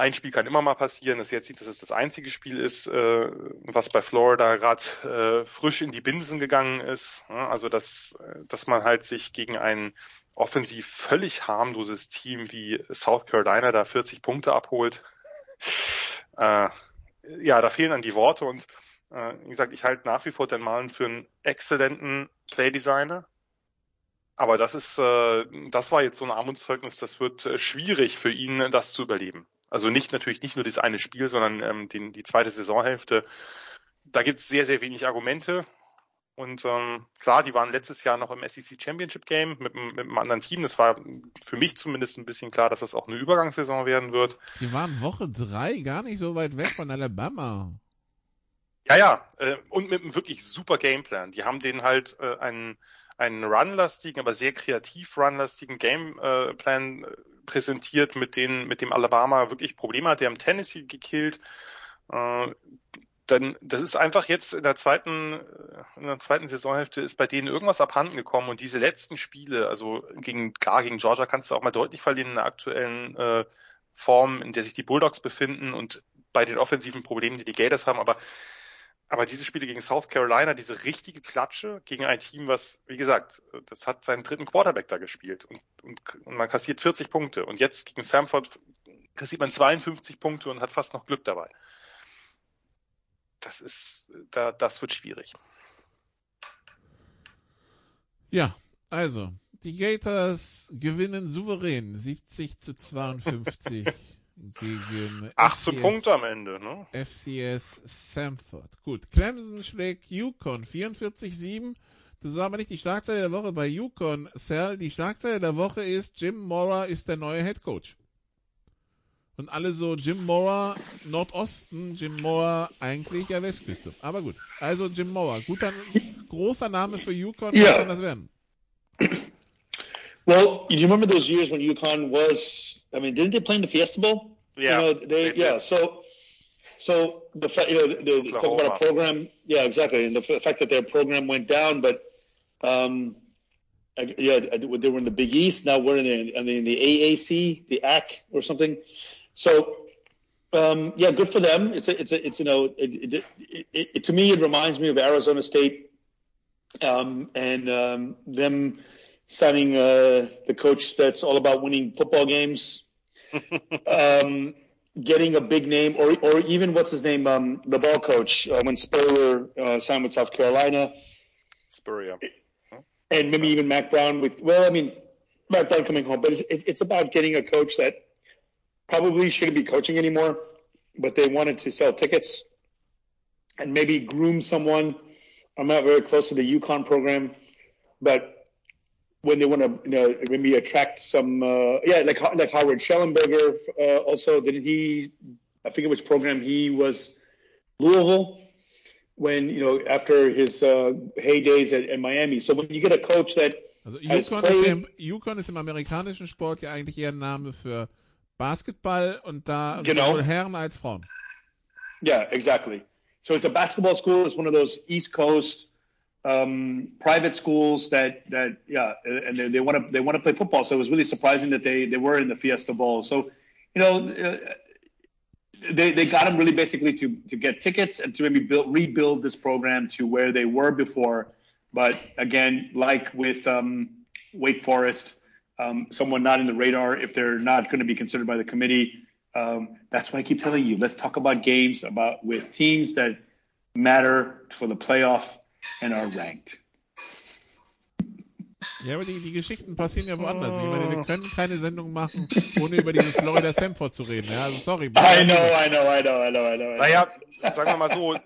ein Spiel kann immer mal passieren, dass jetzt sieht, dass es das einzige Spiel ist, äh, was bei Florida gerade äh, frisch in die Binsen gegangen ist. Also dass, dass man halt sich gegen ein offensiv völlig harmloses Team wie South Carolina da 40 Punkte abholt. (laughs) äh, ja, da fehlen dann die Worte und äh, wie gesagt, ich halte nach wie vor den Malen für einen exzellenten Playdesigner. Aber das ist, äh, das war jetzt so ein Armutszeugnis, das wird äh, schwierig für ihn, das zu überleben. Also nicht natürlich nicht nur das eine Spiel, sondern ähm, den, die zweite Saisonhälfte. Da gibt es sehr, sehr wenig Argumente. Und ähm, klar, die waren letztes Jahr noch im SEC Championship Game mit, mit einem anderen Team. Das war für mich zumindest ein bisschen klar, dass das auch eine Übergangssaison werden wird. Die waren Woche drei gar nicht so weit weg von Alabama. Ja, ja, äh, und mit einem wirklich super Gameplan. Die haben den halt äh, einen, einen runlastigen, aber sehr kreativ runlastigen Gameplan äh, präsentiert, mit, denen, mit dem Alabama wirklich Probleme hat. Die haben Tennessee gekillt. Äh, dann, das ist einfach jetzt in der zweiten, in der zweiten Saisonhälfte ist bei denen irgendwas abhanden gekommen und diese letzten Spiele, also gegen, gar gegen Georgia kannst du auch mal deutlich verlieren in der aktuellen äh, Form, in der sich die Bulldogs befinden und bei den offensiven Problemen, die die Gators haben, aber aber diese Spiele gegen South Carolina, diese richtige Klatsche gegen ein Team, was, wie gesagt, das hat seinen dritten Quarterback da gespielt und, und, und man kassiert 40 Punkte. Und jetzt gegen Samford kassiert man 52 Punkte und hat fast noch Glück dabei. Das ist, da, das wird schwierig. Ja, also, die Gators gewinnen souverän 70 zu 52 (laughs) gegen 18 FCS, Punkte am Ende, ne? FCS Samford. Gut, Clemson schlägt Yukon 44-7. Das war aber nicht die Schlagzeile der Woche bei Yukon, Sal. Die Schlagzeile der Woche ist, Jim Mora ist der neue Head Coach. Und alle so, Jim Mora Nordosten, Jim Mora eigentlich ja Westküste. Aber gut, also Jim Mora, guter, großer Name für Yukon, was yeah. kann das werden? Well, do you remember those years when UConn was? I mean, didn't they play in the Fiesta Bowl? Yeah. You know, they, yeah. So, so the fact you know the, the talk about a program. Yeah, exactly. And the, the fact that their program went down, but um, I, yeah, they were in the Big East. Now we're in the, I mean, the AAC, the AC or something. So, um, yeah, good for them. It's a, it's a, it's you know, it, it, it, it, to me it reminds me of Arizona State, um, and um, them signing uh, the coach that's all about winning football games, (laughs) um, getting a big name, or or even what's his name, um, the ball coach uh, when Spurrier uh, signed with South Carolina. Spurrier. And maybe even Mac Brown with well, I mean, Mac Brown coming home, but it's it's about getting a coach that probably shouldn't be coaching anymore, but they wanted to sell tickets and maybe groom someone. I'm not very close to the Yukon program, but when they want to you know maybe attract some uh, yeah like like Howard Schellenberger uh, also didn't he I forget which program he was Louisville when you know after his uh, heydays at, at Miami so when you get a coach that also Yukon ist, im, Yukon ist im amerikanischen Sport ja eigentlich eher ein Name für Basketball und da genau. sowohl Herren als Frauen. Yeah, exactly. So it's a basketball school. It's one of those East Coast um, private schools that that yeah, and they, they want to they want to play football. So it was really surprising that they they were in the Fiesta Bowl. So you know. Uh, they, they got them really basically to, to get tickets and to maybe build, rebuild this program to where they were before. But again, like with um, Wake Forest, um, someone not in the radar if they're not going to be considered by the committee. Um, that's why I keep telling you, let's talk about games about with teams that matter for the playoff and are ranked. Ja, aber die, die Geschichten passieren ja woanders. Ich meine, wir können keine Sendung machen, ohne über dieses Florida Samford zu reden. Ja, also sorry. I know, I know, I know, I know, I know. Naja, sagen wir mal so,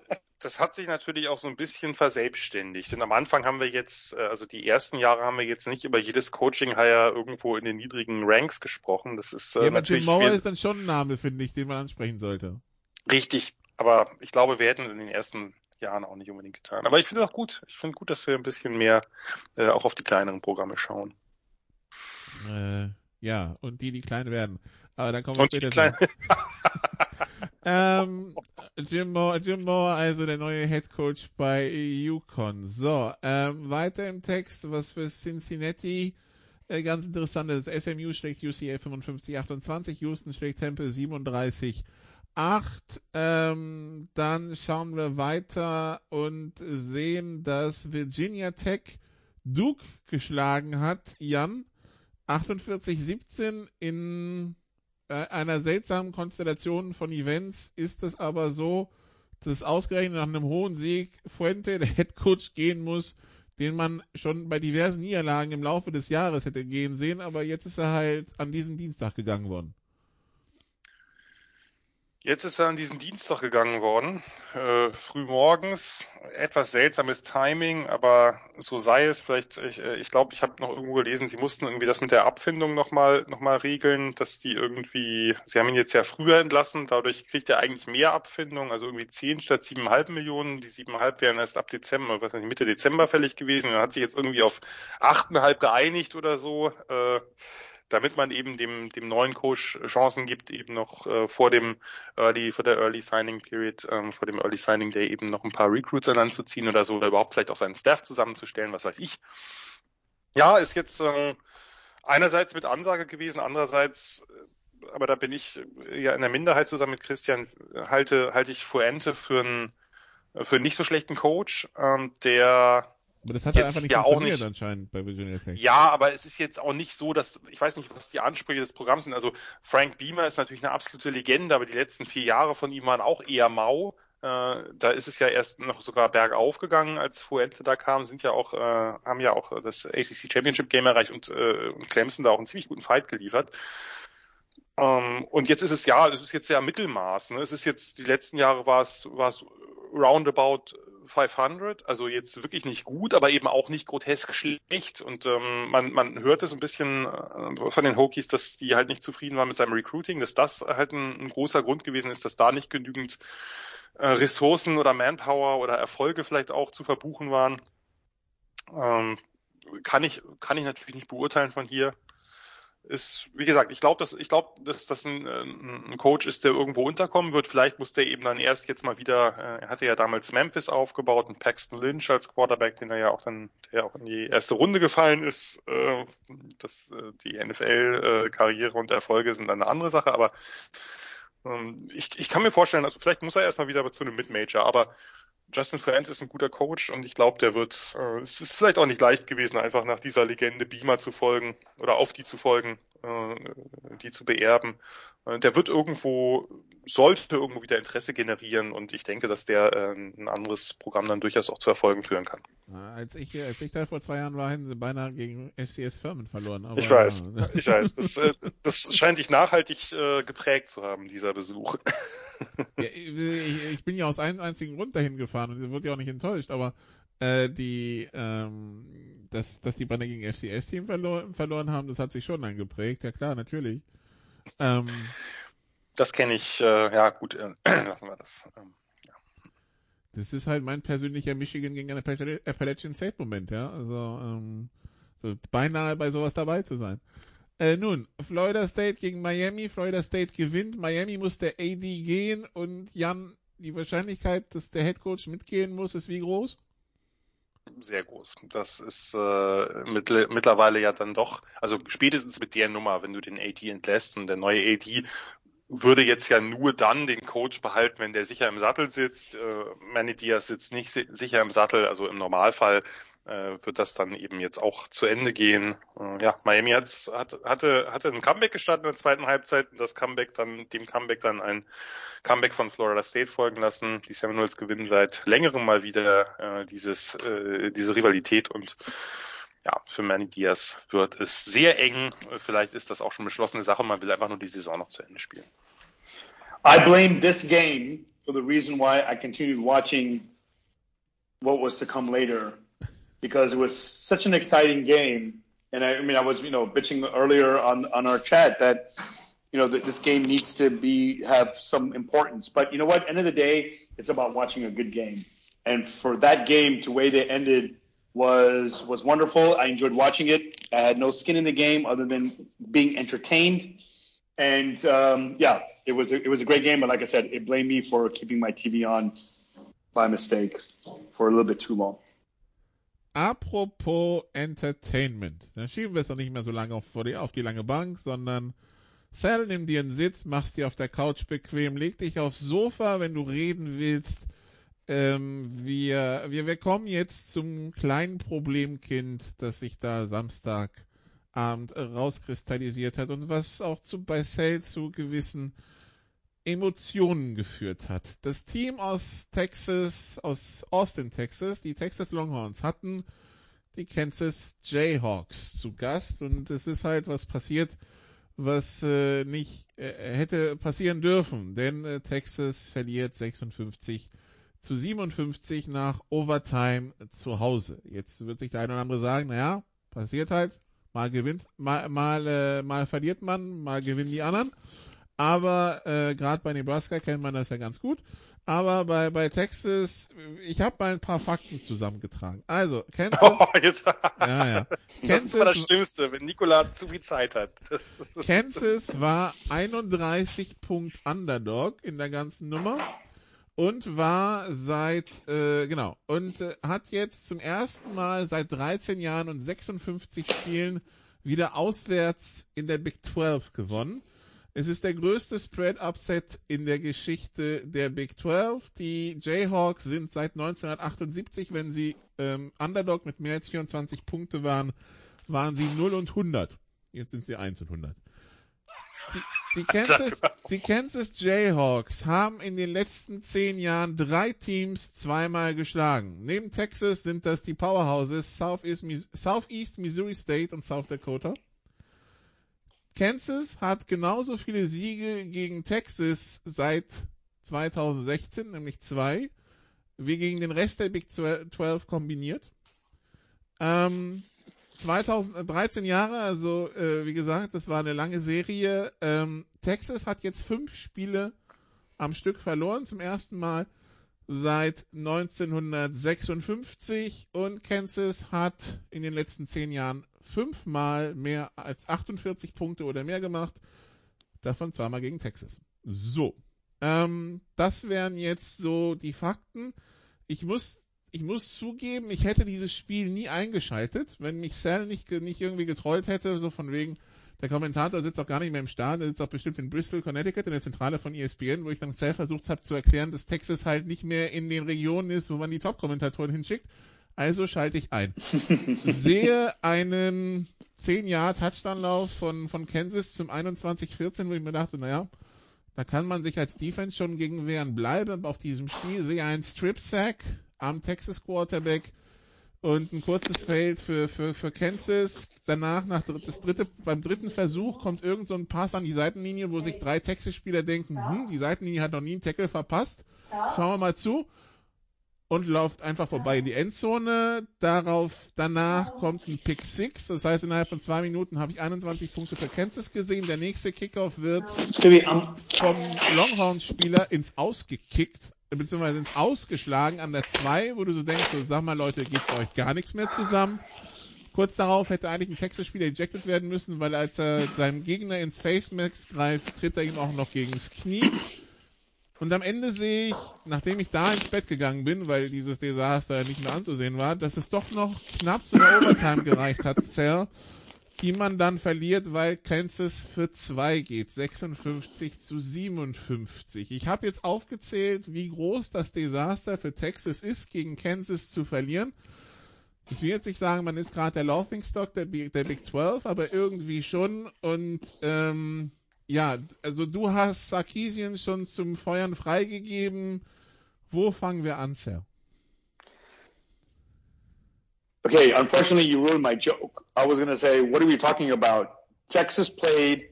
das hat sich natürlich auch so ein bisschen verselbstständigt. Denn am Anfang haben wir jetzt, äh, also die ersten Jahre haben wir jetzt nicht über jedes Coaching-Hire irgendwo in den niedrigen Ranks gesprochen. Das ist äh, ja, aber natürlich. Jim Mauer ist dann schon ein Name, finde ich, den man ansprechen sollte. Richtig. Aber ich glaube, wir hätten in den ersten Jahren auch nicht unbedingt getan. Aber ich finde es auch gut. Ich finde gut, dass wir ein bisschen mehr äh, auch auf die kleineren Programme schauen. Äh, ja, und die, die klein werden. Aber dann kommen wir Und später die (laughs) ähm, Jim Moore, Jim Moore, also der neue Head Coach bei Yukon. So, ähm, weiter im Text, was für Cincinnati. Äh, ganz interessant ist, SMU schlägt UCA 55-28, Houston schlägt Temple 37 8. Ähm, dann schauen wir weiter und sehen, dass Virginia Tech Duke geschlagen hat. Jan, 48-17 in äh, einer seltsamen Konstellation von Events ist es aber so, dass ausgerechnet nach einem hohen Sieg Fuente, der Head Coach, gehen muss, den man schon bei diversen Niederlagen im Laufe des Jahres hätte gehen sehen, aber jetzt ist er halt an diesem Dienstag gegangen worden. Jetzt ist er an diesen Dienstag gegangen worden, äh, früh morgens. Etwas seltsames Timing, aber so sei es. Vielleicht, ich glaube, ich, glaub, ich habe noch irgendwo gelesen, sie mussten irgendwie das mit der Abfindung nochmal noch mal regeln, dass die irgendwie, sie haben ihn jetzt ja früher entlassen, dadurch kriegt er eigentlich mehr Abfindung, also irgendwie zehn statt siebeneinhalb Millionen. Die siebeneinhalb wären erst ab Dezember, was nicht, Mitte Dezember fällig gewesen. Er hat sich jetzt irgendwie auf achteinhalb geeinigt oder so. Äh, damit man eben dem, dem neuen Coach Chancen gibt, eben noch äh, vor dem Early, vor der Early Signing Period, ähm, vor dem Early Signing Day eben noch ein paar Recruits an Land zu ziehen oder so, oder überhaupt vielleicht auch seinen Staff zusammenzustellen, was weiß ich. Ja, ist jetzt äh, einerseits mit Ansage gewesen, andererseits, äh, aber da bin ich ja in der Minderheit zusammen mit Christian, halte, halte ich Fuente für einen, für einen nicht so schlechten Coach, ähm, der aber das hat ja einfach nicht ja funktioniert nicht, anscheinend bei Virginia Tech. Ja, aber es ist jetzt auch nicht so, dass, ich weiß nicht, was die Ansprüche des Programms sind. Also Frank Beamer ist natürlich eine absolute Legende, aber die letzten vier Jahre von ihm waren auch eher mau. Äh, da ist es ja erst noch sogar bergauf gegangen, als Fuente da kam, sind ja auch, äh, haben ja auch das ACC Championship Game erreicht und, äh, und Clemson da auch einen ziemlich guten Fight geliefert. Ähm, und jetzt ist es ja, es ist jetzt ja Mittelmaß. Ne? Es ist jetzt, die letzten Jahre war es, war es roundabout 500, also jetzt wirklich nicht gut, aber eben auch nicht grotesk schlecht. Und ähm, man, man hört es ein bisschen äh, von den Hokies, dass die halt nicht zufrieden waren mit seinem Recruiting, dass das halt ein, ein großer Grund gewesen ist, dass da nicht genügend äh, Ressourcen oder Manpower oder Erfolge vielleicht auch zu verbuchen waren. Ähm, kann ich kann ich natürlich nicht beurteilen von hier ist, wie gesagt, ich glaube, dass ich glaube, dass das ein, ein, Coach ist, der irgendwo unterkommen wird. Vielleicht muss der eben dann erst jetzt mal wieder. Äh, er hatte ja damals Memphis aufgebaut und Paxton Lynch als Quarterback, den er ja auch dann, der auch in die erste Runde gefallen ist. Äh, das, äh, die NFL-Karriere und Erfolge sind dann eine andere Sache, aber ähm, ich, ich kann mir vorstellen, also vielleicht muss er erstmal wieder zu einem Mid-Major, aber Justin Friend ist ein guter Coach und ich glaube, der wird, äh, es ist vielleicht auch nicht leicht gewesen, einfach nach dieser Legende Beamer zu folgen oder auf die zu folgen, äh, die zu beerben. Äh, der wird irgendwo, sollte irgendwo wieder Interesse generieren und ich denke, dass der äh, ein anderes Programm dann durchaus auch zu Erfolgen führen kann. Als ich, als ich da vor zwei Jahren war, hätten sie beinahe gegen FCS Firmen verloren. Ich weiß, (laughs) ich weiß. Das, äh, das scheint dich nachhaltig äh, geprägt zu haben, dieser Besuch. Ja, ich, ich, bin ja aus einem einzigen Grund dahin gefahren und wurde ja auch nicht enttäuscht, aber äh, die, ähm, dass, dass die Bande gegen FCS-Team verlor, verloren haben, das hat sich schon eingeprägt, ja klar, natürlich. Ähm, das kenne ich, äh, ja gut, äh, (clears throat) lassen wir das. Ähm, ja. Das ist halt mein persönlicher Michigan gegen Appalachian State Moment, ja. Also ähm, so beinahe bei sowas dabei zu sein. Äh, nun, Florida State gegen Miami. Florida State gewinnt. Miami muss der AD gehen und Jan, die Wahrscheinlichkeit, dass der Head Coach mitgehen muss, ist wie groß? Sehr groß. Das ist äh, mit, mittlerweile ja dann doch, also spätestens mit der Nummer, wenn du den AD entlässt und der neue AD würde jetzt ja nur dann den Coach behalten, wenn der sicher im Sattel sitzt. Äh, Manny Diaz sitzt nicht sicher im Sattel, also im Normalfall äh, wird das dann eben jetzt auch zu Ende gehen. Äh, ja, Miami hat, hat, hatte, hatte ein Comeback gestartet in der zweiten Halbzeit und das Comeback dann, dem Comeback dann ein Comeback von Florida State folgen lassen. Die Seminoles gewinnen seit längerem mal wieder äh, dieses, äh, diese Rivalität und ja, für Manny Diaz wird es sehr eng. Vielleicht ist das auch schon beschlossene Sache. Man will einfach nur die Saison noch zu Ende spielen. I blame this game for the reason why I continued watching what was to come later because it was such an exciting game. And I, I mean, I was, you know, bitching earlier on, on our chat that, you know, that this game needs to be, have some importance. But you know what? End of the day, it's about watching a good game. And for that game to way they ended was, was wonderful. I enjoyed watching it. I had no skin in the game other than being entertained. And, um, yeah, it was, a, it was a great game. But like I said, it blamed me for keeping my TV on by mistake for a little bit too long. Apropos Entertainment. Dann schieben wir es doch nicht mehr so lange auf, die, auf die lange Bank, sondern Sal, nimm dir einen Sitz, machst dir auf der Couch bequem, leg dich aufs Sofa, wenn du reden willst. Ähm, wir, wir, wir kommen jetzt zum kleinen Problemkind, das sich da Samstagabend rauskristallisiert hat und was auch zu, bei Sal zu gewissen Emotionen geführt hat. Das Team aus Texas, aus Austin, Texas, die Texas Longhorns hatten die Kansas Jayhawks zu Gast und es ist halt was passiert, was äh, nicht äh, hätte passieren dürfen, denn äh, Texas verliert 56 zu 57 nach Overtime zu Hause. Jetzt wird sich der eine oder andere sagen, naja, passiert halt, mal gewinnt, mal mal äh, mal verliert man, mal gewinnen die anderen. Aber äh, gerade bei Nebraska kennt man das ja ganz gut. Aber bei, bei Texas, ich habe mal ein paar Fakten zusammengetragen. Also, Kansas. (laughs) Oh, jetzt, ja, ja. Kansas, das ist das Schlimmste, wenn Nikola zu viel Zeit hat. (laughs) Kansas war 31 Punkt Underdog in der ganzen Nummer und war seit, äh, genau, und äh, hat jetzt zum ersten Mal seit 13 Jahren und 56 Spielen wieder auswärts in der Big 12 gewonnen. Es ist der größte Spread-Upset in der Geschichte der Big 12. Die Jayhawks sind seit 1978, wenn sie ähm, Underdog mit mehr als 24 Punkte waren, waren sie 0 und 100. Jetzt sind sie 1 und 100. Die, die, (laughs) Kansas, die Kansas Jayhawks haben in den letzten zehn Jahren drei Teams zweimal geschlagen. Neben Texas sind das die Powerhouses Southeast, Southeast Missouri State und South Dakota. Kansas hat genauso viele Siege gegen Texas seit 2016, nämlich zwei, wie gegen den Rest der Big 12 kombiniert. Ähm, 2013 Jahre, also äh, wie gesagt, das war eine lange Serie. Ähm, Texas hat jetzt fünf Spiele am Stück verloren, zum ersten Mal seit 1956 und Kansas hat in den letzten zehn Jahren fünfmal mehr als 48 Punkte oder mehr gemacht. Davon zweimal gegen Texas. So. Ähm, das wären jetzt so die Fakten. Ich muss, ich muss zugeben, ich hätte dieses Spiel nie eingeschaltet, wenn mich Sal nicht, nicht irgendwie getrollt hätte, so von wegen, der Kommentator sitzt auch gar nicht mehr im Stadion, der sitzt auch bestimmt in Bristol, Connecticut, in der Zentrale von ESPN, wo ich dann Sal versucht habe zu erklären, dass Texas halt nicht mehr in den Regionen ist, wo man die Top-Kommentatoren hinschickt. Also schalte ich ein. (laughs) Sehe einen 10 Jahr Touchdown-Lauf von, von Kansas zum 21-14, wo ich mir dachte, naja, da kann man sich als Defense schon gegen wehren. Bleibe auf diesem Spiel, sehe einen Strip-Sack am Texas Quarterback und ein kurzes Feld für, für, für Kansas. Danach, nach das dritte, beim dritten Versuch kommt irgend so ein Pass an die Seitenlinie, wo sich drei Texas-Spieler denken, hm, die Seitenlinie hat noch nie einen Tackle verpasst. Schauen wir mal zu und läuft einfach vorbei in die Endzone. Darauf, danach kommt ein Pick 6. Das heißt, innerhalb von zwei Minuten habe ich 21 Punkte für Kansas gesehen. Der nächste Kickoff wird vom Longhorn-Spieler ins Ausgekickt, beziehungsweise ins Ausgeschlagen an der 2, wo du so denkst, so, sag mal Leute, geht bei euch gar nichts mehr zusammen. Kurz darauf hätte eigentlich ein Texas-Spieler ejected werden müssen, weil als er seinem Gegner ins Face Max greift, tritt er ihm auch noch gegen das Knie. Und am Ende sehe ich, nachdem ich da ins Bett gegangen bin, weil dieses Desaster nicht mehr anzusehen war, dass es doch noch knapp zu der Overtime (laughs) gereicht hat, Zell, die man dann verliert, weil Kansas für zwei geht, 56 zu 57. Ich habe jetzt aufgezählt, wie groß das Desaster für Texas ist, gegen Kansas zu verlieren. Ich will jetzt nicht sagen, man ist gerade der Laughingstock der, der Big 12, aber irgendwie schon. Und ähm, ja, also du hast Sarkisian schon zum Feuern freigegeben. Wo fangen wir an, Sir? Okay, unfortunately, you ruined my joke. I was going to say, what are we talking about? Texas played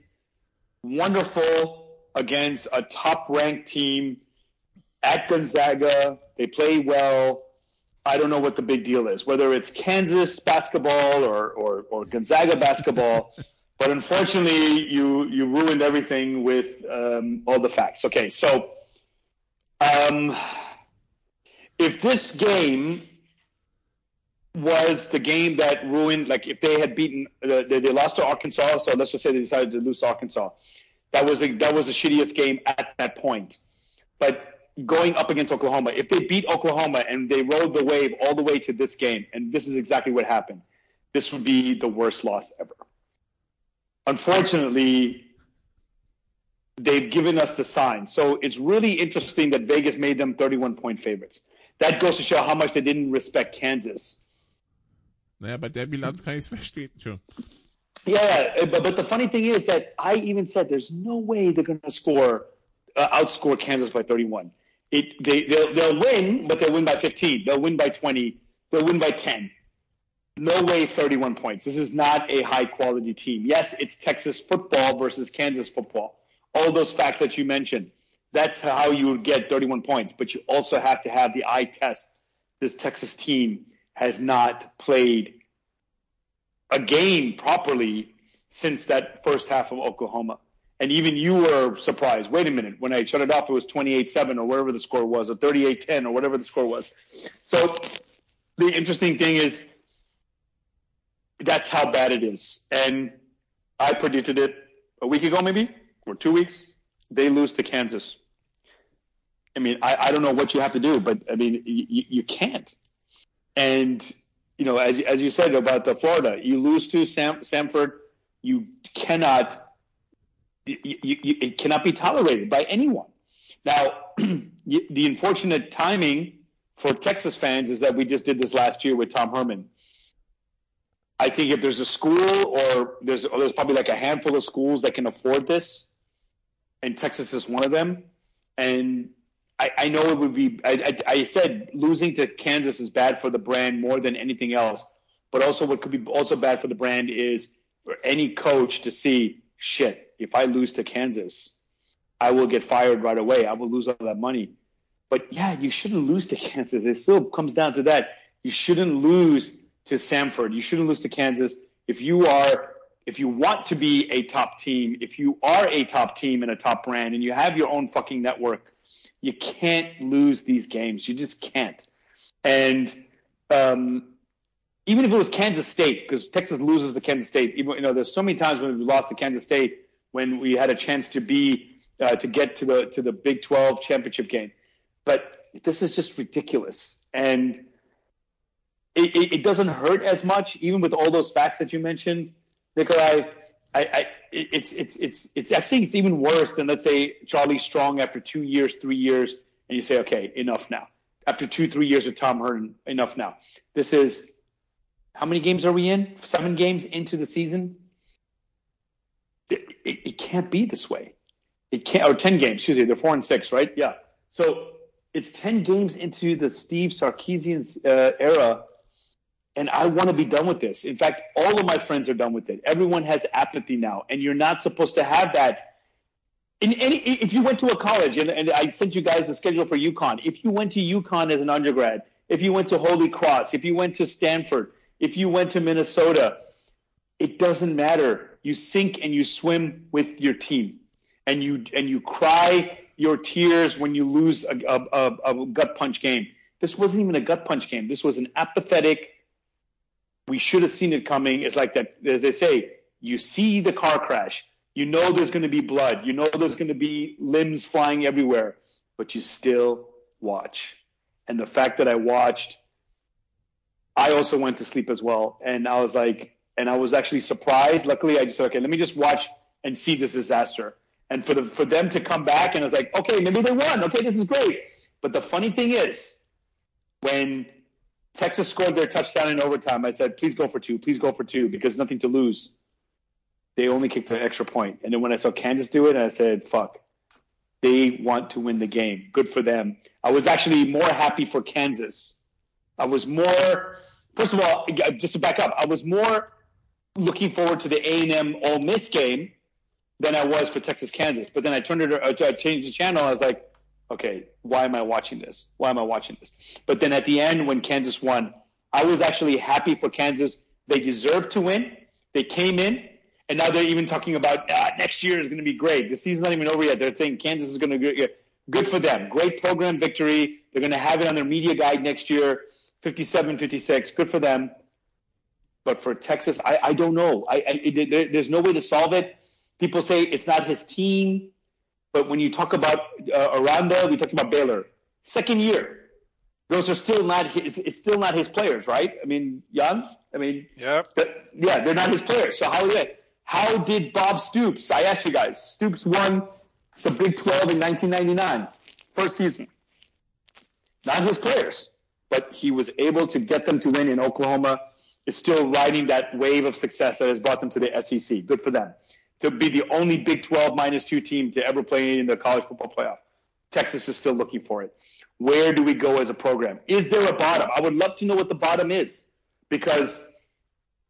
wonderful against a top ranked team at Gonzaga. They played well. I don't know what the big deal is, whether it's Kansas basketball or, or, or Gonzaga basketball. (laughs) But unfortunately, you you ruined everything with um, all the facts. Okay, so um, if this game was the game that ruined, like if they had beaten, uh, they, they lost to Arkansas, so let's just say they decided to lose Arkansas. That was a, that was the shittiest game at that point. But going up against Oklahoma. If they beat Oklahoma and they rode the wave all the way to this game, and this is exactly what happened, this would be the worst loss ever. Unfortunately, they've given us the sign. So it's really interesting that Vegas made them 31 point favorites. That goes to show how much they didn't respect Kansas. Naja, bei der Bilanz kann ich es verstehen schon. Yeah, yeah, but, but the funny thing is that I even said there's no way they're going to score, uh, outscore Kansas by 31. It, they, they'll, they'll win, but they'll win by 15. They'll win by 20. They'll win by 10. No way 31 points. This is not a high quality team. Yes, it's Texas football versus Kansas football. All those facts that you mentioned. That's how you would get 31 points, but you also have to have the eye test. This Texas team has not played a game properly since that first half of Oklahoma. And even you were surprised. Wait a minute. When I shut it off, it was 28 7 or whatever the score was, or 38 10 or whatever the score was. So the interesting thing is that's how bad it is. And I predicted it a week ago, maybe, or two weeks. They lose to Kansas. I mean, I, I don't know what you have to do, but I mean, you, you can't. And you know, as as you said about the Florida, you lose to Sam, Samford, you cannot, you, you, it cannot be tolerated by anyone. Now, (clears throat) the unfortunate timing for Texas fans is that we just did this last year with Tom Herman. I think if there's a school or there's or there's probably like a handful of schools that can afford this, and Texas is one of them, and I, I know it would be. I, I, I said losing to Kansas is bad for the brand more than anything else. But also, what could be also bad for the brand is for any coach to see shit. If I lose to Kansas, I will get fired right away. I will lose all that money. But yeah, you shouldn't lose to (laughs) Kansas. It still comes down to that. You shouldn't lose to Samford. You shouldn't lose to Kansas. If you are, if you want to be a top team, if you are a top team and a top brand, and you have your own fucking network, you can't lose these games. You just can't. And um, even if it was Kansas State, because Texas loses to Kansas State, even, you know, there's so many times when we lost to Kansas State when we had a chance to be uh, to get to the to the Big 12 championship game. But this is just ridiculous, and it, it, it doesn't hurt as much, even with all those facts that you mentioned, Nikolai. I, I, it's it's it's it's actually it's even worse than let's say Charlie Strong after two years, three years, and you say, okay, enough now. After two, three years of Tom Herman, enough now. This is how many games are we in? Seven games into the season. It, it, it can't be this way. It can't, or ten games. Excuse me, they're four and six, right? Yeah. So it's ten games into the Steve Sarkisian uh, era and I want to be done with this. In fact, all of my friends are done with it. Everyone has apathy now, and you're not supposed to have that. In any, if you went to a college, and, and I sent you guys the schedule for UConn. If you went to UConn as an undergrad, if you went to Holy Cross, if you went to Stanford, if you went to Minnesota, it doesn't matter. You sink and you swim with your team, and you and you cry your tears when you lose a, a, a, a gut punch game. This wasn't even a gut punch game. This was an apathetic we should have seen it coming. It's like that, as they say, you see the car crash, you know there's going to be blood, you know there's going to be limbs flying everywhere, but you still watch. And the fact that I watched, I also went to sleep as well. And I was like, and I was actually surprised. Luckily, I just said, okay, let me just watch and see this disaster. And for the for them to come back, and I was like, okay, maybe they won. Okay, this is great. But the funny thing is, when Texas scored their touchdown in overtime. I said, please go for two, please go for two, because nothing to lose. They only kicked an extra point. And then when I saw Kansas do it, I said, fuck. They want to win the game. Good for them. I was actually more happy for Kansas. I was more, first of all, just to back up, I was more looking forward to the A&M Ole Miss game than I was for Texas Kansas. But then I turned it, I changed the channel. I was like, okay, why am I watching this? Why am I watching this? But then at the end, when Kansas won, I was actually happy for Kansas. They deserved to win. They came in, and now they're even talking about ah, next year is going to be great. The season's not even over yet. They're saying Kansas is going to get good for them. Great program victory. They're going to have it on their media guide next year. 57, 56. Good for them. But for Texas, I, I don't know. I, I there, there's no way to solve it. People say it's not his team. But when you talk about uh, Aranda, we talked about Baylor. Second year, those are still not his. It's still not his players, right? I mean, Jan. I mean, yeah, yeah, they're not his players. So how did how did Bob Stoops? I asked you guys. Stoops won the Big 12 in 1999, first season. Not his players, but he was able to get them to win in Oklahoma. Is still riding that wave of success that has brought them to the SEC. Good for them. To be the only Big 12 minus two team to ever play in the college football playoff. Texas is still looking for it. Where do we go as a program? Is there a bottom? I would love to know what the bottom is because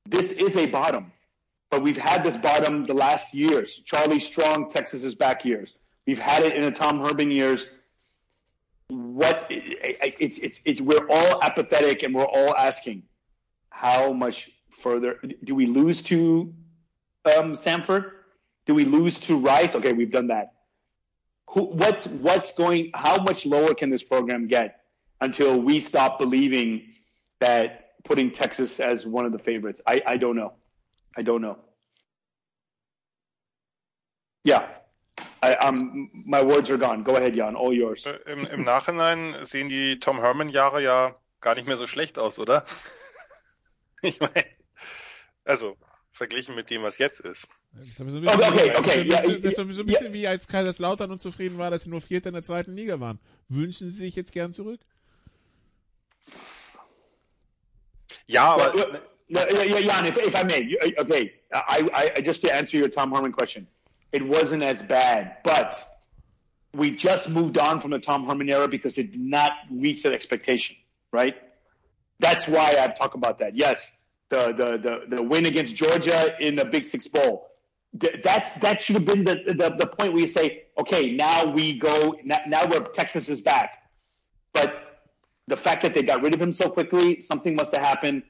this is a bottom. But we've had this bottom the last years. Charlie Strong, Texas's back years. We've had it in the Tom Herman years. What it's it's it's we're all apathetic and we're all asking how much further do we lose to um, Sanford? Do we lose to Rice? Okay, we've done that. Who, what's what's going? How much lower can this program get until we stop believing that putting Texas as one of the favorites? I, I don't know. I don't know. Yeah. I, um, my words are gone. Go ahead, Jan. All yours. Im, Im Nachhinein sehen die Tom Herman-Jahre ja gar nicht mehr so schlecht aus, oder? (laughs) ich meine, also verglichen mit dem, was jetzt ist. Das ist so ein bisschen, okay, okay, okay. Das ist, ist so ein bisschen ja. wie als Kaiserslautern unzufrieden war, dass sie nur Vierter in der zweiten Liga waren. Wünschen Sie sich jetzt gern zurück? Ja, aber. No, Jan, if, if I may, okay, I, I, just to answer your Tom Herman question, it wasn't as bad, but we just moved on from the Tom Herman era because it did not reach that expectation, right? That's why I talk about that. Yes, the the the, the win against Georgia in the Big Six Bowl. That's that should have been the, the, the point where you say, okay, now we go now, now we're Texas is back. But the fact that they got rid of him so quickly, something must have happened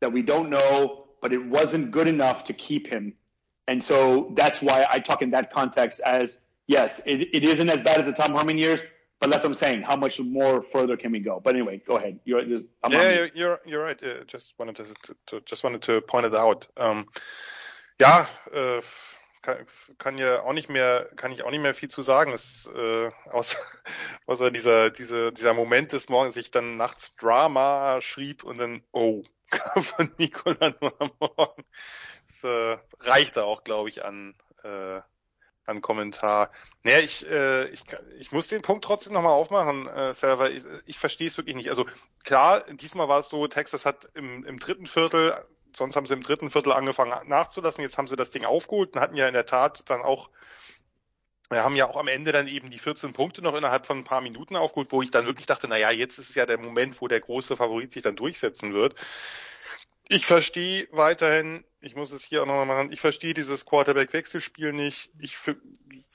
that we don't know, but it wasn't good enough to keep him. And so that's why I talk in that context as yes, it, it isn't as bad as the Tom Herman years, but that's what I'm saying. How much more further can we go? But anyway, go ahead. You're, I'm yeah, you're, you're, you're right. Uh, just wanted to, to, to, just wanted to point it out. Um, ja, äh, kann, kann ja auch nicht mehr, kann ich auch nicht mehr viel zu sagen. Es, äh, außer, (laughs) außer dieser, dieser, dieser Moment des Morgens, ich dann nachts Drama schrieb und dann, oh, (laughs) von Nikola nur am Morgen. Das äh, reicht da auch, glaube ich, an, äh, an Kommentar. Naja, ich, äh, ich, ich muss den Punkt trotzdem nochmal aufmachen, äh, Server. Ich, ich verstehe es wirklich nicht. Also klar, diesmal war es so, Texas hat im, im dritten Viertel, sonst haben sie im dritten Viertel angefangen nachzulassen, jetzt haben sie das Ding aufgeholt und hatten ja in der Tat dann auch wir haben ja auch am Ende dann eben die 14 Punkte noch innerhalb von ein paar Minuten aufgeholt, wo ich dann wirklich dachte, na ja, jetzt ist ja der Moment, wo der große Favorit sich dann durchsetzen wird. Ich verstehe weiterhin, ich muss es hier auch nochmal machen, ich verstehe dieses Quarterback-Wechselspiel nicht. Ich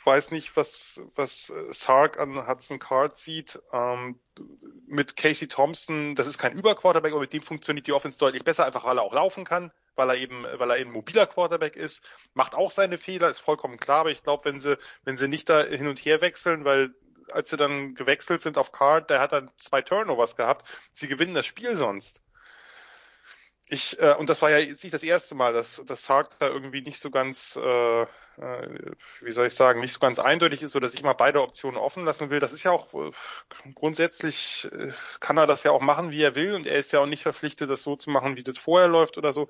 weiß nicht, was, was Sark an Hudson Card sieht. Ähm, mit Casey Thompson, das ist kein Überquarterback, aber mit dem funktioniert die Offense deutlich besser, einfach weil er auch laufen kann, weil er eben, weil er eben mobiler Quarterback ist, macht auch seine Fehler, ist vollkommen klar, aber ich glaube, wenn sie, wenn sie nicht da hin und her wechseln, weil als sie dann gewechselt sind auf Card, der hat dann zwei Turnovers gehabt, sie gewinnen das Spiel sonst ich, äh, und das war ja jetzt nicht das erste Mal, dass, dass Sark da irgendwie nicht so ganz, äh, äh, wie soll ich sagen, nicht so ganz eindeutig ist oder sich mal beide Optionen offen lassen will. Das ist ja auch äh, grundsätzlich äh, kann er das ja auch machen, wie er will, und er ist ja auch nicht verpflichtet, das so zu machen, wie das vorher läuft oder so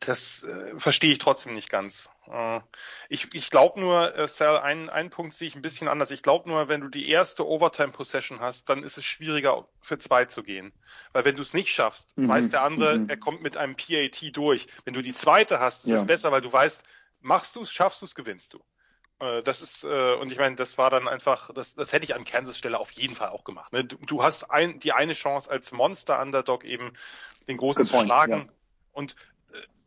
das äh, verstehe ich trotzdem nicht ganz. Äh, ich ich glaube nur, äh, Sal, einen, einen Punkt sehe ich ein bisschen anders. Ich glaube nur, wenn du die erste Overtime-Possession hast, dann ist es schwieriger, für zwei zu gehen. Weil wenn du es nicht schaffst, mhm. weiß der andere, mhm. er kommt mit einem PAT durch. Wenn du die zweite hast, ist ja. es besser, weil du weißt, machst du es, schaffst du es, gewinnst du. Äh, das ist, äh, und ich meine, das war dann einfach, das, das hätte ich an Kansas Stelle auf jeden Fall auch gemacht. Ne? Du, du hast ein, die eine Chance als Monster-Underdog eben den großen zu schlagen. Ja. Und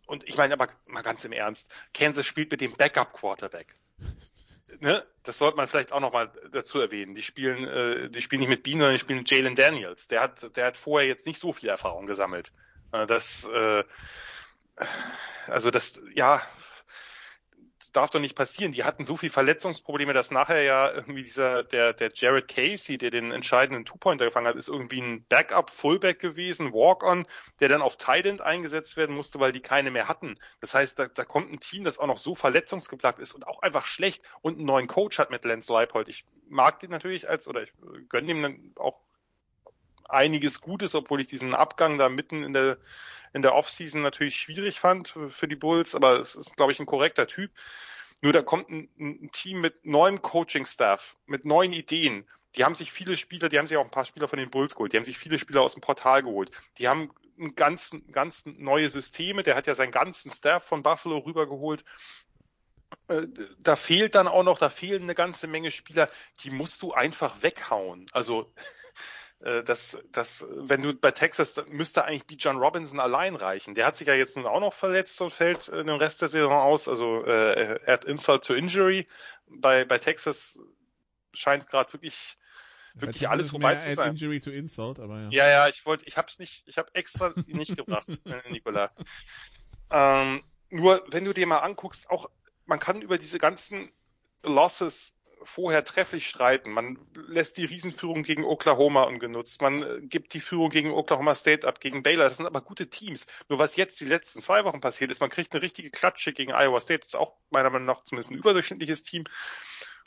und ich meine aber mal ganz im Ernst, Kansas spielt mit dem Backup-Quarterback. (laughs) ne? Das sollte man vielleicht auch nochmal dazu erwähnen. Die spielen, äh, die spielen nicht mit Bean, sondern die spielen mit Jalen Daniels. Der hat, der hat vorher jetzt nicht so viel Erfahrung gesammelt. Äh, das, äh, also das, ja, darf doch nicht passieren. Die hatten so viel Verletzungsprobleme, dass nachher ja irgendwie dieser, der, der Jared Casey, der den entscheidenden Two-Pointer gefangen hat, ist irgendwie ein Backup-Fullback gewesen, Walk-On, der dann auf End eingesetzt werden musste, weil die keine mehr hatten. Das heißt, da, da kommt ein Team, das auch noch so verletzungsgeplagt ist und auch einfach schlecht und einen neuen Coach hat mit Lance Leipold. Ich mag den natürlich als, oder ich gönne ihm dann auch einiges Gutes, obwohl ich diesen Abgang da mitten in der in der Offseason natürlich schwierig fand für die Bulls, aber es ist, glaube ich, ein korrekter Typ. Nur da kommt ein, ein Team mit neuem Coaching-Staff, mit neuen Ideen. Die haben sich viele Spieler, die haben sich auch ein paar Spieler von den Bulls geholt, die haben sich viele Spieler aus dem Portal geholt. Die haben ein ganz, ganz neue Systeme, der hat ja seinen ganzen Staff von Buffalo rübergeholt äh, da fehlt dann auch noch, da fehlen eine ganze Menge Spieler, die musst du einfach weghauen. Also äh, das, das, wenn du bei Texas, müsste eigentlich B. John Robinson allein reichen. Der hat sich ja jetzt nun auch noch verletzt und fällt den Rest der Saison aus. Also äh, hat Insult to Injury. Bei, bei Texas scheint gerade wirklich wirklich alles vorbei zu sein. Injury to insult, aber ja. Ja, ja, ich wollte, ich hab's nicht, ich habe extra nicht gebracht, (laughs) äh, Nicola. Ähm, nur wenn du dir mal anguckst, auch man kann über diese ganzen Losses vorher trefflich streiten. Man lässt die Riesenführung gegen Oklahoma ungenutzt. Man äh, gibt die Führung gegen Oklahoma State ab, gegen Baylor. Das sind aber gute Teams. Nur was jetzt die letzten zwei Wochen passiert ist, man kriegt eine richtige Klatsche gegen Iowa State. Das ist auch meiner Meinung nach zumindest ein überdurchschnittliches Team.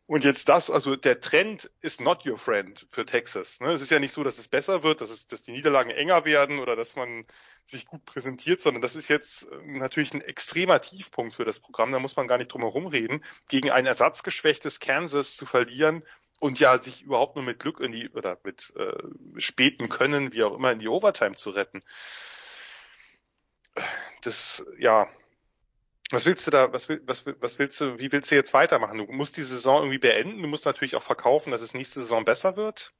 Und jetzt das, also der Trend ist not your friend für Texas. Ne? Es ist ja nicht so, dass es besser wird, dass, es, dass die Niederlagen enger werden oder dass man sich gut präsentiert, sondern das ist jetzt äh, natürlich ein extremer Tiefpunkt für das Programm. Da muss man gar nicht drum herum reden, gegen ein ersatzgeschwächtes Kansas zu verlieren und ja sich überhaupt nur mit Glück in die oder mit äh, späten Können, wie auch immer, in die Overtime zu retten. Das ja, was willst du da, was, will, was, was willst du, wie willst du jetzt weitermachen? Du musst die Saison irgendwie beenden, du musst natürlich auch verkaufen, dass es nächste Saison besser wird.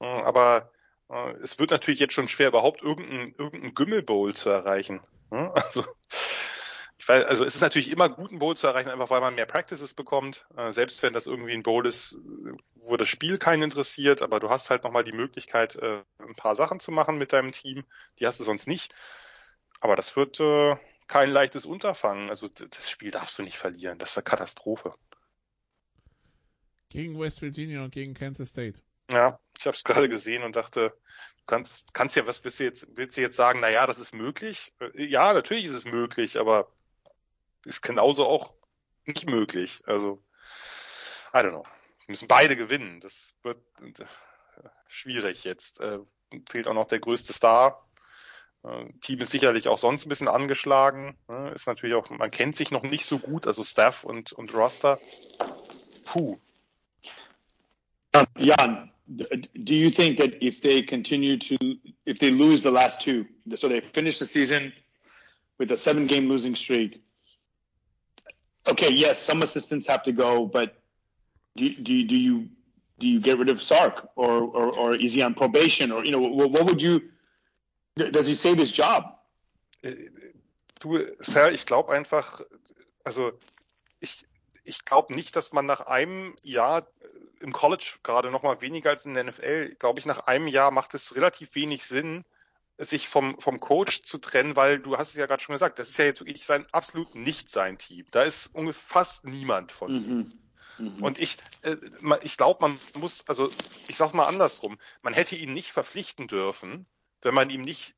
Äh, aber äh, es wird natürlich jetzt schon schwer, überhaupt irgendeinen irgendein Gümmelbowl zu erreichen. (laughs) Also, ich weiß, also es ist natürlich immer gut, einen Bowl zu erreichen, einfach weil man mehr Practices bekommt. Äh, selbst wenn das irgendwie ein Bowl ist, wo das Spiel keinen interessiert, aber du hast halt nochmal die Möglichkeit, ein paar Sachen zu machen mit deinem Team. Die hast du sonst nicht. Aber das wird, kein leichtes Unterfangen. Also das Spiel darfst du nicht verlieren. Das ist eine Katastrophe. Gegen West Virginia und gegen Kansas State. Ja, ich habe es gerade gesehen und dachte, du kannst, kannst ja, was willst du jetzt, willst du jetzt sagen, na ja, das ist möglich? Äh, ja, natürlich ist es möglich, aber ist genauso auch nicht möglich. Also, I don't know. Wir müssen beide gewinnen. Das wird äh, schwierig jetzt. Äh, fehlt auch noch der größte Star. Äh, Team ist sicherlich auch sonst ein bisschen angeschlagen. Ne? Ist natürlich auch, man kennt sich noch nicht so gut, also Staff und, und Roster. Puh. Jan, do you think that if they continue to, if they lose the last two, so they finish the season with a seven game losing streak, okay, yes, some assistants have to go, but do, do, do you, do you get rid of Sark or, or, or is he on probation or, you know, what, what would you, Does he save his job? Äh, du, Sir, ich glaube einfach, also ich, ich glaube nicht, dass man nach einem Jahr äh, im College gerade noch mal weniger als in der NFL, glaube ich, nach einem Jahr macht es relativ wenig Sinn, sich vom, vom Coach zu trennen, weil du hast es ja gerade schon gesagt, das ist ja jetzt wirklich sein absolut nicht sein Team. Da ist ungefähr fast niemand von ihm. Mhm. Mhm. Und ich, äh, ich glaube, man muss, also ich sag's mal andersrum, man hätte ihn nicht verpflichten dürfen, wenn man ihm nicht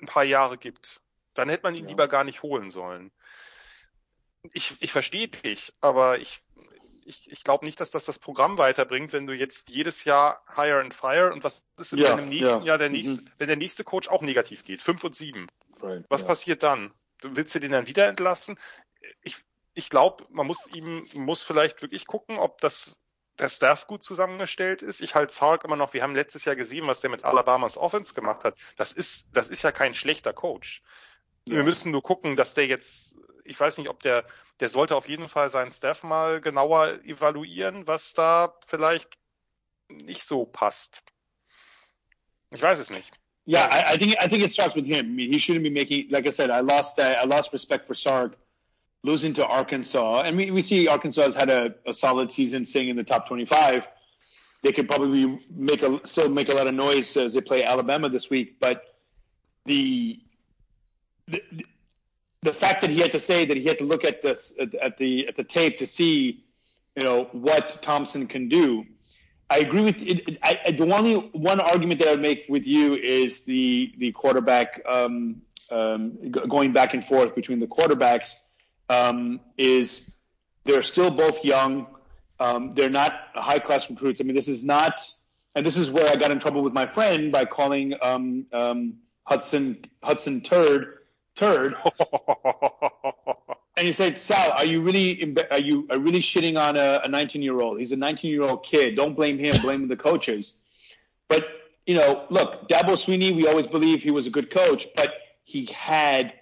ein paar Jahre gibt. Dann hätte man ihn ja. lieber gar nicht holen sollen. Ich, ich verstehe dich, aber ich, ich, ich glaube nicht, dass das das Programm weiterbringt, wenn du jetzt jedes Jahr hire and fire und was ist ja, in dem nächsten ja. Jahr der nächste, mhm. wenn der nächste Coach auch negativ geht, fünf und sieben. Right, was passiert dann? Du willst du den dann wieder entlassen? Ich, ich glaube, man muss ihm, muss vielleicht wirklich gucken, ob das der Staff gut zusammengestellt ist. Ich halte Sark immer noch, wir haben letztes Jahr gesehen, was der mit Alabamas Offense gemacht hat. Das ist, das ist ja kein schlechter Coach. Ja. Wir müssen nur gucken, dass der jetzt, ich weiß nicht, ob der, der sollte auf jeden Fall seinen Staff mal genauer evaluieren, was da vielleicht nicht so passt. Ich weiß es nicht. Yeah, I, I think I think it starts with him. I mean, he shouldn't be making. Like I said, I lost uh, I lost respect for Sark losing to Arkansas, and we, we see Arkansas has had a, a solid season, staying in the top 25. They could probably make a still make a lot of noise as they play Alabama this week, but the, the the fact that he had to say that he had to look at this at the at the tape to see, you know, what Thompson can do. I agree with it. I, the only one argument that I would make with you is the the quarterback um, um, going back and forth between the quarterbacks um, is they're still both young. Um, they're not high class recruits. I mean, this is not, and this is where I got in trouble with my friend by calling um, um, Hudson Hudson Turd Turd. (laughs) and he said, Sal, are you really are you are really shitting on a 19 year old? He's a 19 year old kid. Don't blame him. Blame the coaches. But you know, look, Dabo Sweeney. We always believe he was a good coach, but he had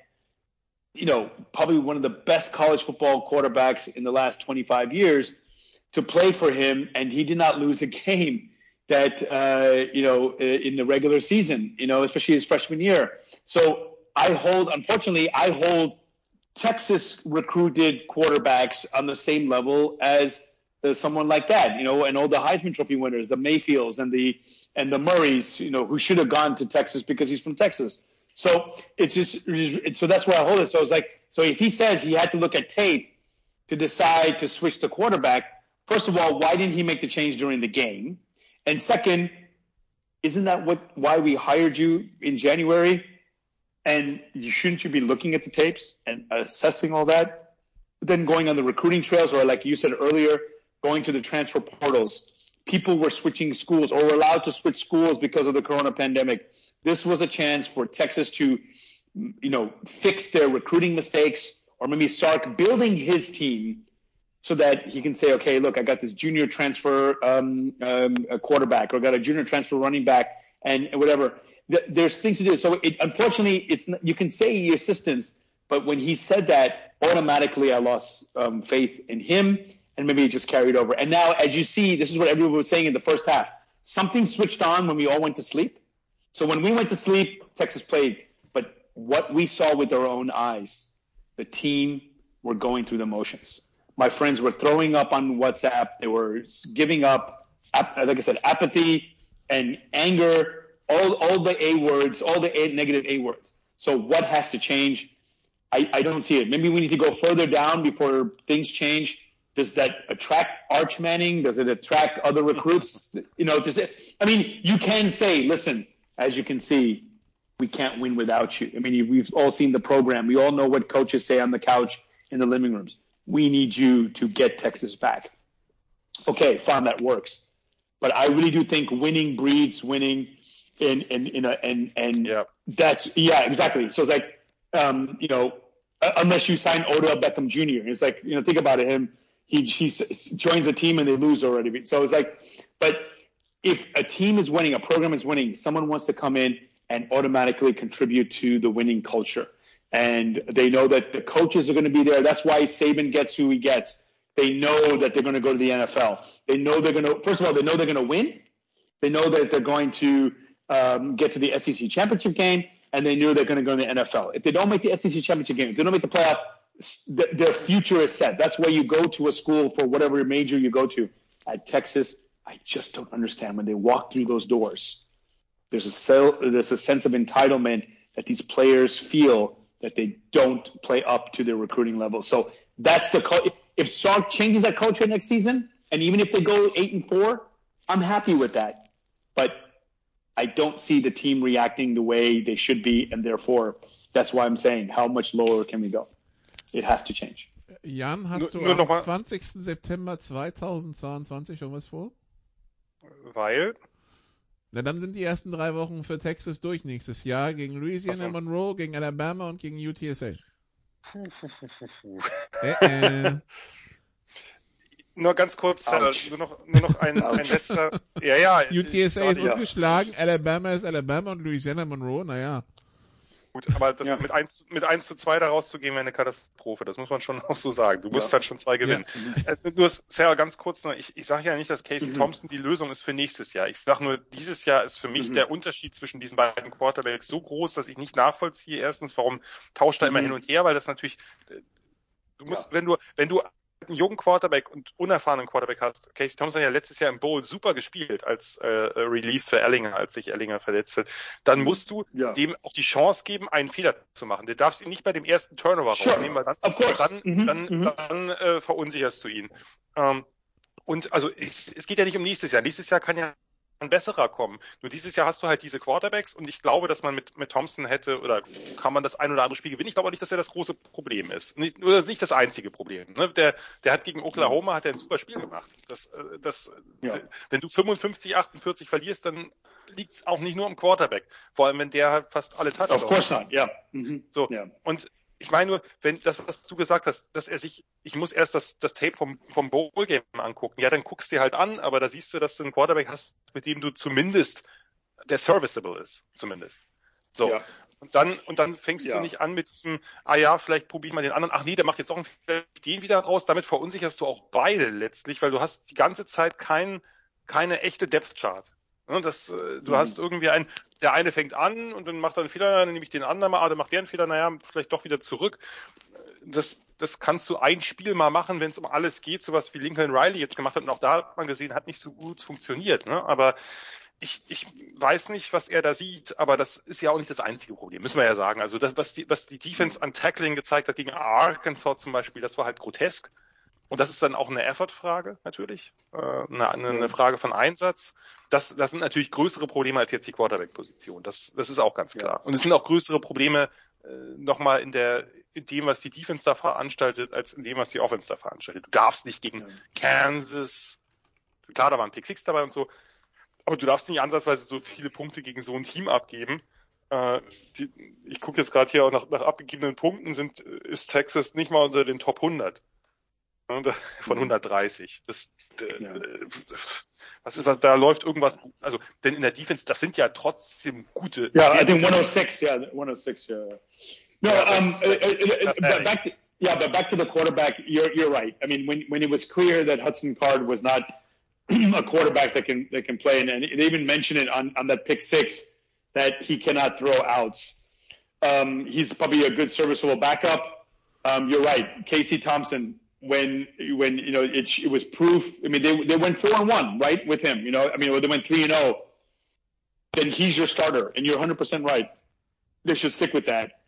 you know, probably one of the best college football quarterbacks in the last 25 years to play for him, and he did not lose a game that uh, you know in the regular season, you know, especially his freshman year. So I hold, unfortunately, I hold Texas recruited quarterbacks on the same level as uh, someone like that, you know, and all the Heisman Trophy winners, the Mayfields and the and the Murrays, you know, who should have gone to Texas because he's from Texas. So it's just so that's where I hold it. So it's like so if he says he had to look at tape to decide to switch the quarterback, first of all, why didn't he make the change during the game? And second, isn't that what why we hired you in January? And you, shouldn't you be looking at the tapes and assessing all that? But then going on the recruiting trails, or like you said earlier, going to the transfer portals. People were switching schools or were allowed to switch schools because of the corona pandemic. This was a chance for Texas to, you know, fix their recruiting mistakes or maybe start building his team so that he can say, okay, look, I got this junior transfer um, um, quarterback or got a junior transfer running back and whatever. There's things to do. So it, unfortunately, it's you can say assistance, but when he said that, automatically I lost um, faith in him and maybe it just carried over. And now, as you see, this is what everyone was saying in the first half. Something switched on when we all went to sleep. So when we went to sleep, Texas played. But what we saw with our own eyes, the team were going through the motions. My friends were throwing up on WhatsApp. They were giving up, like I said, apathy and anger, all, all the A words, all the a, negative A words. So what has to change? I, I don't see it. Maybe we need to go further down before things change. Does that attract Arch Manning? Does it attract other recruits? You know, does it? I mean, you can say, listen, as you can see, we can't win without you. I mean, we've all seen the program. We all know what coaches say on the couch in the living rooms. We need you to get Texas back. Okay, fine, that works. But I really do think winning breeds winning, and and and and, and that's yeah, exactly. So it's like, um, you know, unless you sign Odell Beckham Jr. It's like you know, think about it. Him, he he joins a team and they lose already. So it's like, but if a team is winning, a program is winning, someone wants to come in and automatically contribute to the winning culture. And they know that the coaches are going to be there. That's why Saban gets who he gets. They know that they're going to go to the NFL. They know they're going to, first of all, they know they're going to win. They know that they're going to um, get to the SEC championship game, and they know they're going to go to the NFL. If they don't make the SEC championship game, if they don't make the playoff, their future is set. That's why you go to a school for whatever major you go to. At Texas, I just don't understand when they walk through those doors. There's a sell, there's a sense of entitlement that these players feel that they don't play up to their recruiting level. So that's the if Sark changes that culture next season, and even if they go eight and four, I'm happy with that. But I don't see the team reacting the way they should be, and therefore that's why I'm saying how much lower can we go? It has to change. Jan, hast nur, du am 20. September 2022 irgendwas vor? Weil? Na, dann sind die ersten drei Wochen für Texas durch nächstes Jahr gegen Louisiana so. Monroe, gegen Alabama und gegen UTSA. äh, äh. Nur ganz kurz, äh, nur noch, nur noch ein, ein letzter. Ja, ja. (laughs) UTSA ist ja. ungeschlagen, Alabama ist Alabama und Louisiana Monroe, naja. Gut, aber das ja. mit 1 mit 1 zu 2 da rauszugehen wäre eine Katastrophe. Das muss man schon (laughs) auch so sagen. Du musst ja. halt schon zwei gewinnen. Ja. Äh, nur Sarah, ganz kurz noch, ich, ich sage ja nicht, dass Casey mhm. Thompson die Lösung ist für nächstes Jahr. Ich sage nur, dieses Jahr ist für mich mhm. der Unterschied zwischen diesen beiden Quarterbacks so groß, dass ich nicht nachvollziehe. Erstens, warum tauscht er mhm. immer hin und her, weil das natürlich, äh, du musst, wenn du, wenn du einen jungen Quarterback und unerfahrenen Quarterback hast, Casey Thompson hat ja letztes Jahr im Bowl super gespielt als äh, Relief für Ellinger, als sich Ellinger verletzt hat, dann musst du ja. dem auch die Chance geben, einen Fehler zu machen. Du darfst ihn nicht bei dem ersten Turnover sure. rausnehmen, weil dann, dann, mhm. dann, mhm. dann äh, verunsicherst du ihn. Ähm, und also es, es geht ja nicht um nächstes Jahr. Nächstes Jahr kann ja ein besserer kommen. Nur dieses Jahr hast du halt diese Quarterbacks und ich glaube, dass man mit, mit Thompson hätte oder kann man das ein oder andere Spiel gewinnen. Ich glaube auch nicht, dass er das große Problem ist. Nicht, oder nicht das einzige Problem. Ne? Der, der hat gegen Oklahoma hat er ein super Spiel gemacht. Das, äh, das, ja. Wenn du 55, 48 verlierst, dann liegt es auch nicht nur am Quarterback. Vor allem, wenn der halt fast alle Touchdowns. Of course not, ja. Mhm. So. Ja. Und ich meine nur, wenn das, was du gesagt hast, dass er sich, ich muss erst das, das Tape vom, vom Bowl-Game angucken. Ja, dann guckst du dir halt an, aber da siehst du, dass du einen Quarterback hast, mit dem du zumindest, der serviceable ist, zumindest. So. Ja. Und dann, und dann fängst ja. du nicht an mit diesem, ah ja, vielleicht probiere ich mal den anderen, ach nee, der macht jetzt auch einen, den wieder raus. Damit verunsicherst du auch beide letztlich, weil du hast die ganze Zeit kein, keine echte Depth Chart. Das, äh, du mhm. hast irgendwie ein, der eine fängt an und dann macht er einen Fehler, dann nehme ich den anderen mal, ah, dann macht der einen Fehler, naja, vielleicht doch wieder zurück. Das, das kannst du ein Spiel mal machen, wenn es um alles geht, sowas wie Lincoln Riley jetzt gemacht hat und auch da hat man gesehen, hat nicht so gut funktioniert, ne? Aber ich, ich weiß nicht, was er da sieht, aber das ist ja auch nicht das einzige Problem, müssen wir ja sagen. Also das, was die, was die Defense an Tackling gezeigt hat gegen Arkansas zum Beispiel, das war halt grotesk. Und das ist dann auch eine Effort-Frage natürlich, äh, eine, eine Frage von Einsatz. Das, das sind natürlich größere Probleme als jetzt die Quarterback-Position. Das, das ist auch ganz klar. Und es sind auch größere Probleme äh, nochmal in der in dem, was die Defense da veranstaltet, als in dem, was die Offense da veranstaltet. Du darfst nicht gegen Kansas, klar, da waren Pick Six dabei und so, aber du darfst nicht ansatzweise so viele Punkte gegen so ein Team abgeben. Äh, die, ich gucke jetzt gerade hier auch nach, nach abgegebenen Punkten, sind, ist Texas nicht mal unter den Top 100 von 130. Das, äh, ja. was ist, was, da läuft irgendwas, also, denn in der Defense, das sind ja trotzdem gute. Ja, I think 106, yeah, 106, yeah. No, um, uh, uh, uh, back to, yeah, but back to the quarterback, you're, you're right. I mean, when, when it was clear that Hudson Card was not (clears throat) a quarterback that can, that can play, and, and they even mentioned it on, on that pick six, that he cannot throw outs. Um, he's probably a good serviceable backup. Um, you're right. Casey Thompson, when when you know it, it was proof. I mean, they they went four and one, right, with him. You know, I mean, they went three and zero. Oh, then he's your starter, and you're 100 percent right. They should stick with that.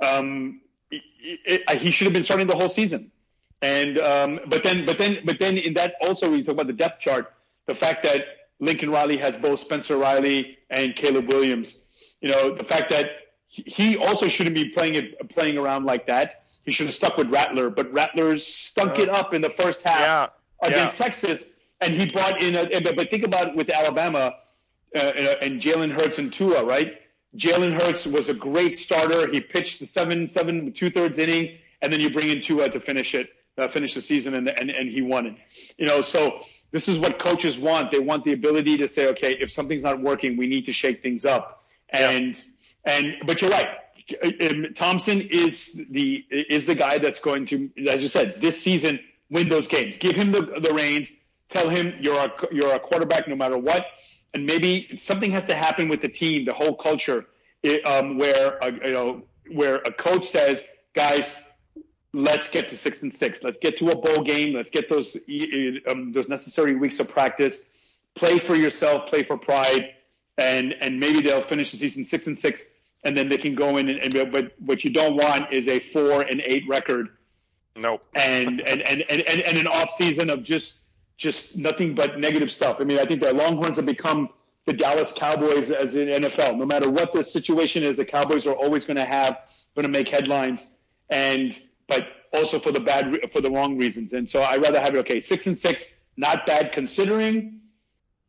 Um, it, it, he should have been starting the whole season. And um, but then but then but then in that also we talk about the depth chart, the fact that Lincoln Riley has both Spencer Riley and Caleb Williams. You know, the fact that he also shouldn't be playing it playing around like that. He should have stuck with Rattler, but Rattler stunk uh, it up in the first half yeah, against yeah. Texas, and he brought in. A, but think about it with Alabama uh, and Jalen Hurts and Tua, right? Jalen Hurts was a great starter. He pitched the seven, seven, two thirds inning, and then you bring in Tua to finish it, uh, finish the season, and, and and he won it. You know, so this is what coaches want. They want the ability to say, okay, if something's not working, we need to shake things up. And yeah. and but you're right. Thompson is the is the guy that's going to, as you said, this season win those games. Give him the the reins. Tell him you're a you're a quarterback no matter what. And maybe something has to happen with the team, the whole culture, um, where a, you know where a coach says, guys, let's get to six and six. Let's get to a bowl game. Let's get those um, those necessary weeks of practice. Play for yourself. Play for pride. And and maybe they'll finish the season six and six and then they can go in and, and but what you don't want is a four and eight record. Nope. And (laughs) and, and, and, and, and an off season of just just nothing but negative stuff. I mean, I think the Longhorns have become the Dallas Cowboys as in NFL. No matter what the situation is, the Cowboys are always going to have going to make headlines, and but also for the bad for the wrong reasons. And so I would rather have it okay, six and six, not bad considering.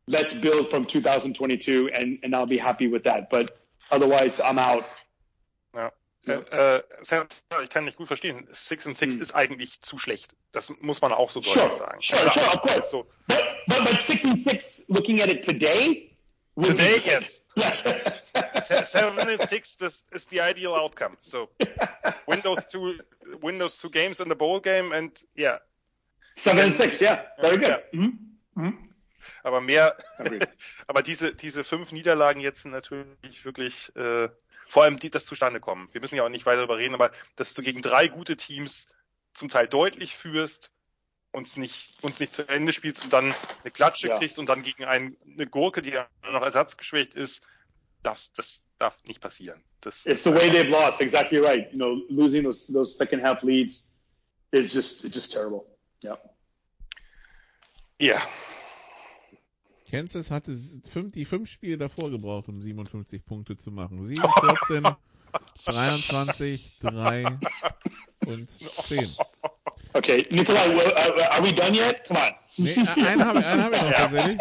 Let's build from 2022, and and I'll be happy with that. But Otherwise, I'm out. Ja. Äh, ich kann nicht gut verstehen. Six and Six hm. ist eigentlich zu schlecht. Das muss man auch so deutlich sure, sagen. Sure, sure, of course. So. But, but, but Six and Six, looking at it today. Today, yes. Yes. Seven and Six this is the ideal outcome. So, win those two, win those two games in the bowl game, and yeah. Seven and Six, yeah, very good. Yeah. Mm -hmm. Mm -hmm. Aber mehr, (laughs) aber diese, diese fünf Niederlagen jetzt sind natürlich wirklich, äh, vor allem die, das zustande kommen. Wir müssen ja auch nicht weiter darüber reden, aber dass du gegen drei gute Teams zum Teil deutlich führst, uns nicht, uns nicht zu Ende spielst und dann eine Klatsche Ja. kriegst und dann gegen ein, eine Gurke, die ja noch ersatzgeschwächt ist, das, das darf nicht passieren. Das It's the way they've lost. Exactly right. You know, losing those those second half leads is just just terrible. Yeah. Ja, Kansas hatte fünf, die fünf Spiele davor gebraucht, um 57 Punkte zu machen. 7, 14, 23, 3 und 10. Okay, Nikolai, well, uh, are we done yet? Come on. Nee, äh, einen habe einen hab ich noch tatsächlich.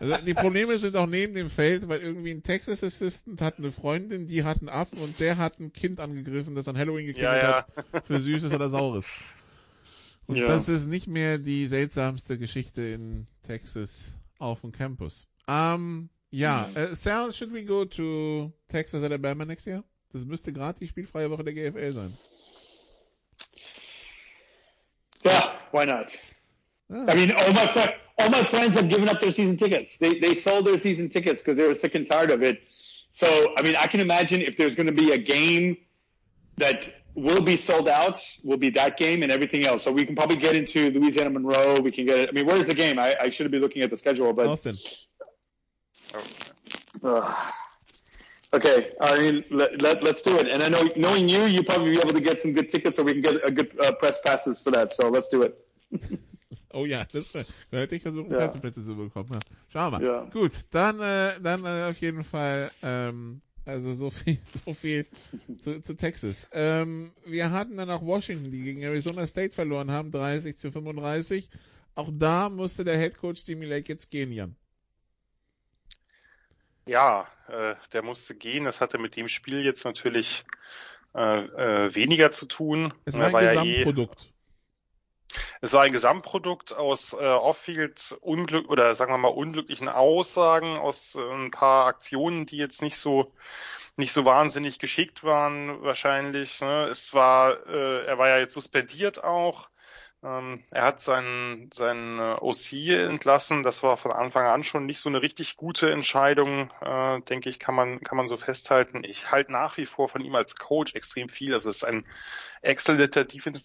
Also die Probleme sind auch neben dem Feld, weil irgendwie ein Texas Assistant hat eine Freundin, die hat einen Affen und der hat ein Kind angegriffen, das an Halloween gekillt Ja, ja. hat für Süßes oder Saures. Und Ja. das ist nicht mehr die seltsamste Geschichte in Texas auf dem Campus. Um, ja, äh, Sal, should we go to Texas Alabama next year? Das müsste gerade die spielfreie Woche der GFL sein. Yeah, why not? Ah. I mean, all my fri- all my friends have given up their season tickets. They they sold their season tickets because they were sick and tired of it. So, I mean, I can imagine if there's going to be a game that will be sold out, will be that game and everything else. So we can probably get into Louisiana Monroe. We can get. it. I mean, where's the game? I, I should be looking at the schedule, but Austin. Ugh. okay. I mean, let, let, let's do it. And I know, knowing you, you probably be able to get some good tickets, so we can get a good uh, press passes for that. So let's do it. (laughs) Oh ja, das hätte ich versucht, Ja. Zu bekommen. Schauen wir mal. Ja. Gut, dann, äh, dann äh, auf jeden Fall, ähm, also so viel, (laughs) so viel zu, zu Texas. Ähm, wir hatten dann auch Washington, die gegen Arizona State verloren haben, 30 zu 35. Auch da musste der Head Coach Jimmy Lake jetzt gehen, Jan. ja, äh, der musste gehen. Das hatte mit dem Spiel jetzt natürlich äh, äh, weniger zu tun. Es war ein ja eh- Gesamtprodukt. Es war ein Gesamtprodukt aus äh, Off-Field Unglück oder sagen wir mal unglücklichen Aussagen, aus äh, ein paar Aktionen, die jetzt nicht so nicht so wahnsinnig geschickt waren wahrscheinlich. Ne? Es war, äh, er war ja jetzt suspendiert auch. Ähm, er hat seinen seinen äh, OC entlassen. Das war von Anfang an schon nicht so eine richtig gute Entscheidung, äh, denke ich, kann man kann man so festhalten. Ich halte nach wie vor von ihm als Coach extrem viel. Es ist ein exzellenter Defense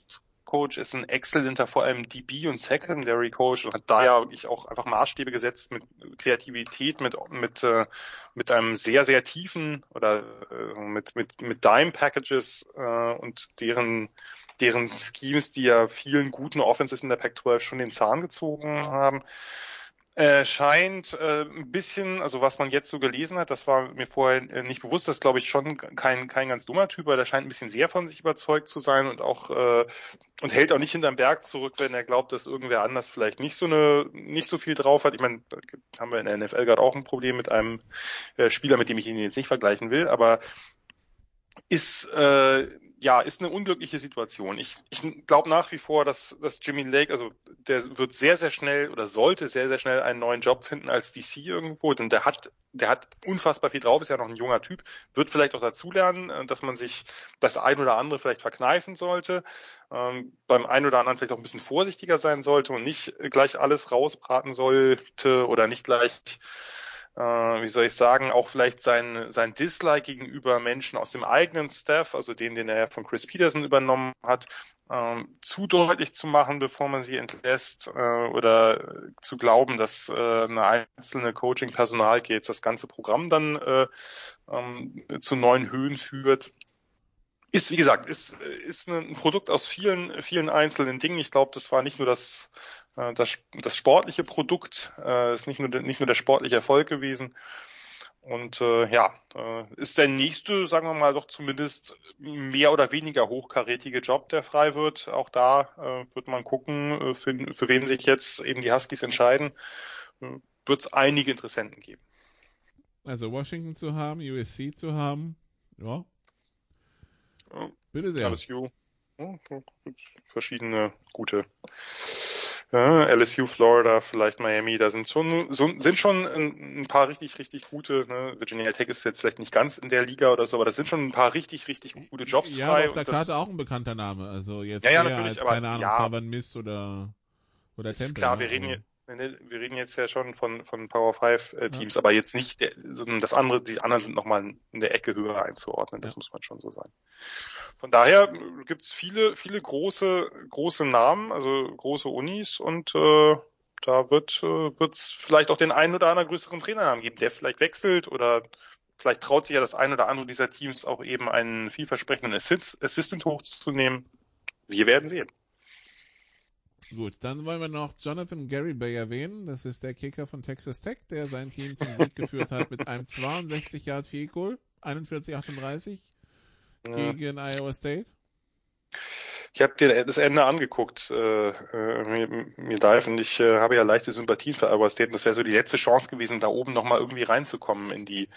Coach, ist ein exzellenter vor allem DB und Secondary Coach und hat da ja wirklich auch einfach Maßstäbe gesetzt mit Kreativität, mit mit äh, mit einem sehr sehr tiefen oder äh, mit mit mit Dime Packages äh, und deren deren Schemes, die ja vielen guten Offenses in der Pac-12 schon den Zahn gezogen haben. Äh, scheint äh, ein bisschen, also was man jetzt so gelesen hat, das war mir vorher äh, nicht bewusst, das glaube ich schon kein kein ganz dummer Typ, aber der scheint ein bisschen sehr von sich überzeugt zu sein und auch äh, und hält auch nicht hinterm Berg zurück, wenn er glaubt, dass irgendwer anders vielleicht nicht so eine nicht so viel drauf hat. Ich meine, haben wir in der NFL gerade auch ein Problem mit einem äh, Spieler, mit dem ich ihn jetzt nicht vergleichen will, aber ist äh, ja ist eine unglückliche Situation. Ich, ich glaube nach wie vor, dass, dass Jimmy Lake, also der wird sehr sehr schnell oder sollte sehr sehr schnell einen neuen Job finden als DC irgendwo, denn der hat der hat unfassbar viel drauf, ist ja noch ein junger Typ, wird vielleicht auch dazulernen, äh, dass man sich das ein oder andere vielleicht verkneifen sollte, ähm, beim ein oder anderen vielleicht auch ein bisschen vorsichtiger sein sollte und nicht gleich alles rausbraten sollte oder nicht gleich äh, wie soll ich sagen, auch vielleicht sein, sein Dislike gegenüber Menschen aus dem eigenen Staff, also den, den er von Chris Peterson übernommen hat, ähm, zu deutlich zu machen, bevor man sie entlässt, äh, oder zu glauben, dass äh, eine einzelne Coaching-Personal jetzt das ganze Programm dann äh, ähm, zu neuen Höhen führt. Ist, wie gesagt, ist, ist ein Produkt aus vielen, vielen einzelnen Dingen. Ich glaube, das war nicht nur das, das, das sportliche Produkt, äh, ist nicht nur, nicht nur der sportliche Erfolg gewesen. Und äh, ja, äh, ist der nächste, sagen wir mal, doch zumindest mehr oder weniger hochkarätige Job, der frei wird. Auch da äh, wird man gucken, äh, für, für wen sich jetzt eben die Huskies entscheiden. Äh, wird es einige Interessenten geben. Also Washington zu haben, USC zu haben, ja. Bitte sehr. LSU, verschiedene gute. Ja, LSU, Florida, vielleicht Miami, da sind schon sind schon ein, paar richtig, richtig gute. Ne? Virginia Tech ist jetzt vielleicht nicht ganz in der Liga oder so, aber da sind schon ein paar richtig, richtig gute Jobs ja, frei. aber auf der das- Karte auch ein bekannter Name. Also jetzt Ja, ja, eher natürlich, als, aber keine Ahnung, ja. Southern Miss oder, oder ist Temple. klar, ne? wir reden, Also- hier, Wir reden jetzt ja schon von, von Power 5 äh, Teams, ja. aber jetzt nicht, der, sondern das andere, die anderen sind nochmal in der Ecke höher einzuordnen, das ja. muss man schon so sagen. Von daher gibt's viele, viele große, große Namen, also große Unis und äh, da wird äh, wird's vielleicht auch den einen oder anderen größeren Trainernamen geben, der vielleicht wechselt oder vielleicht traut sich ja das eine oder andere dieser Teams auch eben einen vielversprechenden Assist Assistant hochzunehmen. Wir werden sehen. Gut, dann wollen wir noch Jonathan Gary Bay erwähnen. Das ist der Kicker von Texas Tech, der sein Team zum Sieg (laughs) geführt hat mit einem 62 Yard Field Goal, 41-38 ja. gegen Iowa State. Ich habe dir das Ende angeguckt, äh, äh, mir, mir live, und ich äh, habe ja leichte Sympathien für Iowa State. Und das wäre so die letzte Chance gewesen, da oben nochmal irgendwie reinzukommen in die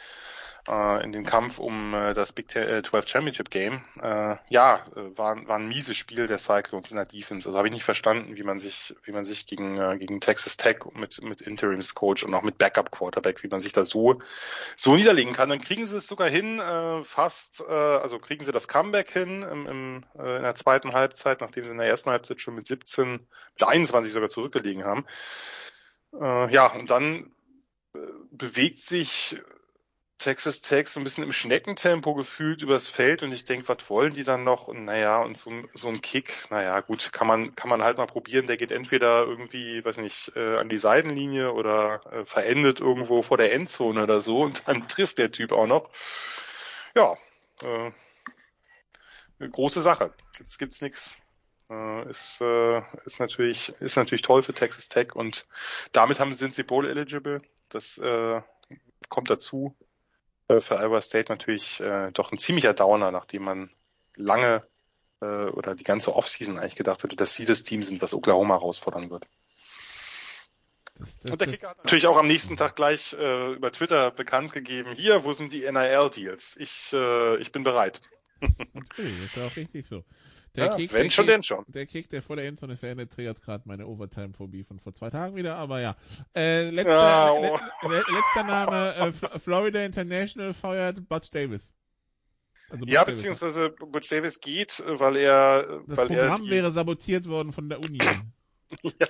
äh, in den Kampf um äh, das Big 12 äh, Championship Game. Äh, ja, äh, war, war ein mieses Spiel der Cyclones in der Defense. Also habe ich nicht verstanden, wie man sich, wie man sich gegen, äh, gegen Texas Tech mit, mit Interims Coach und auch mit Backup Quarterback, wie man sich da so, so niederlegen kann. Dann kriegen sie es sogar hin, äh, fast, äh, also kriegen sie das Comeback hin im, im, äh, in der zweiten Halbzeit, nachdem sie in der ersten Halbzeit schon mit 17, mit 21 sogar zurückgelegen haben. Äh, ja, und dann äh, bewegt sich Texas Tech so ein bisschen im Schneckentempo gefühlt übers Feld und ich denke, was wollen die dann noch? Und naja, und so, so ein Kick, naja, gut, kann man, kann man halt mal probieren. Der geht entweder irgendwie, weiß nicht, äh, an die Seitenlinie oder äh, verendet irgendwo vor der Endzone oder so und dann (laughs) trifft der Typ auch noch. Ja, äh, eine große Sache. Jetzt gibt's nichts. Äh, ist, äh, ist natürlich, ist natürlich toll für Texas Tech und damit haben, sind sie Bowl eligible. Das äh, kommt dazu. Äh, für Iowa State natürlich äh, doch ein ziemlicher Downer, nachdem man lange äh, oder die ganze Offseason eigentlich gedacht hätte, dass sie das Team sind, was Oklahoma herausfordern wird. Das, das, und der Kicker hat natürlich auch am nächsten Tag gleich äh, über Twitter bekannt gegeben, hier, wo sind die NIL-Deals? Ich, äh, ich bin bereit. Okay, ist ja auch richtig so. Der ja, Kick, wenn der schon, Kick, denn schon. Der Kick, der vor der Endzone verändert, triggert gerade meine Overtime-Phobie von vor zwei Tagen wieder, aber ja. Äh, letzter, ja, oh. le, letzter Name, äh, Florida International feuert Butch Davis. Also ja, Davis beziehungsweise Butch Davis geht, weil er... Das weil Programm er wäre sabotiert worden von der Uni. (laughs) ja,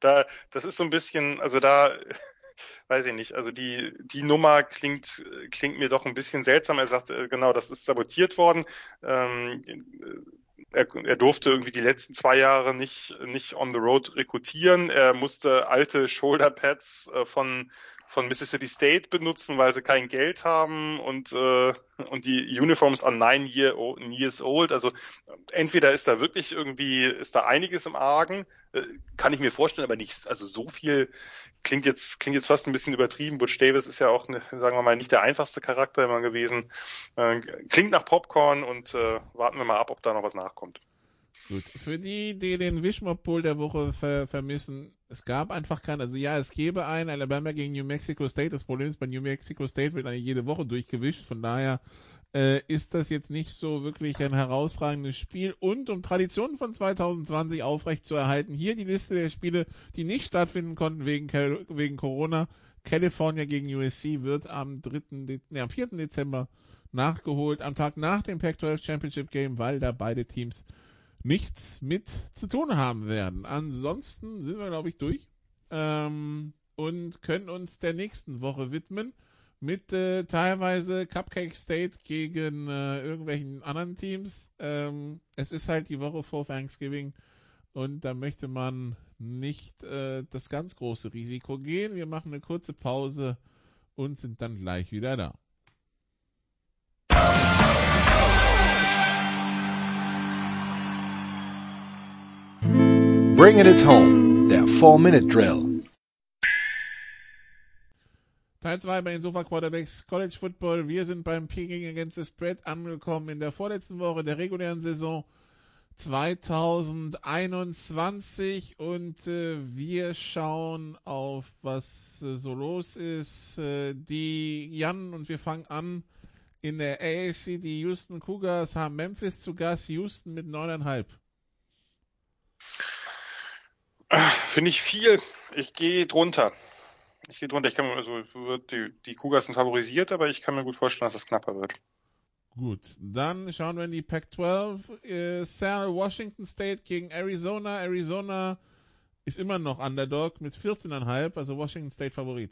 da, das ist so ein bisschen, also da weiß ich nicht, also die, die Nummer klingt, klingt mir doch ein bisschen seltsam. Er sagt, äh, genau, das ist sabotiert worden. Ähm, er, er durfte irgendwie die letzten zwei Jahre nicht, nicht on the road rekrutieren. Er musste alte Shoulderpads äh, von von Mississippi State benutzen, weil sie kein Geld haben und äh, und die Uniforms are nine year old, years old. Also entweder ist da wirklich irgendwie ist da einiges im Argen, äh, kann ich mir vorstellen, aber nicht. Also so viel klingt jetzt klingt jetzt fast ein bisschen übertrieben. Butch Davis ist ja auch, ne, sagen wir mal, nicht der einfachste Charakter immer gewesen. Äh, klingt nach Popcorn und äh, warten wir mal ab, ob da noch was nachkommt. Gut. Für die, die den Wishmob-Pool der Woche ver vermissen, es gab einfach keinen, also ja, es gäbe einen Alabama gegen New Mexico State. Das Problem ist, bei New Mexico State wird eigentlich jede Woche durchgewischt. Von daher äh, ist das jetzt nicht so wirklich ein herausragendes Spiel. Und um Traditionen von 2020 aufrecht zu erhalten, hier die Liste der Spiele, die nicht stattfinden konnten wegen, wegen Corona. California gegen USC wird am 3., nee, am 4. Dezember nachgeholt, am Tag nach dem Pac-12 Championship Game, weil da beide Teams nichts mit zu tun haben werden. Ansonsten sind wir, glaube ich, durch ähm, und können uns der nächsten Woche widmen mit äh, teilweise Cupcake State gegen äh, irgendwelchen anderen Teams. Ähm, es ist halt die Woche vor Thanksgiving und da möchte man nicht äh, das ganz große Risiko gehen. Wir machen eine kurze Pause und sind dann gleich wieder da. Bringing it home, der 4-Minute-Drill. Teil 2 bei den Sofa Quarterbacks College Football. Wir sind beim Picking Against the Spread angekommen in der vorletzten Woche der regulären Saison 2021 und äh, wir schauen auf, was äh, so los ist. Äh, die Jan und wir fangen an in der AAC. Die Houston Cougars haben Memphis zu Gast. Houston mit 9,5. Finde ich viel. Ich gehe drunter. Ich gehe drunter. Ich kann also die, die Cougars sind favorisiert, aber ich kann mir gut vorstellen, dass es knapper wird. Gut, dann schauen wir in die Pac-12. Äh, Washington State gegen Arizona. Arizona ist immer noch Underdog mit 14,5, also Washington State Favorit.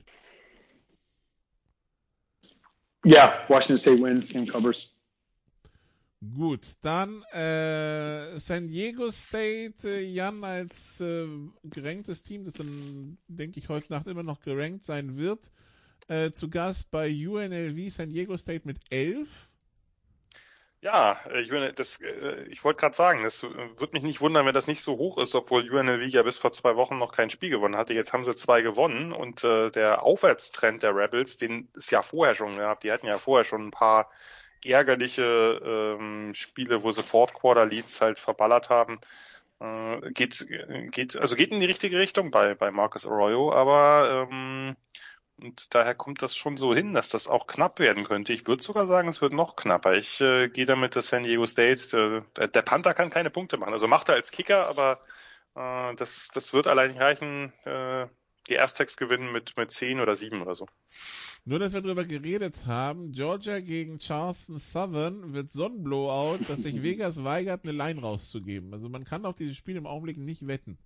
Yeah, Washington State wins and covers. Gut, dann äh, San Diego State, äh, Jan als äh, geranktes Team, das dann, denke ich, heute Nacht immer noch gerankt sein wird, äh, zu Gast bei UNLV San Diego State mit 11. Ja, äh, ich, äh, ich wollte gerade sagen, das würde mich nicht wundern, wenn das nicht so hoch ist, obwohl UNLV ja bis vor zwei Wochen noch kein Spiel gewonnen hatte. Jetzt haben sie zwei gewonnen und äh, der Aufwärtstrend der Rebels, den ist ja vorher schon gehabt. Die hatten ja vorher schon ein paar ärgerliche ähm, Spiele, wo sie Fourth Quarter Leads halt verballert haben. Äh, geht, geht, also geht in die richtige Richtung bei, bei Marcus Arroyo, aber ähm, und daher kommt das schon so hin, dass das auch knapp werden könnte. Ich würde sogar sagen, es wird noch knapper. Ich äh, gehe damit, dass San Diego State, äh, der Panther kann keine Punkte machen. Also macht er als Kicker, aber äh, das, das wird allein nicht reichen. Äh, die Aztecs gewinnen mit, mit 10 oder 7 oder so. Nur, dass wir darüber geredet haben, Georgia gegen Charleston Southern wird so ein Blowout, dass sich (laughs) Vegas weigert, eine Line rauszugeben. Also man kann auf dieses Spiel im Augenblick nicht wetten.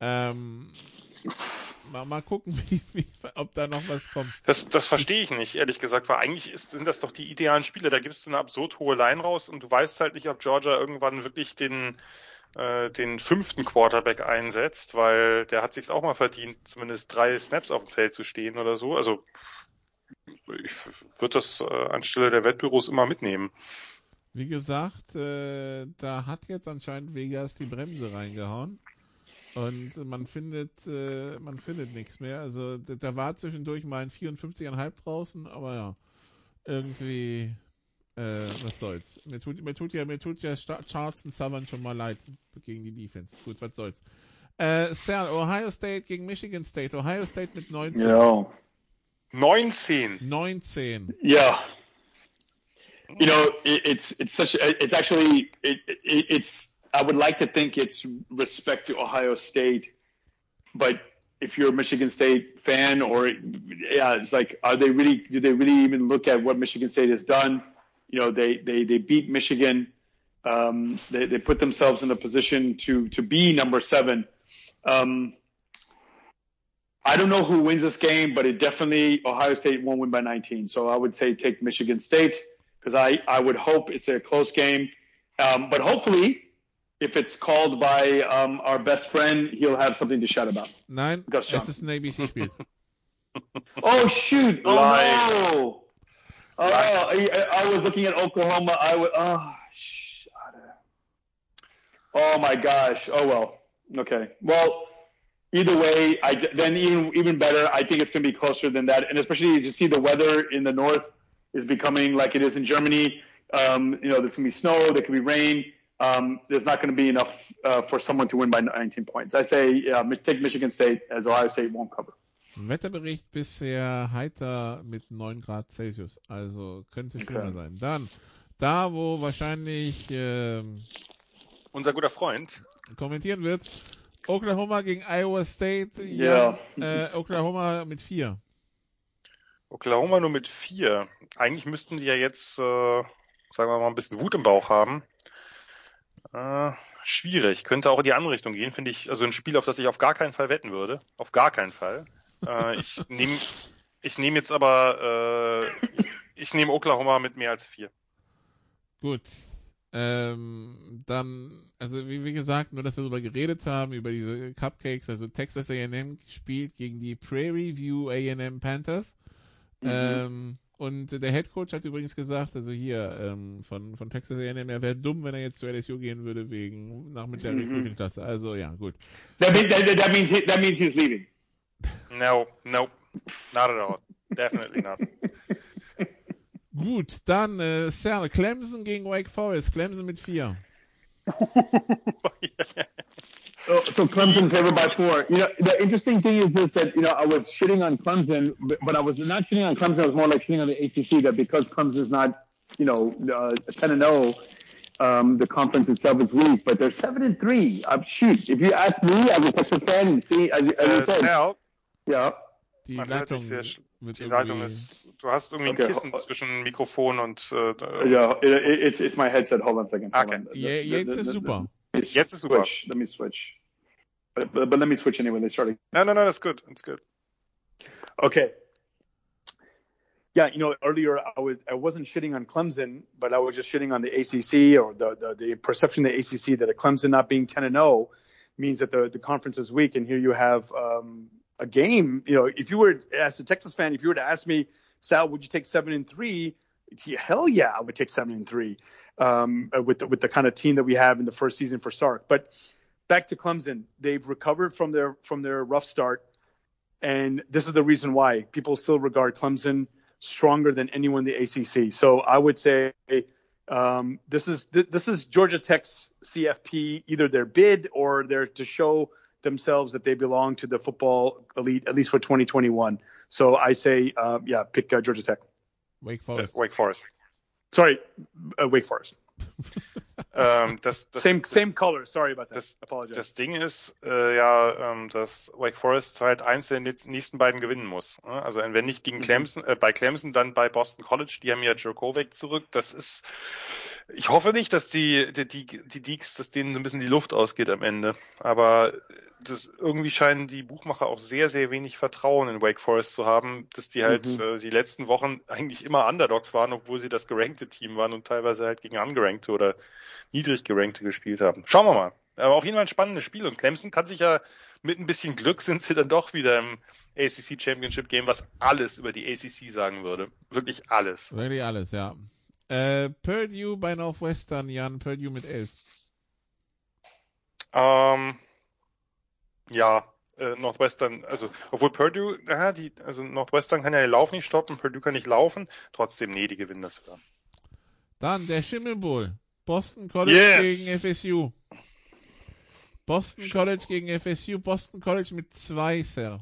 Ähm, mal, mal gucken, (laughs) wie, wie, ob da noch was kommt. Das, das verstehe ich nicht, ehrlich gesagt, weil eigentlich ist, sind das doch die idealen Spiele. Da gibst du eine absurd hohe Line raus und du weißt halt nicht, ob Georgia irgendwann wirklich den äh, den fünften Quarterback einsetzt, weil der hat sich auch mal verdient, zumindest drei Snaps auf dem Feld zu stehen oder so. Also ich würde das äh, anstelle der Wettbüros immer mitnehmen. Wie gesagt, äh, da hat jetzt anscheinend Vegas die Bremse reingehauen. Und man findet, äh, man findet nichts mehr. Also da, da war zwischendurch mal ein 54,5 draußen, aber ja, irgendwie, äh, was soll's. Mir tut, mir tut ja, mir tut ja Charleston Southern schon mal leid gegen die Defense. Gut, was soll's. Äh, Sal, Ohio State gegen Michigan State. Ohio State mit 19. Yeah. 19. 19. Yeah. You know, it, it's it's such a, it's actually it, it, it's I would like to think it's respect to Ohio State, but if you're a Michigan State fan or yeah, it's like are they really do they really even look at what Michigan State has done? You know, they they they beat Michigan. Um, they they put themselves in a position to to be number seven. Um, I don't know who wins this game, but it definitely Ohio State won't win by 19. So I would say take Michigan State because I, I would hope it's a close game. Um, but hopefully, if it's called by um, our best friend, he'll have something to shout about. Nein, Gus John. es ist ein ABC-Spiel. (laughs) Oh shoot! Oh Live. no! Oh, I, I was looking at Oklahoma. I would. Oh, shut up. oh my gosh. Oh well. Okay. Well, either way, I then even even better. I think it's going to be closer than that, and especially as you see the weather in the north is becoming like it is in Germany. Um, you know, there's going to be snow. There could be rain. Um, there's not going to be enough uh, for someone to win by 19 points. I say yeah, take Michigan State as Ohio State won't cover. Wetterbericht bisher heiter mit 9 Grad Celsius, also könnte schlimmer Okay. sein. Dann, da wo wahrscheinlich ähm, Unser guter Freund. kommentieren wird, Oklahoma gegen Iowa State, Ja. äh, Oklahoma mit 4. Oklahoma nur mit vier. Eigentlich müssten die ja jetzt, äh, sagen wir mal, ein bisschen Wut im Bauch haben. Äh, schwierig. Könnte auch in die andere Richtung gehen, finde ich. Also ein Spiel, auf das ich auf gar keinen Fall wetten würde. Auf gar keinen Fall. Äh, ich (laughs) nehme ich nehm jetzt aber, äh, ich, ich nehme Oklahoma mit mehr als vier. Gut. Ähm, dann, also wie, wie gesagt, nur dass wir darüber geredet haben, über diese Cupcakes, also Texas A&M spielt gegen die Prairie View A&M Panthers. Ähm, und der Head Coach hat übrigens gesagt, also hier ähm, von, von Texas A&M, er wäre dumm, wenn er jetzt zu LSU gehen würde wegen nach mit der Mhm. Recruiting-Klasse. Also ja, gut. That, mean, that, that means he, that means he's leaving. No, no, not at all. Definitely not. Gut, dann äh, Sal, Clemson gegen Wake Forest. Clemson mit 4. (laughs) So, so Clemson favored by four. You know, the interesting thing is just that you know I was shitting on Clemson, but, but I was not shitting on Clemson. I was more like shitting on the ACC. That because Clemson's not, you know, uh, ten and zero, um, the conference itself is weak. But they're seven and three. Uh, shoot, if you ask me as a Texas fan, and see, as, as you Äh, said, Sal, yeah. Die man hört Leitung dich sehr sch- wird die Leitung irgendwie... ist, du hast irgendwie Okay. ein Kissen zwischen Mikrofon und, äh, Yeah, it, it, it's it's my headset. Hold on a second. Hold Okay. on. Je, jetzt ist super. Let Jetzt ist super. Switch. Let me switch. But, but, but let me switch anyway. They started. No, no, no, that's good. That's good. Okay. Yeah, you know, earlier I was I wasn't shitting on Clemson, but I was just shitting on the ACC or the the, the perception of the ACC that a Clemson not being 10 and 0 means that the the conference is weak. And here you have um, a game. You know, if you were as a Texas fan, if you were to ask me, Sal, would you take seven and three? Hell yeah, I would take seven and three um, with the, with the kind of team that we have in the first season for Sark. But back to Clemson, they've recovered from their from their rough start, and this is the reason why people still regard Clemson stronger than anyone in the ACC. So I would say um, this is this is Georgia Tech's CFP, either their bid or they're to show themselves that they belong to the football elite, at least for 2021. So I say, uh, yeah, pick uh, Georgia Tech. Wake Forest. Uh, Wake Forest. Sorry, uh, Wake Forest. ähm, (laughs) das, das, same, same color. Sorry about that. Das, Apologize. das Ding ist äh, ja, ähm, dass Wake Forest halt eins der nächsten beiden gewinnen muss. Ne? Also wenn nicht gegen Clemson, äh, bei Clemson, dann bei Boston College. Die haben ja Joe Kovac zurück. Das ist, ich hoffe nicht, dass die die die, die Deeks, dass denen so ein bisschen die Luft ausgeht am Ende. Aber das irgendwie scheinen die Buchmacher auch sehr sehr wenig Vertrauen in Wake Forest zu haben, dass die halt Mhm. äh, die letzten Wochen eigentlich immer Underdogs waren, obwohl sie das gerankte Team waren und teilweise halt gegen ungerankte oder niedrig gerankte gespielt haben. Schauen wir mal. Aber auf jeden Fall ein spannendes Spiel und Clemson kann sich ja mit ein bisschen Glück sind sie dann doch wieder im ACC Championship Game, was alles über die ACC sagen würde. Wirklich alles. Wirklich alles, ja. Äh, Purdue bei Northwestern, Jan, Purdue mit 11. Ähm, ja, äh, Northwestern, also obwohl Purdue, ja, die, also Northwestern kann ja den Lauf nicht stoppen, Purdue kann nicht laufen, trotzdem, nee, die gewinnen das wieder. Dann der Schimmel Bowl. Boston College Yes. gegen FSU. Boston College gegen FSU. Boston College mit zwei, Sir.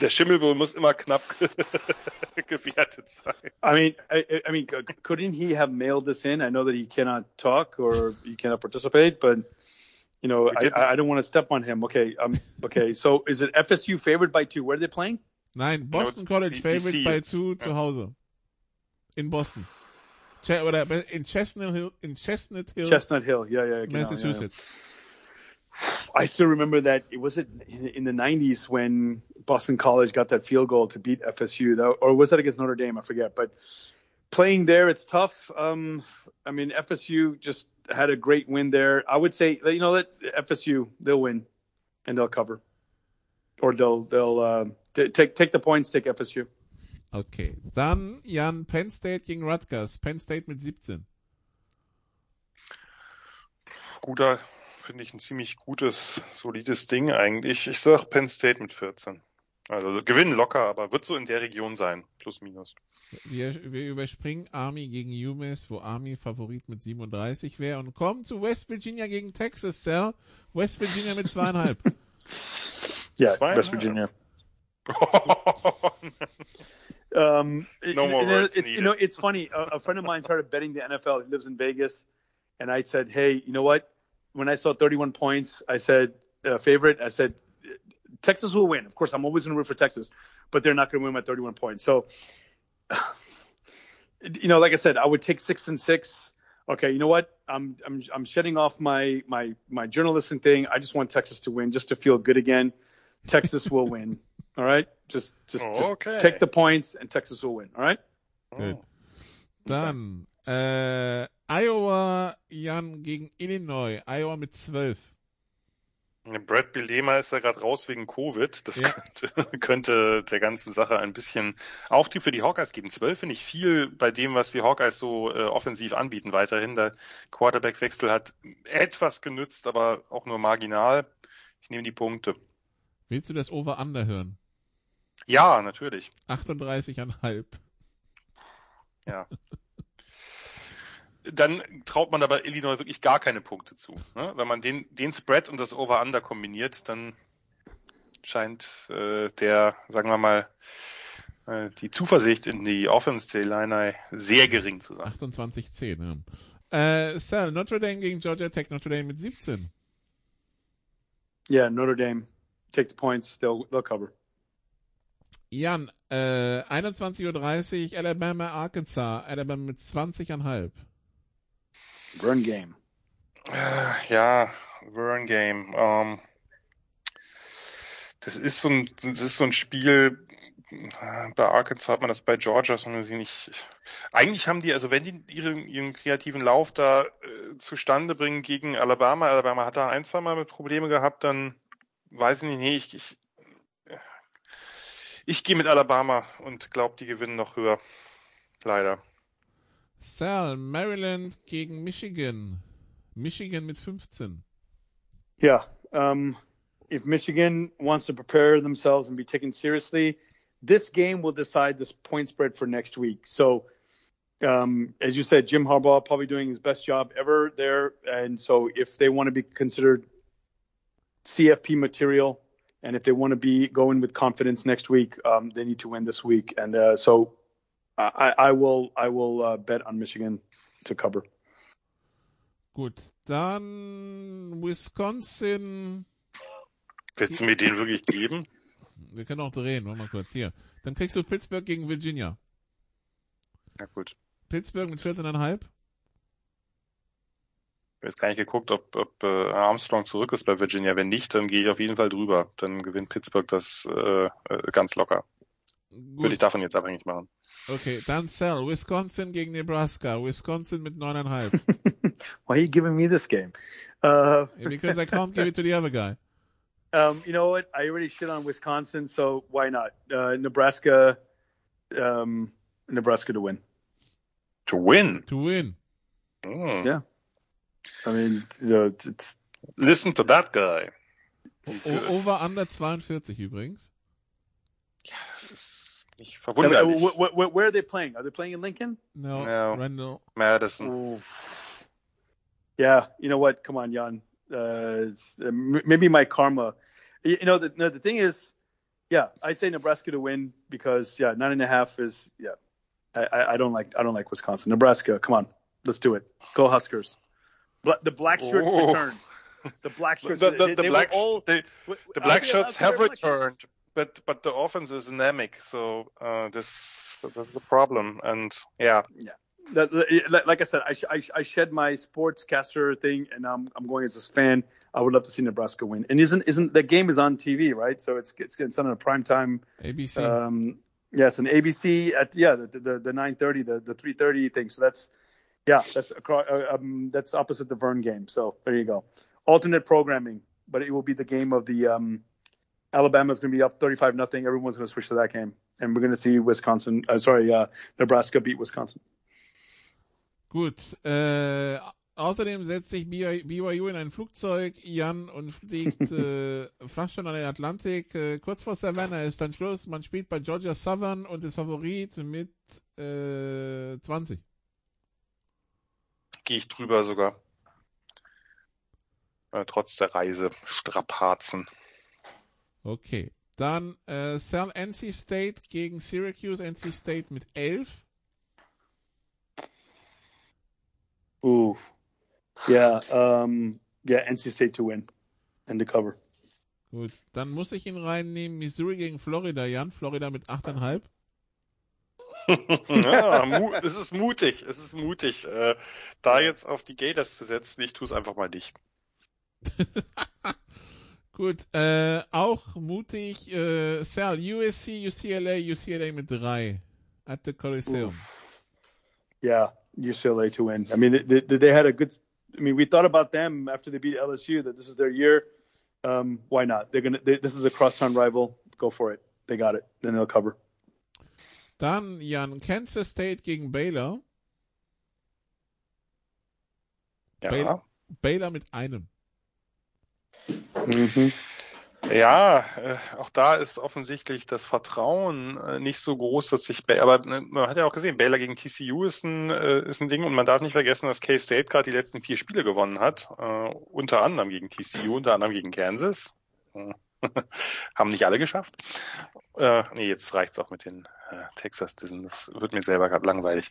Der Schimmelbowl muss immer knapp (laughs) gewertet sein. I mean, I, I- I mean, couldn't he have mailed this in? I know that he cannot talk or he cannot participate, but you know, I. I I don't want to step on him. Okay, um, okay. So is it FSU favored by two? Where are they playing? Nein, Boston College favored die by Seeds. two zu Hause. In Boston. Ch oder in Chestnut Hill, in Chestnut Hill, Chestnut Hill. Yeah, yeah. genau, Massachusetts. yeah, yeah. I still remember that. It was it in, in the '90s when Boston College got that field goal to beat FSU, that, or was that against Notre Dame? I forget. But playing there, it's tough. Um, I mean, FSU just had a great win there. I would say, you know, let FSU they'll win and they'll cover, or they'll they'll uh, t- take take the points, take FSU. Okay. Dann Jan Penn State gegen Rutgers. Penn State mit 17. Guter, finde ich ein ziemlich gutes, solides Ding eigentlich. Ich sag Penn State mit 14. Also gewinnen locker, aber wird so in der Region sein, plus minus. Wir, wir überspringen Army gegen UMass, wo Army Favorit mit 37 wäre und kommen zu West Virginia gegen Texas, Sir. West Virginia mit zweieinhalb. (laughs) Yeah, Zweieinhalb. West Virginia. (laughs) Um, it- No more you know, words it's, you needed. know, it's funny. A, a friend of mine started betting the NFL. He lives in Vegas, and I said, "Hey, you know what? When I saw 31 points, I said uh, favorite. I said Texas will win. Of course, I'm always going to root for Texas, but they're not going to win by 31 points. So, (sighs) you know, like I said, I would take six and six. Okay, you know what? I'm I'm I'm shedding off my my my journalistic thing. I just want Texas to win, just to feel good again. Texas will (laughs) win. All right, just just, just take the points, and Texas will win. All right. Gut. Dann äh, Iowa Jan gegen Illinois. Iowa mit 12. Brad Bilema ist ja gerade raus wegen Covid. Das Ja. könnte, (laughs) könnte der ganzen Sache ein bisschen Auftrieb für die Hawkeyes geben. Zwölf finde ich viel bei dem, was die Hawkeyes so äh, offensiv anbieten weiterhin. Der Quarterback-Wechsel hat etwas genützt, aber auch nur marginal. Ich nehme die Punkte. Willst du das Over-Under hören? Ja, natürlich. 38,5. Ja. (laughs) Dann traut man aber Illinois wirklich gar keine Punkte zu. Ne? Wenn man den, den Spread und das Over-Under kombiniert, dann scheint äh, der, sagen wir mal, äh, die Zuversicht in die Offense der Illini sehr gering zu sein. 28,10. Ja. Äh, Sal, Notre Dame gegen Georgia Tech. Notre Dame mit 17. Yeah, Notre Dame. Take the points. They'll they'll cover. Jan, äh, 21.30 Uhr Alabama Arkansas. Alabama mit 20,5. Run game. Äh, ja, Burn Game. Ähm, das ist so ein, das ist so ein Spiel, bei Arkansas hat man das bei Georgia so gesehen. Ich, eigentlich haben die, also wenn die ihren, ihren kreativen Lauf da äh, zustande bringen gegen Alabama, Alabama hat da ein, zwei Mal mit Probleme gehabt, dann weiß ich nicht, nee, ich, ich, ich gehe mit Alabama und glaube, die gewinnen noch höher. Leider. Sal, Maryland gegen Michigan. Michigan mit 15. Yeah. Um, if Michigan wants to prepare themselves and be taken seriously, this game will decide this point spread for next week. So, um, as you said, Jim Harbaugh probably doing his best job ever there. And so if they want to be considered CFP material and if they want to be going with confidence next week, um, they need to win this week. And uh, so I, I will I will uh, bet on Michigan to cover. Gut, dann Wisconsin. Willst du mir den wirklich geben? (laughs) Wir können auch drehen, warte mal kurz hier. Dann kriegst du Pittsburgh gegen Virginia. Na gut. Pittsburgh mit 14,5. Ich habe jetzt gar nicht geguckt, ob, ob äh, Armstrong zurück ist bei Virginia. Wenn nicht, dann gehe ich auf jeden Fall drüber. Dann gewinnt Pittsburgh das äh, äh ganz locker. Gut. Würde ich davon jetzt abhängig machen. Okay, dann Sal, Wisconsin gegen Nebraska. Wisconsin mit 9,5. (laughs) Why are you giving me this game? Uh, because I can't give it to the other guy. (laughs) Um, you know what? I already shit on Wisconsin, so why not? Uh, Nebraska, um, Nebraska to win. To win. To win. Mm. Yeah. I mean, you know, it's. Listen to that guy. O over under 42 übrigens. Ja, das ist nicht verwunderlich. Uh, wh wh where are they playing? Are they playing in Lincoln? No, no. Randall. Madison. Ooh. Yeah, you know what? Come on, Jan. Uh, maybe my karma. You know, the, no, the thing is, yeah, I'd say Nebraska to win because yeah, nine and a half is yeah. I, I don't like I don't like Wisconsin. Nebraska, come on, let's do it. Go Huskers. Bla- the black shirts Oh. return. The black (laughs) shirts. The, the, they, the they black, all. the, the black shirts have black shirts? returned, but but the offense is anemic, so uh, this that's the problem. And yeah, That- that- like I said, I, I, I shed my sportscaster thing, and I'm I'm going as a fan. I would love to see Nebraska win. And isn't isn't the game is on TV, right? So it's it's it's on a prime time. ABC. Um, yeah, it's an ABC at yeah the the, the 9:30 the the 3:30 thing. So that's yeah that's across, uh, um, that's opposite the Vern game. So there you go. Alternate programming, but it will be the game of the um, Alabama's going to be up 35 nothing. Everyone's going to switch to that game, and we're going to see Wisconsin. Uh, sorry, uh, Nebraska beat Wisconsin. Gut. Äh, außerdem setzt sich BYU in ein Flugzeug, Jan, und fliegt (laughs) äh, fast schon an den Atlantik. Äh, kurz vor Savannah ist dann Schluss. Man spielt bei Georgia Southern und ist Favorit mit äh, 20. gehe ich drüber sogar. Äh, trotz der Reise Strapazen. Okay. Dann äh, Sal NC State gegen Syracuse. NC State mit 11. Ooh, yeah, um, yeah, NC State to win and to cover. Gut. Dann muss ich ihn reinnehmen. Missouri gegen Florida. Jan, Florida mit 8,5. (laughs) ja, es ist mutig, es ist mutig, äh, da jetzt auf die Gators zu setzen. Ich tue es einfach mal nicht. (laughs) Gut, äh, auch mutig, äh, Sal, USC, UCLA, UCLA mit 3 at the Coliseum. Yeah, UCLA to win. I mean, they, they, they had a good. I mean, we thought about them after they beat LSU that this is their year. Um, why not? They're gonna. They, this is a crosstown rival. Go for it. They got it. Then they'll cover. Dann, Jan, Kansas State gegen Baylor. Ja, Baylor, Baylor mit einem. Mm-hmm. ja äh, auch da ist offensichtlich das Vertrauen äh, nicht so groß, dass sich, aber äh, man hat ja auch gesehen, Baylor gegen TCU ist ein, äh, ist ein Ding und man darf nicht vergessen, dass K-State gerade die letzten vier Spiele gewonnen hat, unter anderem gegen TCU, unter anderem gegen Kansas. (laughs) Haben nicht alle geschafft. Äh, nee, jetzt reicht's auch mit den äh, Texas Dissen. Das wird mir selber gerade langweilig.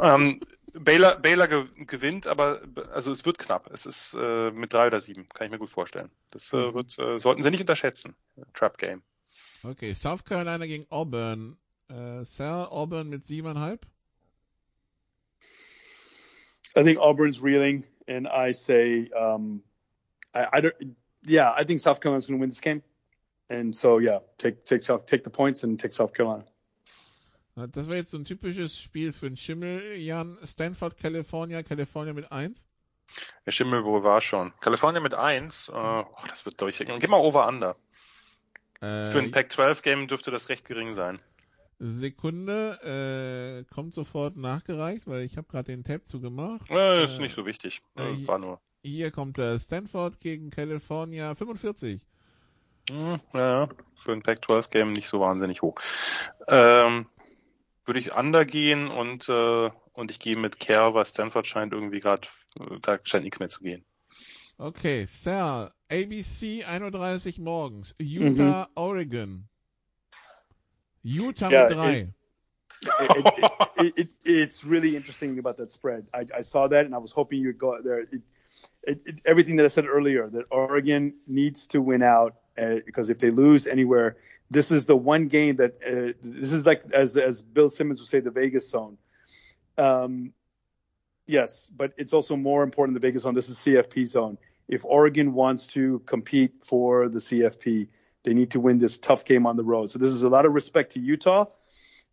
Ähm, Baylor, Baylor ge gewinnt, aber also es wird knapp. Es ist äh, mit drei oder sieben, kann ich mir gut vorstellen. Das äh, wird, äh, sollten Sie nicht unterschätzen. Trap Game. Okay, South Carolina gegen Auburn. Äh, Sal, Auburn mit 7,5. I think Auburn's reeling, and I say, um, I, I don't. Yeah, I think South Carolina's going to win this game. and so yeah, take take South, take the points and take South Carolina. Das war jetzt so ein typisches Spiel für einen Schimmel, Jan. Stanford, California, California mit 1. Der Schimmel wohl war schon. California mit 1, äh, oh, das wird durchhängen. Geh mal over under. Äh, Für ein Pac-12-Game dürfte das recht gering sein. Sekunde, äh, kommt sofort nachgereicht, weil ich habe gerade den Tab zugemacht. Äh, ist nicht so wichtig. äh, war nur. Hier kommt äh, Stanford gegen California 45. Hm, ja, für ein Pac-12-Game nicht so wahnsinnig hoch. Ähm, würde ich under gehen und, äh, und ich gehe mit Kerr, weil Stanford scheint irgendwie gerade, da scheint nichts mehr zu gehen. Okay, Sal, ABC 31 morgens, Utah, Oregon. Utah Ja, mit 3. it, it, it, it's really interesting about that spread. I, I saw that and I was hoping you'd go there. It, it, it, everything that I said earlier, that Oregon needs to win out uh, because if they lose anywhere, this is the one game that uh, this is like as as Bill Simmons would say, the Vegas zone. Um, yes, but it's also more important the Vegas zone. This is CFP zone. If Oregon wants to compete for the CFP, they need to win this tough game on the road. So this is a lot of respect to Utah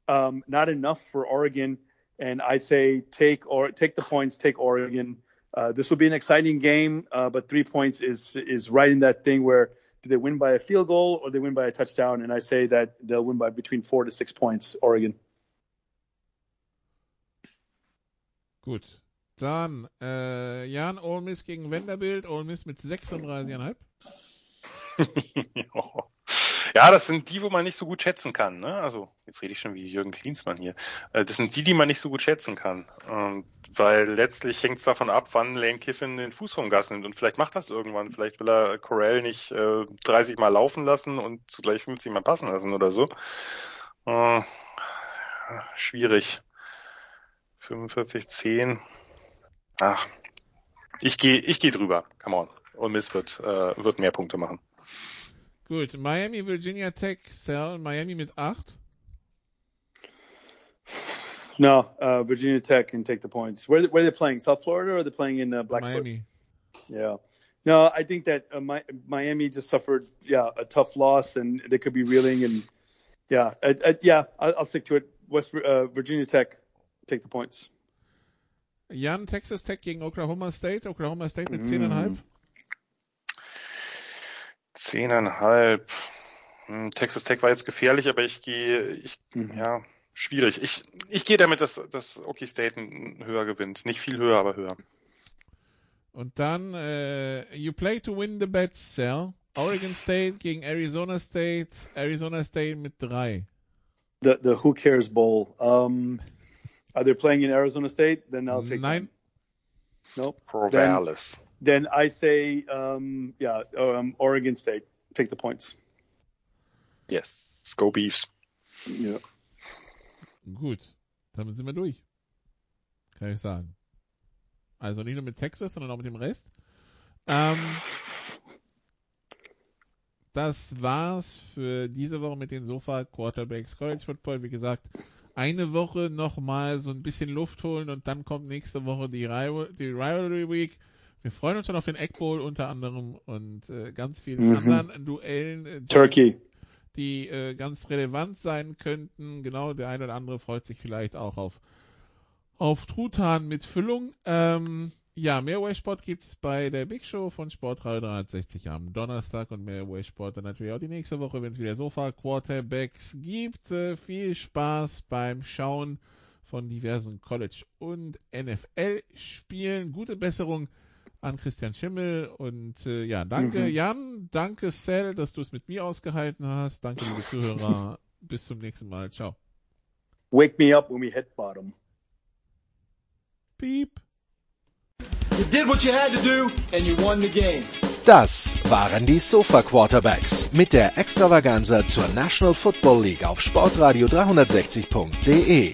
um, not enough for Oregon. And I say take or take the points, take Oregon. Uh, this will be an exciting game, uh, but three points is is right in that thing where do they win by a field goal or they win by a touchdown? And I say that they'll win by between four to six points, Oregon. Gut. Dann, äh, Jan, Ole Miss gegen Vanderbilt, Ole Miss mit 36,5. (laughs) ja, das sind die, wo man nicht so gut schätzen kann. Ne? Also, jetzt rede ich schon wie Jürgen Klinsmann hier. Äh, Das sind die, die man nicht so gut schätzen kann. Ähm, Weil letztlich hängt es davon ab, wann Lane Kiffin den Fuß vom Gas nimmt. Und vielleicht macht das irgendwann. Vielleicht will er Corell nicht äh, 30 Mal laufen lassen und zugleich 50 Mal passen lassen oder so. Äh, schwierig. 45, 10. Ach, ich gehe ich geh drüber. Come on. Und Miss wird, äh, wird mehr Punkte machen. Gut, Miami, Virginia Tech, Cell, Miami mit 8. No, uh, Virginia Tech can take the points. Where where are they playing? South Florida or are they playing in uh, Blacksburg? Miami. Yeah. No, I think that uh, Mi- Miami just suffered, yeah, a tough loss, and they could be reeling. And yeah, uh, uh, yeah, I'll, I'll stick to it. West uh, Virginia Tech, take the points. Jan, Texas Tech gegen Oklahoma State. Oklahoma State mit Mm. 10,5. Zehneinhalb. Hm, Texas Tech war jetzt gefährlich, aber ich gehe, ich, ja, schwierig. Ich, ich gehe damit, dass, dass Okie State höher gewinnt. Nicht viel höher, aber höher. Und dann, äh, you play to win the bets, Cell. Oregon State gegen Arizona State. Arizona State mit 3. The the Who Cares Bowl. Um, are they playing in Arizona State? Then I'll take. Nein. them. Nope. Then, Corvallis. then I say, um, yeah, um, Oregon State, take the points. Yes. Go Beefs. Yeah. Gut, damit sind wir durch. Kann ich sagen. Also nicht nur mit Texas, sondern auch mit dem Rest. Ähm, das war's für diese Woche mit den Sofa Quarterbacks College Football. Wie gesagt, eine Woche nochmal so ein bisschen Luft holen und dann kommt nächste Woche die, Rival die Rivalry Week. Wir freuen uns schon auf den Egg Bowl unter anderem und äh, ganz vielen Mhm. anderen Duellen. äh, Turkey. Die äh, ganz relevant sein könnten. Genau, der eine oder andere freut sich vielleicht auch auf, auf Truthahn mit Füllung. Ähm, ja, mehr Waysport gibt's bei der Big Show von Sportradio 360 am Donnerstag und mehr Waysport dann natürlich auch die nächste Woche, wenn es wieder Sofa Quarterbacks gibt. Äh, viel Spaß beim Schauen von diversen College- und NFL-Spielen. Gute Besserung an Christian Schimmel und äh, ja, danke Mhm. Jan, danke Cell, dass du es mit mir ausgehalten hast. Danke liebe Zuhörer. (laughs) Bis zum nächsten Mal. Ciao. Wake me up when we hit bottom. Piep. You did what you had to do and you won the game. Das waren die Sofa Quarterbacks mit der Extravaganza zur National Football League auf Sportradio 360.de.